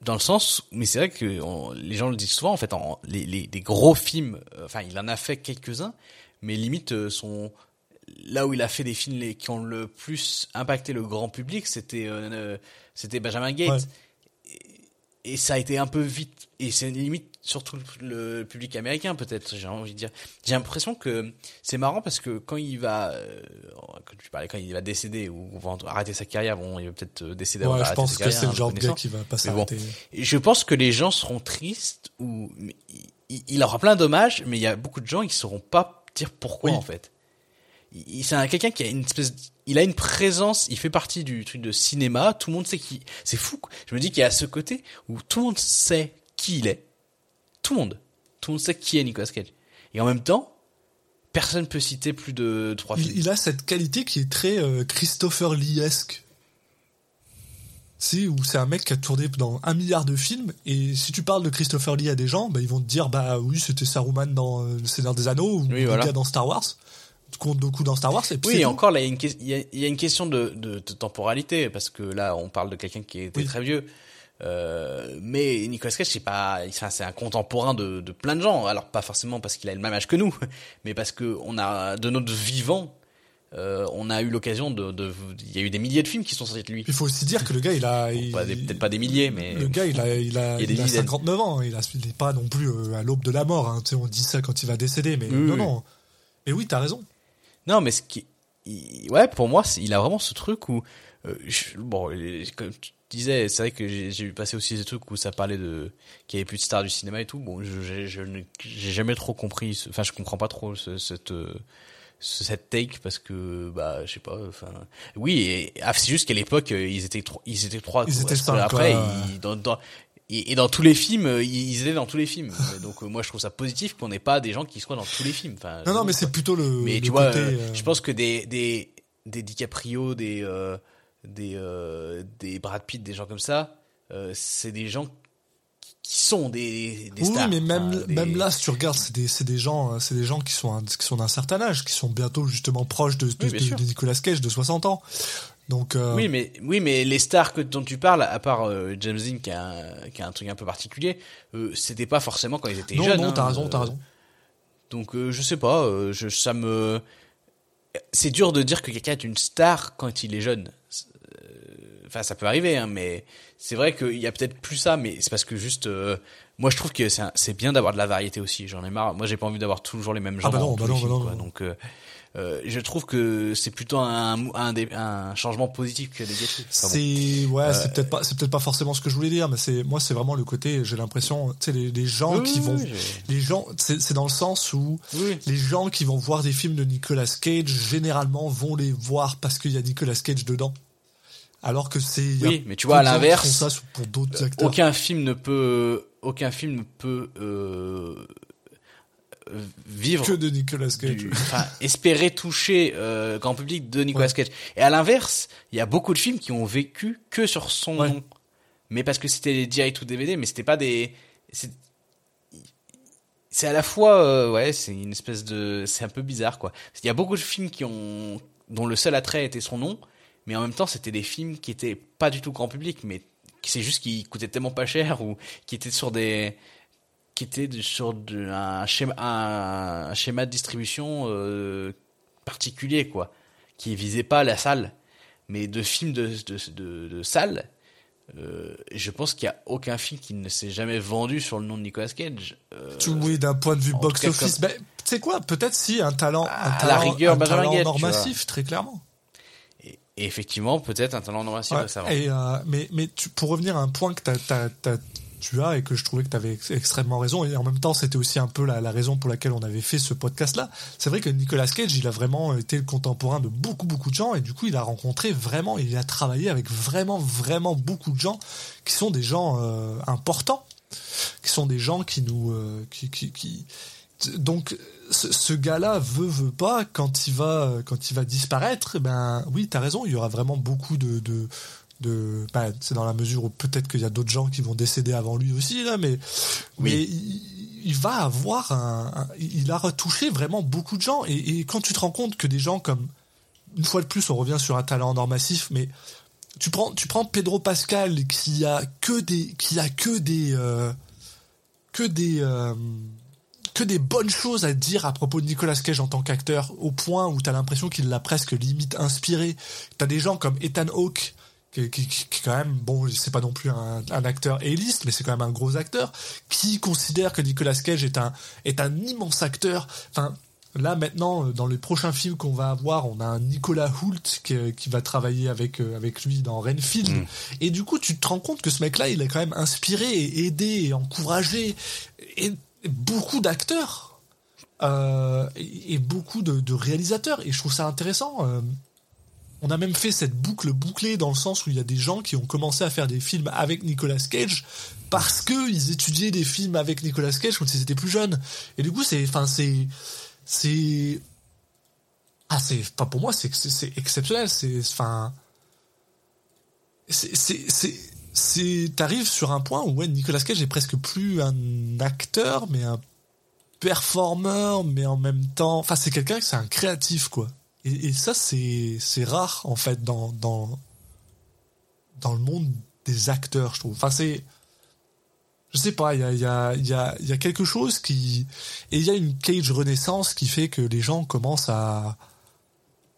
Dans le sens, mais c'est vrai que on- les gens le disent souvent en fait, en, les, les, les gros films, enfin, il en a fait quelques-uns, mais limite euh, son là où il a fait des films les, qui ont le plus impacté le grand public, c'était euh, c'était Benjamin Gates. Et, et ça a été un peu vite et c'est limite surtout le, public américain peut-être, j'ai envie de dire. J'ai l'impression que c'est marrant parce que quand il va euh, quand tu parlais quand il va décéder ou va arrêter sa carrière, bon, il va peut-être euh, décéder avant ouais je pense que c'est le hein, genre de gars qui va pas bon, s'arrêter et je pense que les gens seront tristes ou il, il aura plein d'hommages, mais il y a beaucoup de gens qui sauront pas dire pourquoi Oui. en fait. c'est un- quelqu'un qui a une espèce, il a une présence, il fait partie du truc de cinéma. Tout le monde sait qui. C'est fou. Je me dis qu'il y a ce côté où tout le monde sait qui il est. Tout le monde. Tout le monde sait qui est Nicolas Cage. Et en même temps, personne peut citer plus de trois films. Il, il a cette qualité qui est très euh, Christopher Lee-esque. Si, où c'est un mec qui a tourné dans un milliard de films, et si tu parles de Christopher Lee à des gens, bah, ils vont te dire, bah oui, c'était Saruman dans euh, Le Seigneur des Anneaux, ou Oui, voilà. dans Star Wars, compte beaucoup dans Star Wars, et puis Oui, c'est et encore là, il y a une, ques- il y a, il y a une question de, de, de temporalité parce que là, on parle de quelqu'un qui était Oui. très vieux. Euh, mais Nicolas Cage, c'est pas, enfin, c'est un contemporain de, de plein de gens. Alors pas forcément parce qu'il a le même âge que nous, mais parce que on a de notre vivant, euh, on a eu l'occasion de, de, il y a eu des milliers de films qui sont sortis de lui. Il faut aussi dire que le gars, il a... Peut-être pas des milliers, mais Le gars, il a, il a, Il il a dizaines. 59 ans. Il, a, il est pas non plus euh, à l'aube de la mort. Hein. Tu sais, on dit ça quand il va décéder, mais Oui, non, oui. non. Mais oui, t'as raison. Non, mais ce qui, il- ouais, pour moi, il a vraiment ce truc où, euh, je- bon, comme disais, c'est vrai que j'ai vu passer aussi des trucs où ça parlait de qu'il y avait plus de stars du cinéma et tout. Bon, je j'ai jamais trop compris, ce- enfin, je comprends pas trop ce- cette euh, ce- cette take parce que bah je sais pas enfin oui ah, c'est juste qu'à l'époque euh, ils étaient trois ils étaient trois Ils étaient cinq, après quoi. ils- dans, dans- et, dans tous les films euh, ils étaient dans tous les films donc euh, moi je trouve ça positif qu'on n'ait pas des gens qui soient dans tous les films enfin Non, non, mais c'est plutôt le, Mais le tu vois, côté... euh, euh, je pense que des des des DiCaprio, des euh, des euh, des Brad Pitt, des gens comme ça, euh, c'est des gens qui- sont des des Oui, stars. mais même, des- même là, si tu regardes, c'est des, c'est des gens, euh, c'est des gens qui sont, un- qui sont d'un certain âge, qui sont bientôt justement proches de, de, Oui, bien de- sûr. de Nicolas Cage de 60 ans. Donc, euh, Oui, mais oui, mais les stars que dont tu parles, à part euh, James Dean qui a un, qui a un truc un peu particulier, euh, c'était pas forcément quand ils étaient non, jeunes. non, hein, t'as raison, t'as raison. Donc je sais pas, je, ça me, c'est dur de dire que quelqu'un est une star quand il est jeune. Euh, Enfin, ça peut arriver, hein, mais c'est vrai qu'il y a peut-être plus ça, mais c'est parce que juste, euh, moi je trouve que c'est bien d'avoir de la variété aussi. J'en ai marre. Moi, j'ai pas envie d'avoir toujours les mêmes gens Ah bah non, bah non, films, bah non, quoi. non. Donc, euh, euh, je trouve que c'est plutôt un, un, dé- un changement positif que négatif. C'est ouais, Euh, c'est peut-être pas, c'est peut-être pas forcément ce que je voulais dire, mais c'est moi, c'est vraiment le côté. J'ai l'impression, tu sais, les, les gens Oui, qui oui, vont, oui, les gens, c'est c'est dans le sens où Oui. les gens qui vont voir des films de Nicolas Cage généralement vont les voir parce qu'il y a Nicolas Cage dedans. Alors que c'est Oui, mais tu vois, à l'inverse, font ça pour d'autres acteurs. aucun film ne peut aucun film ne peut euh, euh, vivre que de Nicolas Cage. du- enfin, espérer toucher euh, grand public de Nicolas Ouais. Cage et à l'inverse il y a beaucoup de films qui ont vécu que sur son Ouais. nom mais parce que c'était des direct ou DVD mais c'était pas des c'est à la fois euh, ouais c'est une espèce de c'est un peu bizarre quoi il y a beaucoup de films qui ont dont le seul attrait était son nom mais en même temps c'était des films qui étaient pas du tout grand public mais qui- c'est juste qu'ils coûtaient tellement pas cher ou qui étaient sur des qui étaient de- sur un schéma un, un schéma de distribution euh, particulier quoi. Qui visait pas la salle. Mais de films de de, de, de salle euh, je pense qu'il y a aucun film qui ne s'est jamais vendu sur le nom de Nicolas Cage. Euh, Tu oui, d'un point de vue en tout box cas, office, ben, tu sais quoi, peut-être si un talent, un À la talent, rigueur, un talent tu vois. massif, très clairement. et, et effectivement peut-être un talent normatif Ouais, et, euh, mais mais tu, pour revenir à un point que t'as, t'as- tu as et que je trouvais que tu avais extrêmement raison, et en même temps c'était aussi un peu la, raison pour laquelle on avait fait ce podcast-là, c'est vrai que Nicolas Cage, il a vraiment été le contemporain de beaucoup, beaucoup de gens, et du coup il a rencontré vraiment, il a travaillé avec vraiment, vraiment beaucoup de gens qui sont des gens euh, importants, qui sont des gens qui nous... euh, qui, qui, donc ce, ce gars-là veut veut pas quand il va quand il va disparaître eh ben oui t'as raison il y aura vraiment beaucoup de de, de bah, c'est dans la mesure où peut-être qu'il y a d'autres gens qui vont décéder avant lui aussi là mais Oui. mais il, il va avoir un, un- il a retouché vraiment beaucoup de gens et, et quand tu te rends compte que des gens comme une fois de plus on revient sur un talent en or massif mais tu prends tu prends Pedro Pascal qui a que des qui a que des euh, que des euh, que des bonnes choses à dire à propos de Nicolas Cage en tant qu'acteur, au point où t'as l'impression qu'il l'a presque limite inspiré. T'as des gens comme Ethan Hawke, qui, qui, quand même, bon, c'est pas non plus un, un acteur A-list, mais c'est quand même un gros acteur, qui considère que Nicolas Cage est un, est un immense acteur. Enfin, là maintenant, dans les prochains films qu'on va avoir, on a un Nicolas Hoult qui, qui va travailler avec, euh, avec lui dans Renfield. Et du coup, tu te rends compte que ce mec-là, il a quand même inspiré et aidé et encouragé et beaucoup d'acteurs. euh, et, et beaucoup de, de réalisateurs. Et je trouve ça intéressant. euh, on a même fait cette boucle bouclée dans le sens où il y a des gens qui ont commencé à faire des films avec Nicolas Cage parce que ils étudiaient des films avec Nicolas Cage quand ils étaient plus jeunes. Et du coup, c'est, enfin, c'est, c'est, ah, c'est, enfin, pour moi, c'est, c'est, exceptionnel. C'est, enfin, c'est, c'est, c'est, t'arrives sur un point où ouais, Nicolas Cage est presque plus un acteur, mais un performeur, mais en même temps, enfin, c'est quelqu'un, c'est un créatif, quoi. Et, et ça, c'est, rare, en fait, dans, dans, dans le monde des acteurs, je trouve. Enfin, c'est, je sais pas, il y a, y, a, y, a, y a quelque chose qui, et il y a une Cage renaissance qui fait que les gens commencent à,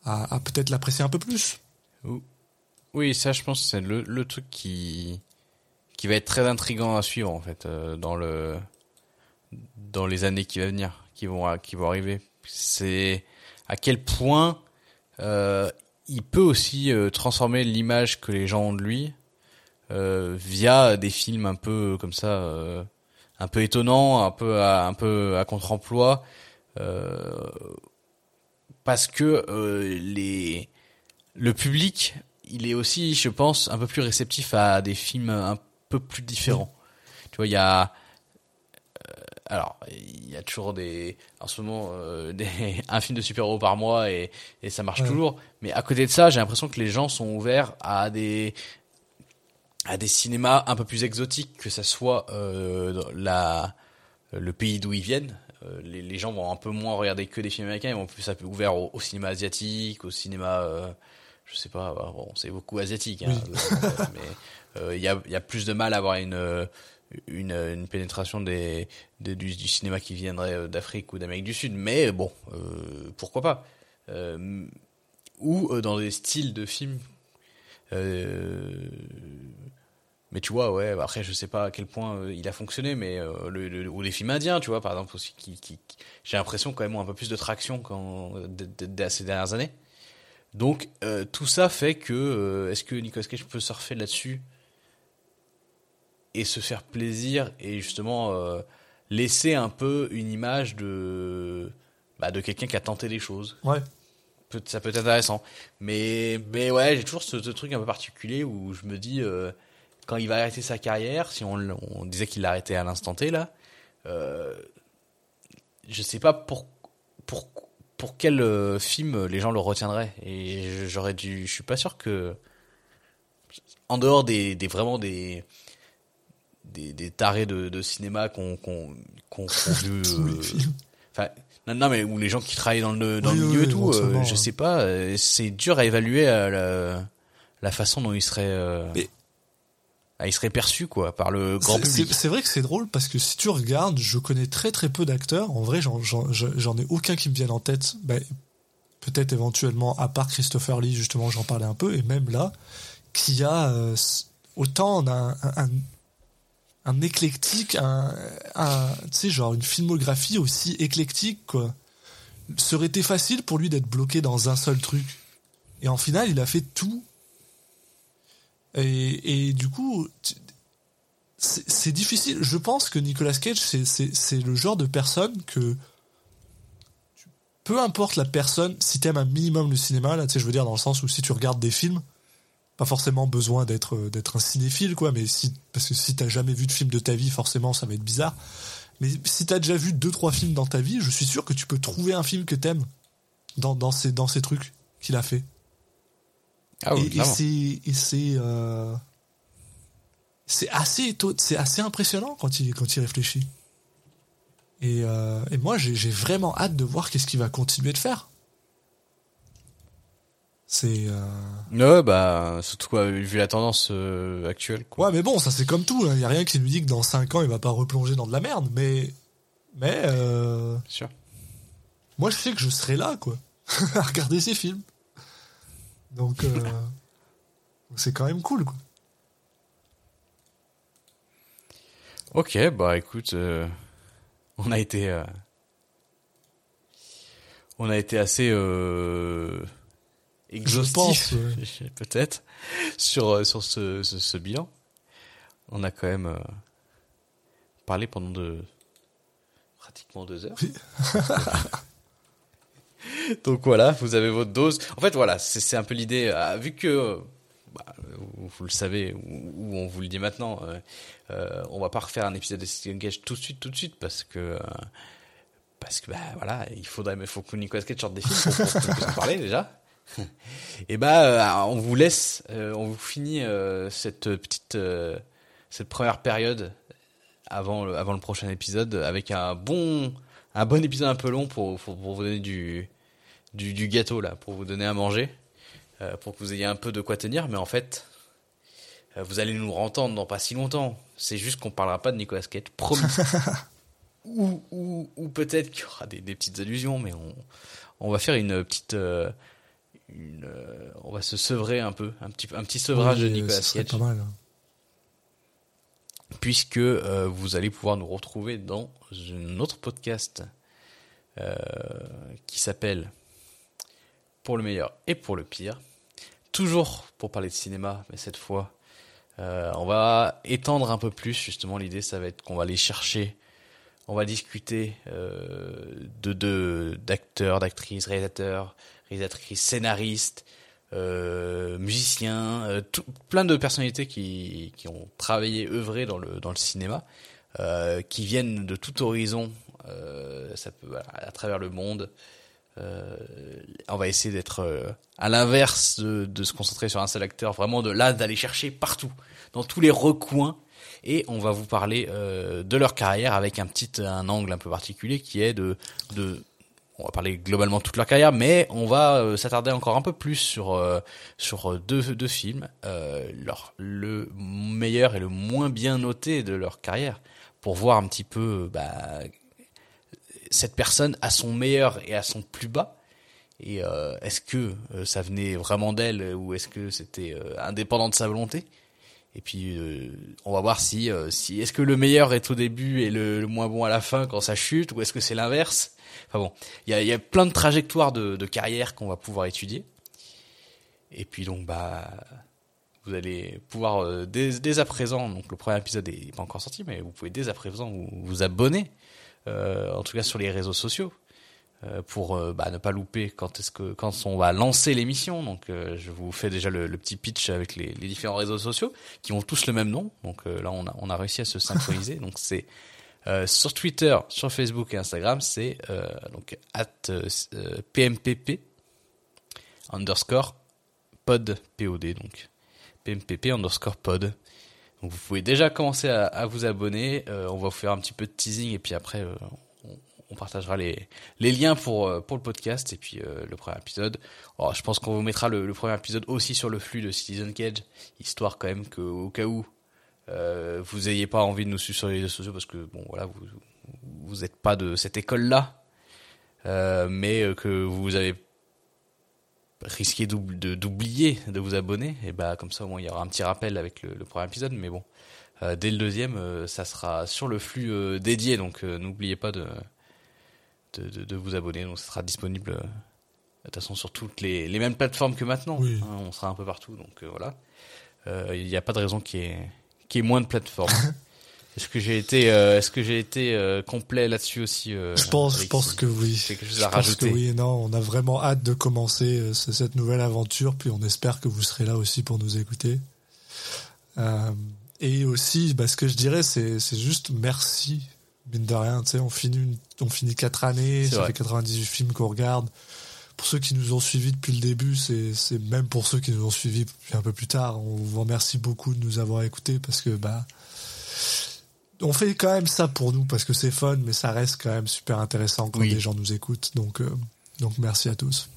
à, à peut-être l'apprécier un peu plus. Oui, ça, je pense, c'est le, le truc qui qui va être très intrigant à suivre en fait euh, dans le dans les années qui vont venir, qui vont qui vont arriver. C'est à quel point euh, il peut aussi euh, transformer l'image que les gens ont de lui euh, via des films un peu comme ça, euh, un peu étonnants, un peu à, un peu à contre-emploi, euh, parce que euh, les le public, il est aussi, je pense, un peu plus réceptif à des films un peu plus différents. Tu vois, il y a euh, alors, il y a toujours des, en ce moment, euh, des, un film de super-héros par mois et, et ça marche Ouais. toujours. Mais à côté de ça, j'ai l'impression que les gens sont ouverts à des, à des cinémas un peu plus exotiques, que ça soit euh, la, le pays d'où ils viennent. Euh, les, les gens vont un peu moins regarder que des films américains, ils vont plus être ouverts au, au cinéma asiatique, au cinéma, je sais pas, bon, c'est beaucoup asiatique, hein, mais il y, a, il y a plus de mal à avoir une une, une pénétration des, du, cinéma qui viendrait euh, d'Afrique ou d'Amérique du Sud, mais bon, euh, pourquoi pas? Euh, Ou dans des styles de films. Mais tu vois, ouais, bah après je sais pas à quel point il a fonctionné, mais le, ou les films indiens, tu vois, par exemple aussi, qui, j'ai l'impression quand même un peu plus de traction ces dernières années. Donc tout ça fait que est-ce que Nicolas Cage peut surfer là-dessus? Et se faire plaisir et justement euh, laisser un peu une image de bah, de quelqu'un qui a tenté des choses. Ouais. Peut- ça peut être intéressant. Mais mais ouais, j'ai toujours ce, ce truc un peu particulier où je me dis euh, quand il va arrêter sa carrière, si on, on disait qu'il l'arrêtait à l'instant T là, euh, je sais pas pour pour pour quel euh, film les gens le retiendraient et j'aurais dû je suis pas sûr que en dehors des, des vraiment des des, des tarés de, de cinéma qu'on qu'on qu'on qu'on vu euh, enfin non, non mais ou les gens qui travaillent dans le dans Oui, le milieu oui, et tout euh, je ouais. sais pas euh, c'est dur à évaluer euh, la, la façon dont il serait euh, Mais- ah, il serait perçu quoi par le grand C'est- public C'est c'est vrai que c'est drôle parce que si tu regardes, je connais très très peu d'acteurs. En vrai, j'en- j'en j'en ai aucun qui me vienne en tête. Ben, Peut-être éventuellement, à part Christopher Lee, justement, j'en parlais un peu, et même là, qui a euh, autant d'un un, un, un éclectique, un, tu sais, genre une filmographie aussi éclectique, quoi. Serait été facile pour lui d'être bloqué dans un seul truc? Et en final, il a fait tout. Et, du coup, c'est difficile. Je pense que Nicolas Cage, c'est- le genre de personne que peu importe la personne, si t'aimes un minimum le cinéma, là, tu sais, je veux dire dans le sens où si tu regardes des films, pas forcément besoin d'être euh, d'être un cinéphile, quoi, mais si parce que si t'as jamais vu de film de ta vie, forcément, ça va être bizarre. Mais si t'as déjà vu deux trois films dans ta vie, je suis sûr que tu peux trouver un film que t'aimes dans dans ces dans ces trucs qu'il a fait. ah oui, Et- et c'est et c'est euh, c'est assez c'est assez impressionnant quand il quand il réfléchit. Et, euh, et moi j'ai j'ai vraiment hâte de voir qu'est-ce qu'il va continuer de faire. C'est euh... ouais bah surtout quoi vu la tendance euh, actuelle quoi ouais mais bon ça c'est comme tout. Il y a rien qui nous dit que dans 5 ans il va pas replonger dans de la merde. Mais mais euh, sûr moi je sais que je serai là quoi à regarder ces films. Donc euh, c'est quand même cool quoi. Ok, bah écoute, euh, on a été, euh, on a été assez euh, exhaustif, ouais. peut-être, sur euh, sur ce, ce ce bilan. On a quand même euh, parlé pendant de pratiquement deux heures. Donc voilà, vous avez votre dose. En fait, voilà, c'est un peu l'idée. euh, vu que, bah, vous, le savez, ou, on vous le dit maintenant, euh, euh, on va pas refaire un épisode de Citizen Cage tout de suite, tout de suite, parce que euh, parce que bah voilà, il faudrait, mais faut que Nicolas Cage sorte des films pour, pour puisse en parler déjà. Et bah, euh, on vous laisse, euh, on vous finit euh, cette petite, cette première période avant le, avant le prochain épisode avec un bon, un bon épisode un peu long pour, pour, pour vous donner du, du, du gâteau là, pour vous donner à manger, pour que vous ayez un peu de quoi tenir. Mais en fait, vous allez nous entendre dans pas si longtemps. C'est juste qu'on parlera pas de Nicolas Cage, promis. ou ou, ou peut-être qu'il y aura des, des petites allusions, mais on, on va faire une petite, euh, une, euh, on va se sevrer un peu, un petit, un petit sevrage de Nicolas Cage pas mal. hein. puisque euh, vous allez pouvoir nous retrouver dans un autre podcast euh, qui s'appelle Pour le meilleur et pour le pire. Toujours pour parler de cinéma, mais cette fois, euh, on va étendre un peu plus. Justement, l'idée, ça va être qu'on va aller chercher, on va discuter euh, de de- d'acteurs, d'actrices, réalisateurs, réalisatrices, scénaristes, euh, musiciens, euh, plein de personnalités qui, qui ont travaillé, œuvré dans le, dans le cinéma, euh, qui viennent de tout horizon, euh, ça peut à, travers le monde. On va essayer d'être à l'inverse de, se concentrer sur un seul acteur, vraiment de là d'aller chercher partout, dans tous les recoins, et on va vous parler de leur carrière avec un petit un angle un peu particulier qui est de de on va parler globalement de toute leur carrière, mais on va euh, s'attarder encore un peu plus sur euh, sur deux, deux films, euh, leur, le meilleur et le moins bien noté de leur carrière, pour voir un petit peu bah, cette personne à son meilleur et à son plus bas. Et euh, est-ce que euh, ça venait vraiment d'elle ou est-ce que c'était euh, indépendant de sa volonté? Et puis euh, on va voir si euh, si est-ce que le meilleur est au début et le, le moins bon à la fin quand ça chute ou est-ce que c'est l'inverse? Enfin bon, il y a, plein de trajectoires de, carrière qu'on va pouvoir étudier. Et puis donc bah vous allez pouvoir euh, dès, à présent, donc le premier épisode est pas encore sorti, mais vous pouvez dès à présent vous, abonner, euh, en tout cas sur les réseaux sociaux, euh, pour bah, ne pas louper quand est-ce que quand on va lancer l'émission. Donc je vous fais déjà le, petit pitch avec les, les différents réseaux sociaux qui ont tous le même nom. Donc là on a on a réussi à se synchroniser. donc c'est euh, sur Twitter, sur Facebook et Instagram, c'est euh, donc at euh, euh, pmpp underscore pod pod donc pmpp vous pouvez déjà commencer à, vous abonner. On va vous faire un petit peu de teasing et puis après on, partagera les, liens pour le podcast et puis le premier épisode. Alors, je pense qu'on vous mettra le, premier épisode aussi sur le flux de Citizen Cage, histoire quand même que au cas où euh, vous ayez pas envie de nous suivre sur les réseaux sociaux parce que bon voilà vous vous êtes pas de cette école là, mais euh, que vous avez risqué de- d'oublier de vous abonner, et bah comme ça au moins il y aura un petit rappel avec le, le premier épisode, mais bon, euh, dès le deuxième, euh, ça sera sur le flux euh, dédié, donc euh, n'oubliez pas de, de, de, de vous abonner, donc ça sera disponible euh, de toute façon sur toutes les, les mêmes plateformes que maintenant, Oui. hein, on sera un peu partout, donc euh, voilà, Euh, il n'y a pas de raison qu'il y ait, qu'il y ait moins de plateformes. Est-ce que j'ai été, euh, est-ce que j'ai été euh, complet là-dessus aussi euh, Je pense, je pense que oui. C'est quelque chose Je à pense que rajouter. oui, non, on a vraiment hâte de commencer ce- cette nouvelle aventure, puis on espère que vous serez là aussi pour nous écouter. Et aussi, bah, ce que je dirais, c'est c'est juste merci, mine de rien. Tu sais, on finit, une- on finit quatre années, C'est ça vrai. fait 98 films qu'on regarde. Pour ceux qui nous ont suivis depuis le début, c'est même pour ceux qui nous ont suivis un peu plus tard, on vous remercie beaucoup de nous avoir écoutés parce que bah on fait quand même ça pour nous parce que c'est fun, mais ça reste quand même super intéressant quand Oui. les gens nous écoutent. Donc, euh, donc merci à tous.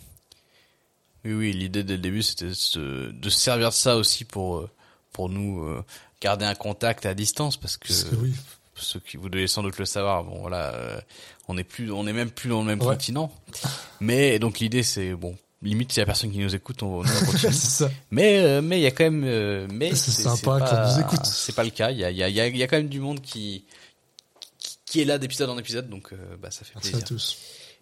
Oui, oui, l'idée dès le début, c'était de se, de se servir de ça aussi pour, euh, pour nous euh, garder un contact à distance, parce que, Parce que oui. Ceux qui vous devez sans doute le savoir, bon voilà, euh, on est plus, on est même plus dans le même Ouais. continent. Mais donc l'idée, c'est bon, limite s'il y a personne qui nous écoute, on, on continue. ça. Mais euh, mais il y a quand même euh, mais C'est sympa qu'on nous écoute. C'est pas le cas. Il y a il y a il y a, il y a quand même du monde qui qui- qui est là d'épisode en épisode, donc bah ça fait Merci à plaisir. tous.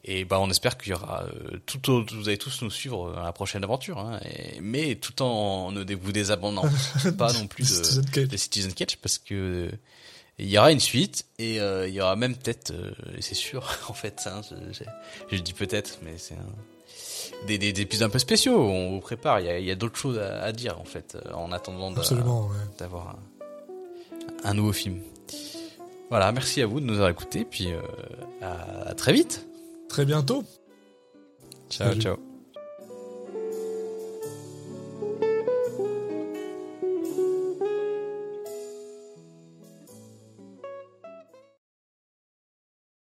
Et bah on espère qu'il y aura euh, tout au- vous allez tous nous suivre dans la prochaine aventure, hein, et- mais tout en ne dé- vous désabonnant pas non plus Citizen de, de Citizen Catch parce que il y aura une suite et euh, il y aura même peut-être, euh, c'est sûr en fait, hein, je, je, je dis peut-être, mais c'est un, des, des, des épisodes un peu spéciaux. On vous prépare. Il y a, il y a d'autres choses à, à dire en fait euh, en attendant ouais. d'avoir un, un nouveau film. Voilà, merci à vous de nous avoir écoutés, puis euh, à, à très vite. Très bientôt. Ciao, Salut. ciao.